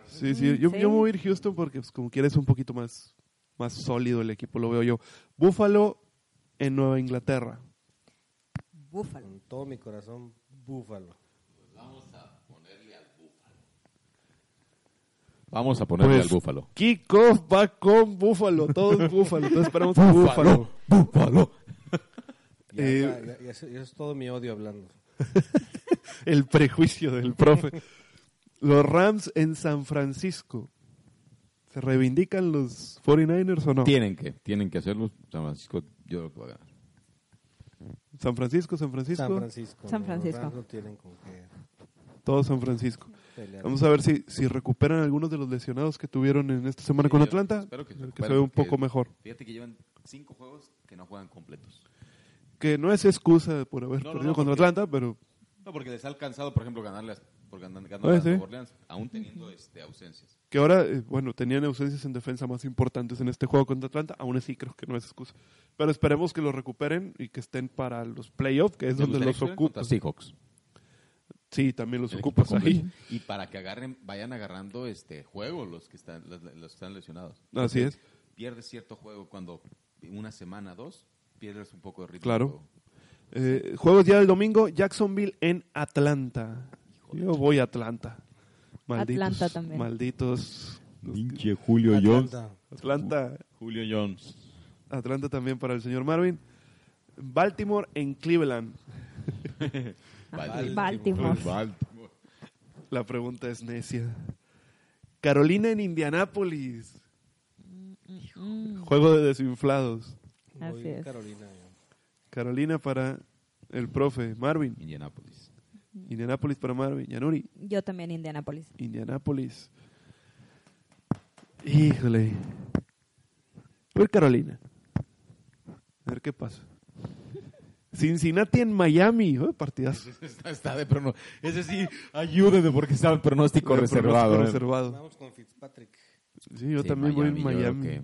Sí, sí, yo, Sí. yo me voy a ir Houston porque pues, como quieres un poquito más, más sólido el equipo, lo veo yo. Buffalo en Nueva Inglaterra. Búfalo. Con todo mi corazón, Búfalo. Vamos a ponerle Pues, al búfalo. Kickoff va con Buffalo, todos Buffalo, entonces esperamos a Buffalo. Búfalo. Ya, Eh, ya, ya, ya, eso, ya es todo mi odio hablando. El prejuicio del profe. Los Rams en San Francisco. ¿Se reivindican los 49ers o no? Tienen que, tienen que hacerlo. San Francisco, yo creo que va a ganar. San Francisco, San Francisco. San Francisco. San. Francisco. Los Rams no tienen con qué Todo San Francisco. Vamos a ver si, si recuperan algunos de los lesionados que tuvieron en esta semana con Atlanta. espero que se que se recuperen, vea un poco mejor. Fíjate que llevan cinco juegos que no juegan completos. Que no es excusa por haber No, perdido no, contra porque- Atlanta, pero No, porque les ha alcanzado, por ejemplo, ganarles por ganar, ganar Ah, a sí. Nueva Orleans, aún teniendo este, ausencias. que ahora, eh, bueno, tenían ausencias en defensa más importantes en este juego contra Atlanta. Aún así, creo que no es excusa. Pero esperemos que los recuperen y que estén para los playoffs, que es ¿Te donde los contra Seahawks. Sí, también los ocupas ahí. Y para que agarren, vayan agarrando este juego los que están, los, los que están lesionados. Así es. Pierdes cierto juego cuando una semana, dos, pierdes un poco de ritmo. Claro. Eh, juegos ya del domingo, Jacksonville en Atlanta. Yo voy a Atlanta. Malditos, Atlanta también. Malditos. Pinche Julio Atlanta. Atlanta, Julio Jones. Atlanta también para el señor Marvin. Baltimore en Cleveland. Baltimore. Baltimore. La pregunta es necia. Carolina en Indianápolis. Mm, Juego de desinflados. Así Voy es. Carolina. Carolina para el profe Marvin. Indianapolis. Indianápolis para Marvin. Yanuri. Yo también Indianapolis. Indianápolis. Híjole. Voy Carolina. A ver qué pasa. Cincinnati en Miami. Oh, partidazo. Está, está de prono- Ese sí, ayúdeme porque está el pronóstico De reservado. pronóstico ¿eh? reservado. Vamos con Fitzpatrick. Sí, yo Sí, también voy a yo creo Miami. que-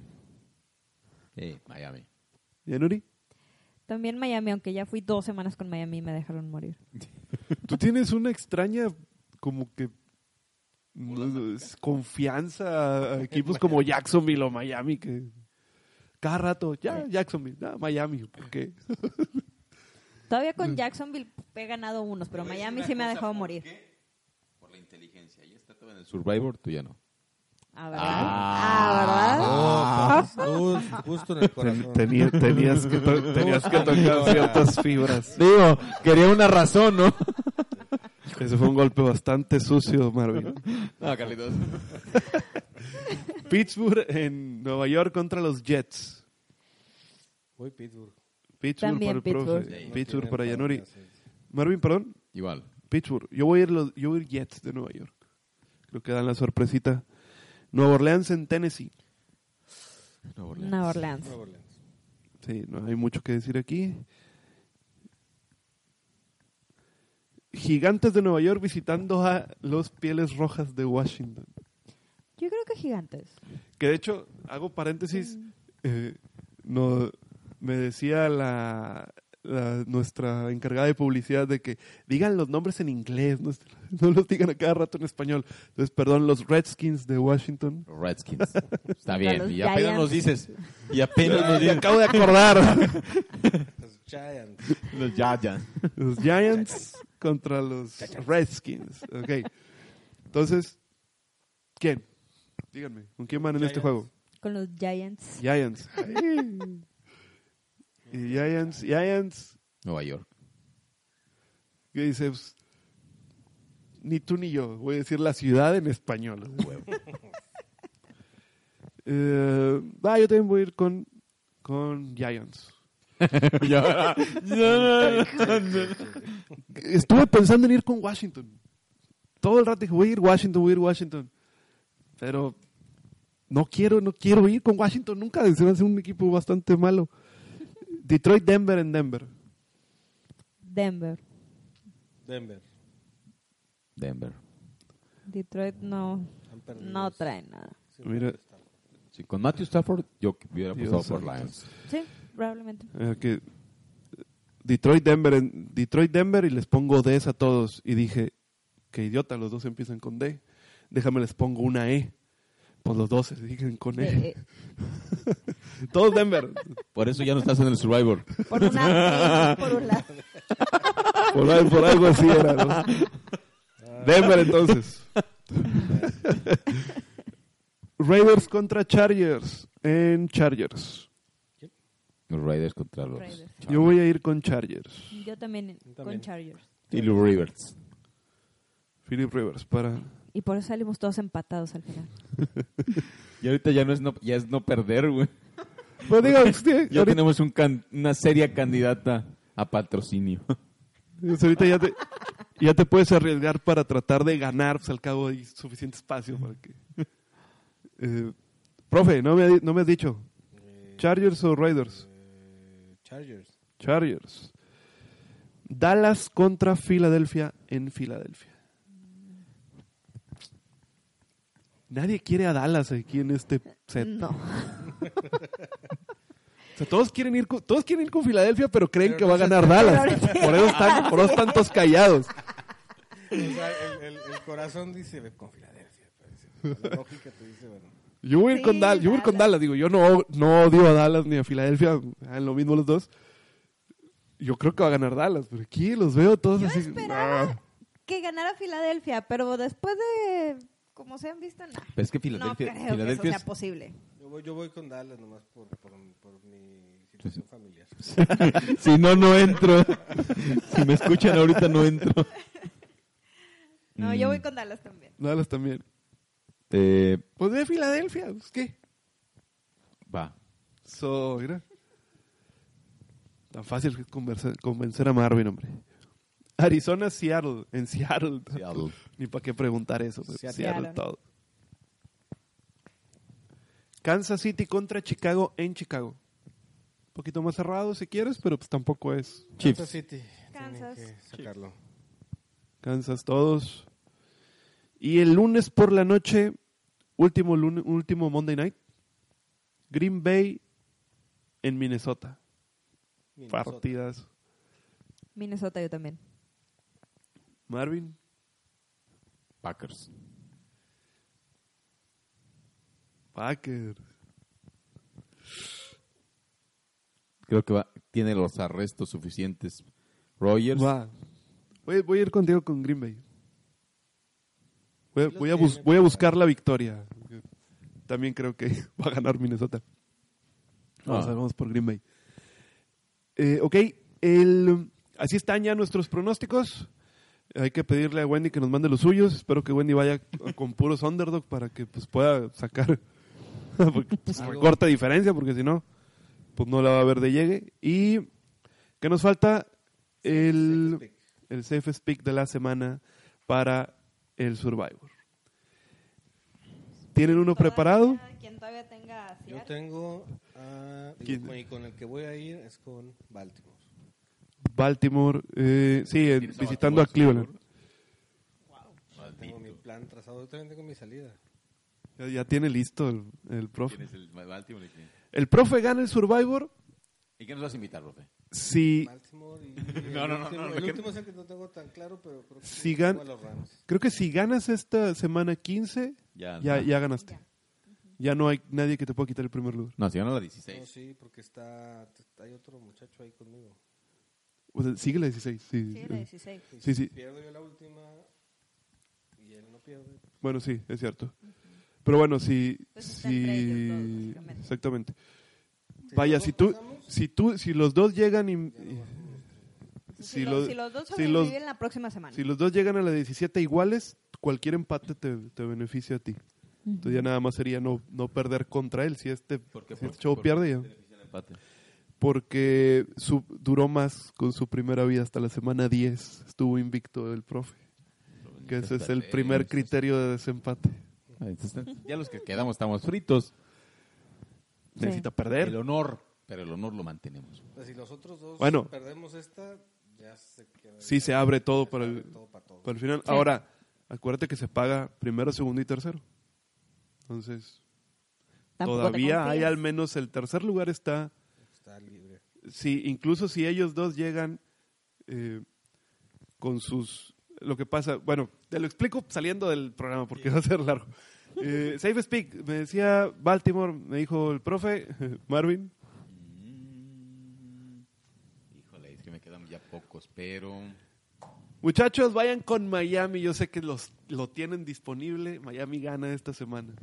Sí, Miami. Yanuri, También Miami, aunque ya fui dos semanas con Miami y me dejaron morir. tú tienes una extraña como que confianza a equipos como Jacksonville o Miami que cada rato, ya Jacksonville, ya Miami, ¿por qué? Todavía con Jacksonville he ganado unos, pero Miami sí me ha dejado morir. Por la inteligencia. Ya está todo en el Survivor, tú ya no. Ah, ¿verdad? Ah, ¿verdad? Oh, justo, justo en el corazón. Tenía- tenías que, to- tenías que tocar ciertas fibras. Digo, quería una razón, ¿no? Ese fue un golpe bastante sucio, Marvin. No, Carlitos. Pittsburgh en Nueva York contra los Jets. Voy Pittsburgh. Pittsburgh También para el profe. Pittsburgh. No para Yanuri. Marvin, perdón. Igual. Pittsburgh. Yo voy a ir los, yo voy a ir Jets de Nueva York. Creo que dan la sorpresita. Nueva Orleans en Tennessee. Nueva Orleans. Nueva Orleans. Nueva Orleans. Sí, no hay mucho que decir aquí. Gigantes de Nueva York visitando a los Pieles Rojas de Washington. Yo creo que gigantes. Que de hecho, hago paréntesis, eh, no, me decía la, la- nuestra encargada de publicidad de que digan los nombres en inglés, no, no los digan a cada rato en español. Entonces, perdón, los Redskins de Washington. Redskins. Está bien. Y apenas nos dices. Y apenas nos Me dices. acabo de acordar. Los Giants. Los Giants. los Giants contra los Redskins. Ok. Entonces, ¿quién? Díganme, ¿con quién van en este juego? Con los Giants. Giants. y Giants, Giants, Nueva York. que dice, pues, ni tú ni yo, voy a decir la ciudad en español. Eh, ah, yo también voy a ir con, con Giants. Estuve pensando en ir con Washington. Todo el rato dije, voy a ir Washington, voy a ir Washington. Pero no quiero, no quiero ir con Washington nunca. Se me hace un equipo bastante malo. Detroit, Denver en Denver. Denver. Denver. Denver. Detroit no, no trae nada. Mira, Sí, con Matthew Stafford yo hubiera apostado por. Lions. Sí, probablemente. eh, que Detroit, Denver, en Detroit, Denver y les pongo Ds a todos. Y dije, qué idiota, los dos empiezan con D. Déjame les pongo una E. Pues los dos se siguen con E. Eh, eh, Todos Denver. Por eso ya no estás en el Survivor. por una por un lado. Por, al- por algo así era, ¿no? Denver entonces. Raiders contra Chargers en Chargers. Los Raiders contra los Raiders. Yo voy a ir con Chargers. Yo también, Yo también. con Chargers. Los Rivers. Philip Rivers para... Y por eso salimos todos empatados al final. Y ahorita ya no es no, ya es no perder, güey. Pues digo, sí, Ya ahorita, tenemos un can- una seria candidata a patrocinio. pues ahorita ya, te, ya te puedes arriesgar para tratar de ganar, pues al cabo hay suficiente espacio para que... Eh, profe, no me, no me has dicho. Eh, ¿Chargers o Raiders? eh, Chargers. Chargers. Dallas contra Filadelfia en Filadelfia. Nadie quiere a Dallas aquí en este set. No. O sea, todos quieren ir con, todos quieren ir con Filadelfia, pero creen Pero que no va a ganar Dallas. Por eso están, por eso están todos callados. O sea, el, el- el corazón dice, ve con Filadelfia. pues. La lógica te dice, bueno. Yo voy a ir con Dallas, yo voy a ir con Dallas. Digo, yo no, no odio a Dallas ni a Filadelfia, en lo mismo los dos. Yo creo que va a ganar Dallas, pero aquí los veo todos Yo así. esperaba ah. que ganara Filadelfia, pero después de como se han visto, nah. Pero es que no Filadelfia, creo que eso es- sea posible. Yo voy, yo voy con Dallas nomás por, por, por mi situación familiar. si no, no entro. si me escuchan ahorita, no entro. No, yo voy con Dallas también. Dallas también. Eh, Pues de Filadelfia, pues qué. va. So, mira. Tan fácil que conversa- convencer a Marvin, hombre. Arizona, Seattle. En Seattle. Seattle. Ni para qué preguntar eso. pero Seattle. Seattle, Seattle. todo. Kansas City contra Chicago en Chicago. Un poquito más cerrado si quieres, pero pues tampoco es. Chiefs. Kansas City. Kansas. Tienen que sacarlo. Kansas todos. Y el lunes por la noche, último, lunes, último Monday Night, Green Bay en Minnesota. Minnesota. Partidas. Minnesota yo también. Marvin. Packers. Packers. Creo que va, tiene los arrestos suficientes. Rogers. Va. Voy, voy a ir contigo con Green Bay. Voy, a- Lo voy a, tiene, bus- voy a buscar la victoria. También creo que va a ganar Minnesota. Vamos, Ah. a- vamos por Green Bay. Eh, ok, el, así están ya nuestros pronósticos. Hay que pedirle a Wendy que nos mande los suyos. Espero que Wendy vaya con puros underdog para que pues, pueda sacar pues, corta diferencia, porque si no, pues no la va a ver de llegue. Y que nos falta el. El safest pick de la semana para el Survivor. ¿Tienen uno preparado? Todavía- Quien todavía tenga a Yo tengo. con- y con el que voy a ir es con Baltimore. Baltimore, eh, sí, en- ¿Tienes a visitando a Cleveland. Tengo mi plan trazado. Yo también tengo mi salida. Ya, ya tiene listo el, el profe. ¿Quién es el Baltimore? El profe gana el Survivor. ¿Y qué nos vas a invitar, profe? Si Baltimore y, y No, el no, no, último, no, el último es el que no tengo tan claro, pero creo que Si sí, gan- creo que si ganas esta semana 15, Ya, ya, no. ya ganaste. Ya. Ya no hay nadie que te pueda quitar el primer lugar. No, si ganó la No, 16. sí, porque está, hay otro muchacho ahí conmigo. O sea, sigue la 16. Sí, Sí, la 16. Y Sí, si sí. Pierdo yo la última y él no pierde. Bueno, sí, es cierto. Pero bueno, si... Pues ellos si básicamente. exactamente. Vaya, si tú, si tú, si los dos llegan y. Si, si los, los- si los dos si sobreviven los- la próxima semana. si los dos llegan a la 17 iguales, cualquier empate te, te beneficia a ti. Entonces ya nada más sería no, no perder contra él. Si este, ¿Por qué? si ¿Por- este chavo por- pierde, ya. Porque su, duró más con su primera vida hasta la semana 10. Estuvo invicto el profe. Que ese es el primer criterio de desempate. Ya los que quedamos estamos fritos. Sí. Necesita perder. El honor, pero el honor lo mantenemos. Sea, si los otros dos Bueno. perdemos esta, ya se queda. Sí se abre todo se para abre el, todo para todos. para el final. Sí. Ahora, acuérdate que se paga primero, segundo y tercero. Entonces, todavía hay al menos el tercer lugar está... Está libre. si incluso si ellos dos llegan eh, con sus lo que pasa bueno te lo explico saliendo del programa porque va a ser largo Eh, Safe Speak me decía Baltimore me dijo el profe Marvin Mm, Híjole, es que me quedan ya pocos, pero... muchachos vayan con Miami yo sé que los lo tienen disponible Miami gana esta semana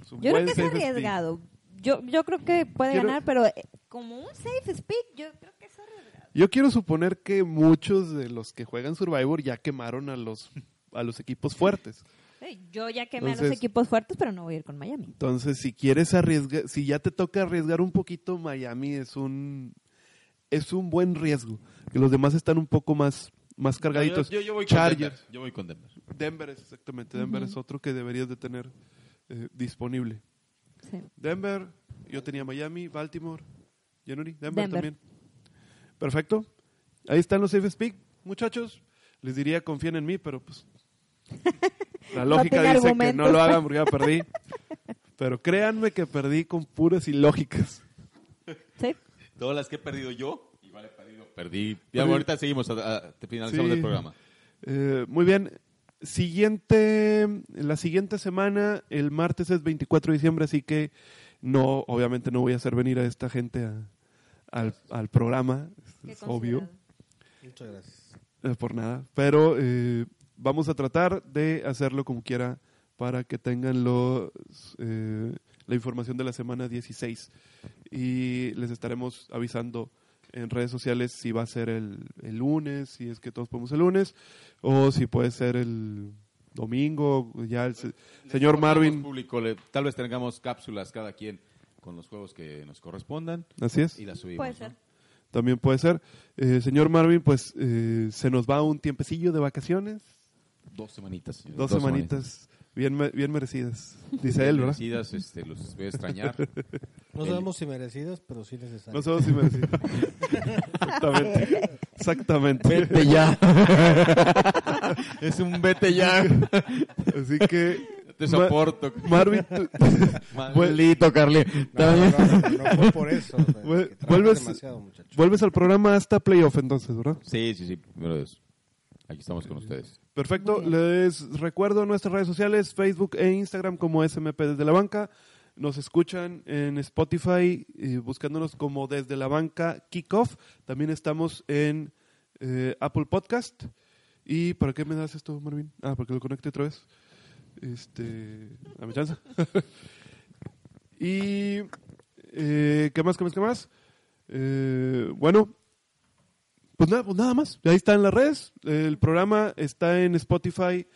Es Yo creo que es speak. arriesgado. Yo, yo creo que puede Quiero- ganar, pero eh, como un safe speak, yo creo que es arriesgado. yo quiero suponer que muchos de los que juegan Survivor ya quemaron a los a los equipos fuertes Yo ya quemé a los equipos fuertes, pero no voy a ir con Miami. Entonces, si quieres arriesgar, si ya te toca arriesgar un poquito, Miami es un es un buen riesgo. Que los demás están un poco más más cargaditos. Yo, yo- yo voy con Chargers, Denver. Yo voy con Denver. Denver es exactamente, Denver es otro que deberías de tener eh, disponible. Sí. Denver, yo tenía Miami, Baltimore, January, Denver, Denver. también. Perfecto. Ahí están los safe speak, muchachos. Les diría confíen en mí, pero pues la lógica dice que no lo hagan porque ya perdí. Pero créanme que perdí con puras ilógicas. Sí. Todas las que he perdido yo, igual he perdido. Perdí. Ya Perdí. ahorita seguimos, a, a- te finalizamos Sí. el programa. Eh, muy bien. Siguiente, la siguiente semana, el martes es 24 de diciembre, así que no, obviamente no voy a hacer venir a esta gente a- al, al programa, es obvio. Muchas gracias. Eh, por nada. Pero eh, vamos a tratar de hacerlo como quiera para que tengan los, eh, la información de la semana 16. Y les estaremos avisando en redes sociales si va a ser el, el lunes, si es que todos podemos el lunes, o si puede ser el domingo. Ya el se- señor Marvin. Público, le- tal vez tengamos cápsulas cada quien con los juegos que nos correspondan Así es. y las subimos. Puede ¿no? ser. También puede ser. Eh, señor Marvin, pues eh, se nos va un tiempecillo de vacaciones. Dos semanitas. señor, Dos, semanitas bien, bien merecidas, dice él, ¿verdad? Merecidas, este, los voy a extrañar. No sabemos si merecidas, pero sí necesarias. No sabemos si merecidas. Exactamente. Exactamente. Vete ya. es un vete ya. Así que. Te Ma- soporto. Marvin, Maldito, Carly. No, no, no, no fue por eso. Vuel- vuelves- vuelves al programa hasta playoff entonces, ¿verdad? Sí, sí, sí. Primero de eso. Aquí estamos con ustedes. Perfecto. Les recuerdo nuestras redes sociales, Facebook e Instagram como SMP Desde la Banca. Nos escuchan en Spotify eh, buscándonos como Desde la Banca Kickoff. También estamos en eh, Apple Podcast. ¿Y para qué me das esto, Marvin? Ah, porque lo conecte otra vez. Este, dame chance. y eh, ¿qué más, qué más, qué más? Eh, bueno, pues nada, pues nada más. Ahí está en las redes. El programa está en Spotify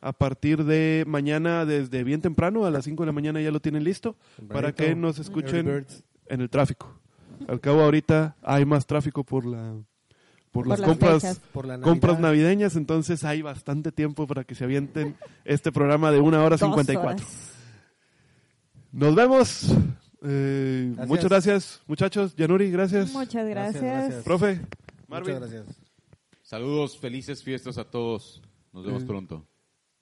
a partir de mañana, desde bien temprano, a las 5 de la mañana ya lo tienen listo, para que nos escuchen en el tráfico. Al cabo ahorita hay más tráfico por la por, Por las las compras fechas. Por la compras Navidad. navideñas, entonces hay bastante tiempo para que se avienten este programa de una hora Dos 54. horas. Nos vemos. Eh, Gracias. muchas gracias, muchachos. Yanuri, gracias. Muchas Gracias, gracias. gracias. Profe, Marvin. Muchas gracias. Saludos, felices fiestas a todos. Nos vemos Eh. pronto.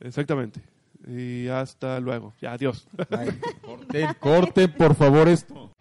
Exactamente. Y hasta luego. Ya, adiós. Bye. Corten, corten, por favor, esto.